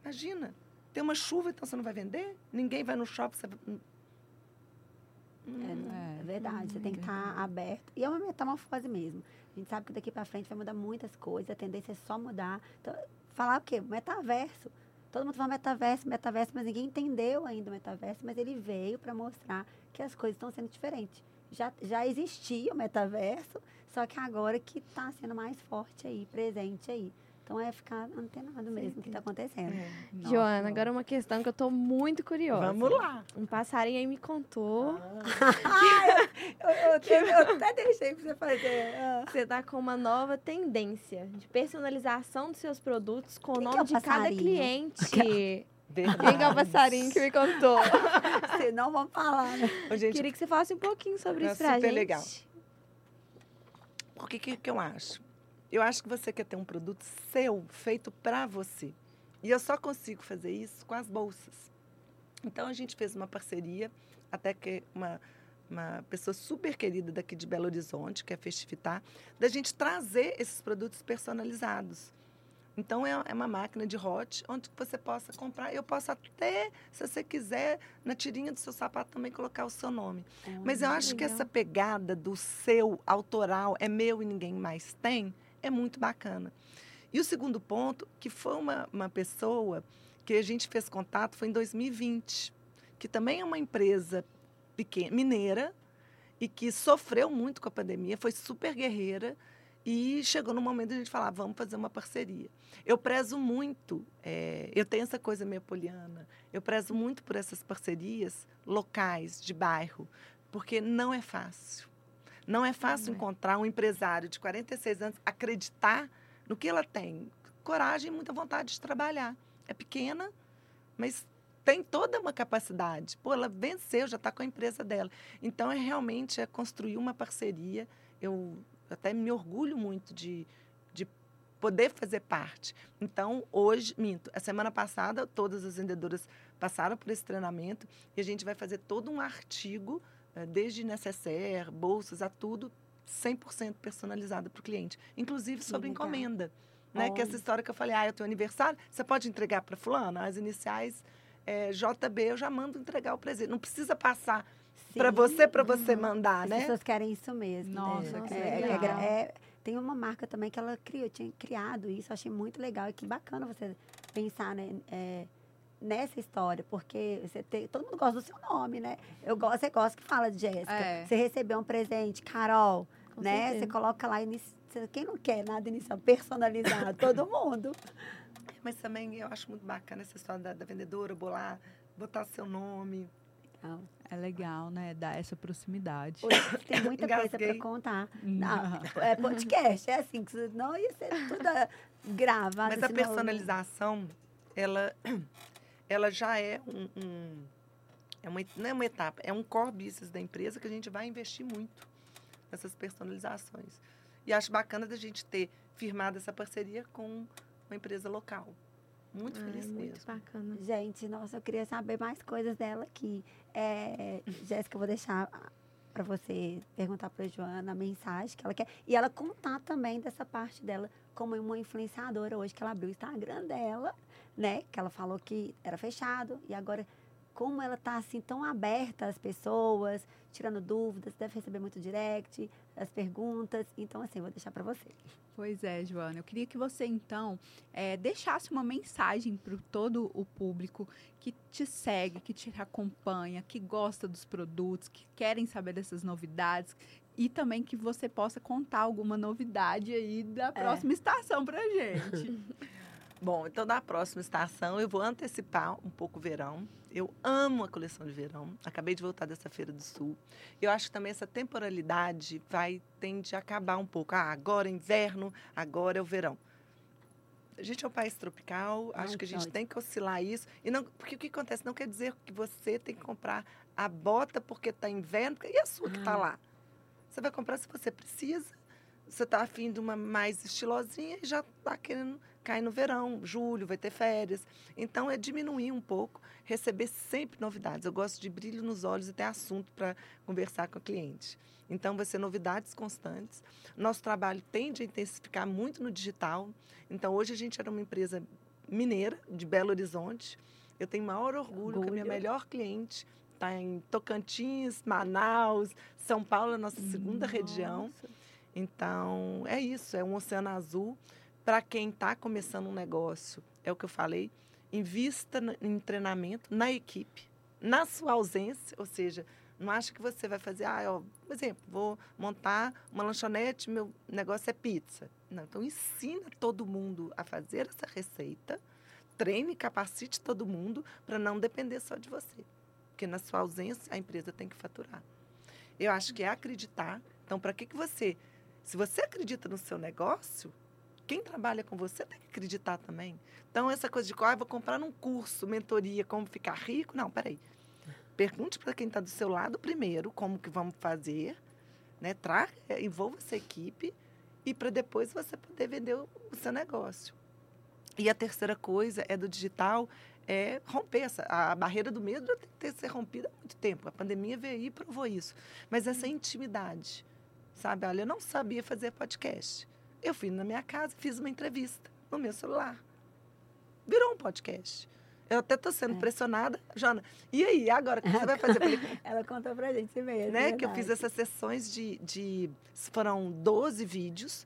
D: Imagina, tem uma chuva, então você não vai vender? Ninguém vai no shopping, você vai... Hum,
B: É, não-
C: É.
B: é verdade, você tem que estar aberto. E é uma metamorfose mesmo. A gente sabe que daqui para frente vai mudar muitas coisas, a tendência é só mudar. Então, falar o quê? Metaverso. Todo mundo fala metaverso, metaverso, mas ninguém entendeu ainda o metaverso, mas ele veio para mostrar que as coisas estão sendo diferentes. Já, já existia o metaverso, só que agora que está sendo mais forte aí, presente aí. Então é ficar antenado mesmo do que está acontecendo.
D: é.
C: Nossa,
A: Joana, agora uma questão que eu tô muito curiosa.
D: Vamos lá.
A: Um passarinho aí me contou
B: Eu, eu, eu até deixei para você fazer. ah.
A: que você tá com uma nova tendência de personalização dos seus produtos com o
B: Quem que
A: nome
B: é o
A: de cada
B: passarinho?
A: cliente.
D: Verdade.
A: que é o passarinho que me contou?
B: Senão vamos falar, né?
D: Ô, gente,
A: Queria que você falasse um pouquinho sobre
D: É
A: isso pra
D: super
A: gente.
D: legal. Porque que, que eu acho? Eu acho que você quer ter um produto seu, feito para você. E eu só consigo fazer isso com as bolsas. Então a gente fez uma parceria, até que uma, uma pessoa super querida daqui de Belo Horizonte, que é a Festivitar, da gente trazer esses produtos personalizados. Então é, é uma máquina de hot onde você possa comprar. Eu posso até, se você quiser, na tirinha do seu sapato também colocar o seu nome. Mas eu acho que essa pegada do seu autoral é meu e ninguém mais tem é muito bacana. E o segundo ponto, que foi uma, uma pessoa que a gente fez contato, foi em 2020, que também é uma empresa pequena, mineira e que sofreu muito com a pandemia, foi super guerreira e chegou no momento de a gente falar, vamos fazer uma parceria. Eu prezo muito, eh, eu tenho essa coisa meio poliana, eu prezo muito por essas parcerias locais, de bairro, porque não é fácil. Não é fácil
A: Não é.
D: encontrar um empresário de 46 anos acreditar no que ela tem. Coragem e muita vontade de trabalhar. É pequena, mas tem toda uma capacidade. Pô, ela venceu, já está com a empresa dela. Então, é realmente é construir uma parceria. Eu até me orgulho muito de, de poder fazer parte. Então, hoje, minto, a semana passada, todas as vendedoras passaram por esse treinamento e a gente vai fazer todo um artigo, eh, desde necessaire, bolsas, a tudo, 100% personalizado para o cliente. Inclusive sobre
B: legal.
D: encomenda. Né? Que essa história que eu falei, ah, é teu aniversário, você pode entregar para fulano? As iniciais é, JB, eu já mando entregar o presente. Não precisa passar para você, para você
B: Uhum.
D: mandar,
B: As
D: né?
B: pessoas querem isso mesmo.
C: Nossa,
B: né?
A: que
B: É- é-
A: legal.
B: é é- tem uma marca também que ela criou, tinha criado isso, achei muito legal. E que bacana você pensar né, é, nessa história, porque você tem, todo mundo gosta do seu nome, né? Eu gosto, você gosta que fala de Jéssica.
C: É.
B: Você recebeu um presente, Carol,
A: Com
B: né?
A: certeza.
B: Você coloca lá, quem não quer nada inicial, personalizado, todo mundo.
D: Mas também eu acho muito bacana essa história da, da vendedora, bolar, botar seu nome.
B: Então,
C: É legal, né? Dar essa proximidade.
B: hoje tem muita coisa para contar. Não, é podcast, é assim, que senão ia ser tudo ah, gravado.
D: Mas a personalização, ela, ela já é um, um- é uma, não é uma etapa, é um core business da empresa que a gente vai investir muito nessas personalizações. E acho bacana da gente ter firmado essa parceria com uma empresa local. Muito
A: Ai,
D: feliz
A: muito
D: mesmo.
A: bacana.
B: Gente, nossa, eu queria saber mais coisas dela aqui. É, Jéssica, eu vou deixar para você perguntar para Joana a mensagem que ela quer. E ela contar também dessa parte dela como uma influenciadora hoje, que ela abriu o Instagram dela, né? Que ela falou que era fechado. E agora, como ela tá assim tão aberta às pessoas, tirando dúvidas, deve receber muito direct, as perguntas. Então, assim, eu vou deixar para você.
C: Pois é, Joana. Eu queria que você, então, eh, deixasse uma mensagem para todo o público que te segue, que te acompanha, que gosta dos produtos, que querem saber dessas novidades. E também que você possa contar alguma novidade aí da próxima estação pra gente.
D: Bom, então na próxima estação eu vou antecipar um pouco o verão. Eu amo a coleção de verão. Acabei de voltar dessa Feira do Sul. Eu acho que também essa temporalidade vai tende a acabar um pouco. Ah, agora é inverno, agora é o verão. A gente é um país tropical, acho que a gente tem que oscilar isso. E não, porque o que acontece? Não quer dizer que você tem que comprar a bota porque está inverno e a sua que está
B: Ah.
D: lá. Você vai comprar se você precisa. Você está afim de uma mais estilosinha e já está querendo cair no verão, julho, vai ter férias. Então, é diminuir um pouco, receber sempre novidades. Eu gosto de brilho nos olhos e ter assunto para conversar com o cliente. Então, vai ser novidades constantes. Nosso trabalho tende a intensificar muito no digital. Então, hoje a gente era uma empresa mineira, de Belo Horizonte. Eu tenho maior orgulho, que a minha melhor cliente está em Tocantins, Manaus, São Paulo, a nossa segunda região. Então, é isso, é um oceano azul. Para quem está começando um negócio, é o que eu falei, invista em treinamento, na equipe, na sua ausência, ou seja, não acha que você vai fazer, ah, ó, por exemplo, vou montar uma lanchonete, meu negócio é pizza. Não, então ensina todo mundo a fazer essa receita, treine, capacite todo mundo para não depender só de você. Porque na sua ausência, a empresa tem que faturar. Eu acho que é acreditar. Então, para que, que você se você acredita no seu negócio, quem trabalha com você tem que acreditar também. Então, essa coisa de que ah, vou comprar um curso, mentoria, como ficar rico. Não, peraí. Pergunte para quem está do seu lado primeiro como que vamos fazer, né? Traga, eh, envolva essa equipe e para depois você poder vender o, seu negócio. E a terceira coisa é do digital, é romper essa, a barreira do medo tem que ter, ser rompida há muito tempo. A pandemia veio e provou isso. Mas essa intimidade, sabe? Olha, eu não sabia fazer podcast. Eu fui na minha casa, fiz uma entrevista no meu celular. Virou um podcast. Eu até estou sendo
B: É.
D: pressionada. Jana, e aí, agora, o que você vai fazer? Falei,
B: Ela contou pra gente isso mesmo.
D: né? Que eu fiz essas sessões de, de. Foram 12 vídeos,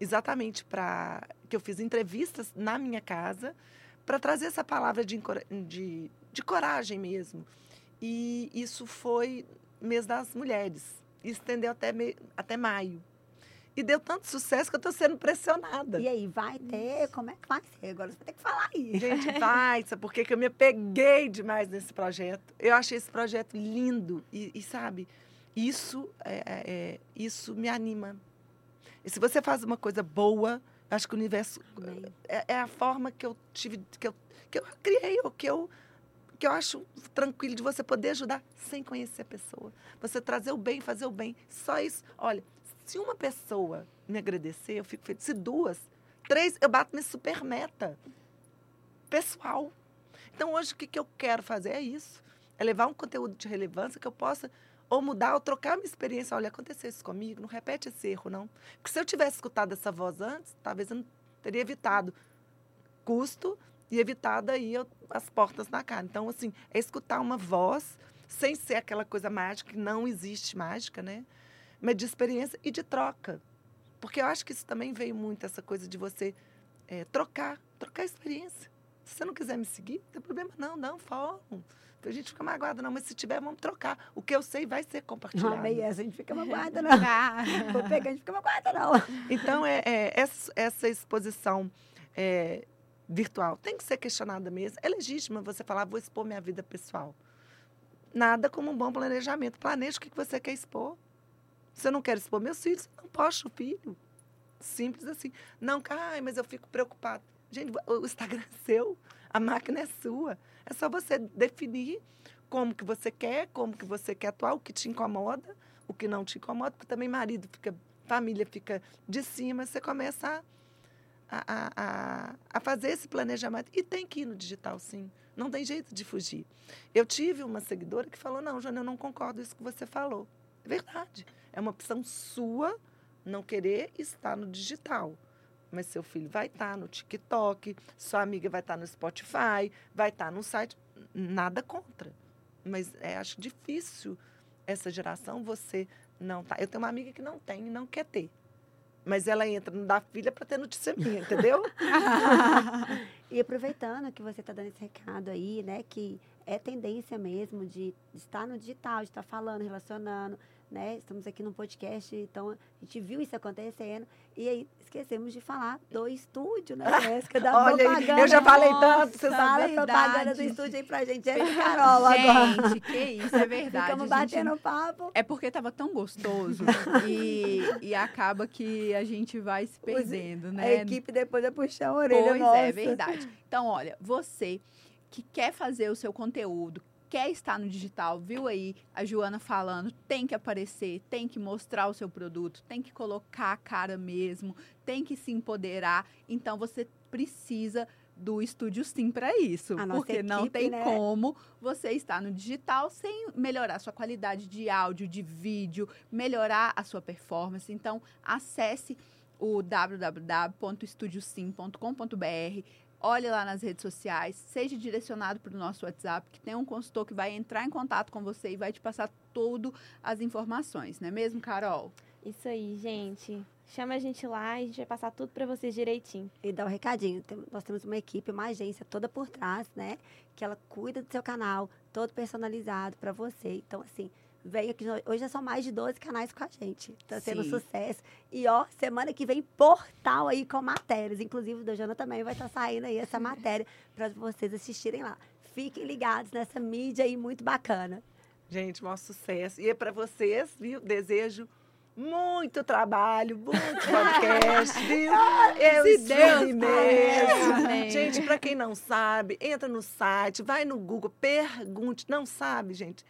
D: exatamente para. Que eu fiz entrevistas na minha casa, para trazer essa palavra de, de, de coragem mesmo. E isso foi mês das mulheres. E estendeu até, me, até maio. E deu tanto sucesso que eu estou sendo pressionada.
B: E aí, vai ter? Como é que vai ser? Agora você vai ter que falar aí.
D: Gente, vai, sabe por quê? que eu me apeguei demais nesse projeto? Eu achei esse projeto lindo e, e, sabe, isso, é, é, é, isso me anima. E se você faz uma coisa boa, acho que o universo é, é a forma que eu tive, que eu, que eu criei, ou que eu, que eu acho tranquilo de você poder ajudar sem conhecer a pessoa. Você trazer o bem, fazer o bem. Só isso. Olha, se uma pessoa me agradecer, eu fico feliz. Se duas, três, eu bato nesse super meta pessoal. Então, hoje, o que, que eu quero fazer é isso. É levar um conteúdo de relevância que eu possa ou mudar ou trocar minha experiência. Olha, aconteceu isso comigo, não repete esse erro, não. Porque se eu tivesse escutado essa voz antes, talvez eu não teria evitado custo e evitado aí as portas na cara. Então, assim, é escutar uma voz sem ser aquela coisa mágica, que não existe mágica, né? Mas de experiência e de troca. Porque eu acho que isso também veio muito, essa coisa de você eh, trocar, trocar experiência. Se você não quiser me seguir, não tem problema não, dá um fórum. A gente fica magoada, não, mas se tiver, vamos trocar. O que eu sei vai ser
B: Não
D: compartilhado.
B: amei essa, a gente fica magoada, não.
C: Ah,
B: Vou pegar, a gente fica magoada, não.
D: Então, é, é, essa, essa exposição é, virtual tem que ser questionada mesmo. É legítimo você falar, vou expor minha vida pessoal. Nada como um bom planejamento. Planeje o que você quer expor. Se eu não quero expor meus filhos, não posto o filho. Simples assim. Não, ai, mas eu fico preocupado. Gente, o Instagram é seu, a máquina é sua. É só você definir como que você quer, como que você quer atuar, o que te incomoda, o que não te incomoda, porque também marido fica, família fica de cima, você começa a, a, a, a fazer esse planejamento. E tem que ir no digital, sim. Não tem jeito de fugir. Eu tive uma seguidora que falou: Não, Jana, eu não concordo com isso que você falou. É verdade. É uma opção sua não querer estar no digital. Mas seu filho vai estar no TikTok, sua amiga vai estar no Spotify, vai estar no site. Nada contra. Mas é, acho difícil essa geração você não tá. Eu tenho uma amiga que não tem e não quer ter. Mas ela entra no da filha para ter notícia minha, entendeu?
B: e aproveitando que você está dando esse recado aí, né? Que é tendência mesmo de estar no digital, de estar falando, relacionando, né? Estamos aqui no podcast, então a gente viu isso acontecendo. E aí esquecemos de falar do estúdio, né, Jéssica? Da
D: Olha,
B: propaganda.
D: eu já falei tanto, você
B: Fala
C: verdade.
B: a propaganda do estúdio aí pra gente. Jéssica e Carol agora.
C: Gente, que isso, é verdade.
B: Ficamos
C: a gente-
B: batendo papo.
C: É porque tava tão gostoso e, e acaba que a gente vai se perdendo,
B: A
C: né?
B: equipe depois vai puxar a orelha
C: Pois
B: nossa.
C: é, verdade. Então, olha, você que quer fazer o seu conteúdo, quer estar no digital, viu aí a Joana falando, tem que aparecer, tem que mostrar o seu produto, tem que colocar a cara mesmo, tem que se empoderar. Então, você precisa do Estúdio Sim para isso, porque não
B: equipe,
C: tem
B: né?
C: como você estar no digital sem melhorar sua qualidade de áudio, de vídeo, melhorar a sua performance. Então, acesse o www.estudiosim.com.br. Olhe lá nas redes sociais, seja direcionado para o nosso WhatsApp, que tem um consultor que vai entrar em contato com você e vai te passar tudo as informações, não é mesmo, Carol?
A: Isso aí, gente. Chama a gente lá e a gente vai passar tudo para vocês direitinho.
B: E dá um recadinho. Tem- Nós temos uma equipe, uma agência toda por trás, né? Que ela cuida do seu canal, todo personalizado para você. Então, assim, que nós- hoje são mais de 12 canais com a gente. Tá sendo
C: Sim.
B: sucesso. E, ó, semana que vem, portal aí com matérias. Inclusive, o da Jana também vai estar saindo aí essa matéria para vocês assistirem lá. Fiquem ligados nessa mídia aí muito bacana.
D: Gente, maior sucesso. E é para vocês, viu? Desejo muito trabalho, muito podcast, viu? Eu
C: se Deus
D: mesmo. Gente, para quem não sabe, entra no site, vai no Google, pergunte. Não sabe, gente?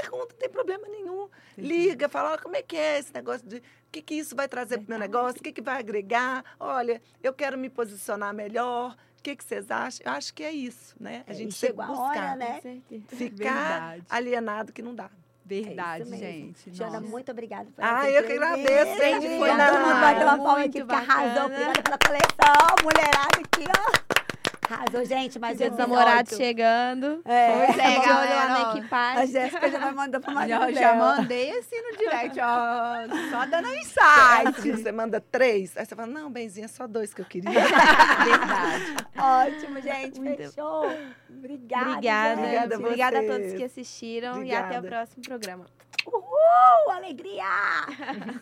D: Pergunta, não tem problema nenhum. Liga, fala, "Olha, como é que é esse negócio de... O que, que isso vai trazer para o meu negócio? O que, que vai agregar? Olha, eu quero me posicionar melhor. O que, que vocês acham? Eu acho que é isso, né? A
B: É,
D: gente
B: e chegou a
D: buscar.
B: hora, né?
A: Certeza.
D: Ficar
C: Verdade.
D: alienado que não dá.
C: Verdade,
B: É
C: gente.
B: Jana, muito obrigada por
D: Ah, eu que agradeço, hein,
B: Todo
D: menina?
B: mundo bateu uma palma aqui, porque arrasou. Obrigada pela coleção, mulherada aqui, ó. Arrasou, gente, mas
A: Dia dos namorados chegando.
B: É,
C: Pois é, galera,
A: na
C: ó.
B: a. Jéssica já vai mandar pra marido
C: Já, já mandei assim no direct, ó. Só dando um insight.
D: você manda três, aí você fala, não, benzinha, só dois que eu queria.
C: Verdade.
B: Ótimo, gente.
A: Muito.
B: Fechou. Obrigada.
A: Obrigada.
D: Obrigada a
A: Obrigada a todos que assistiram e até o
D: Obrigada.
A: próximo programa.
B: Uhul, alegria!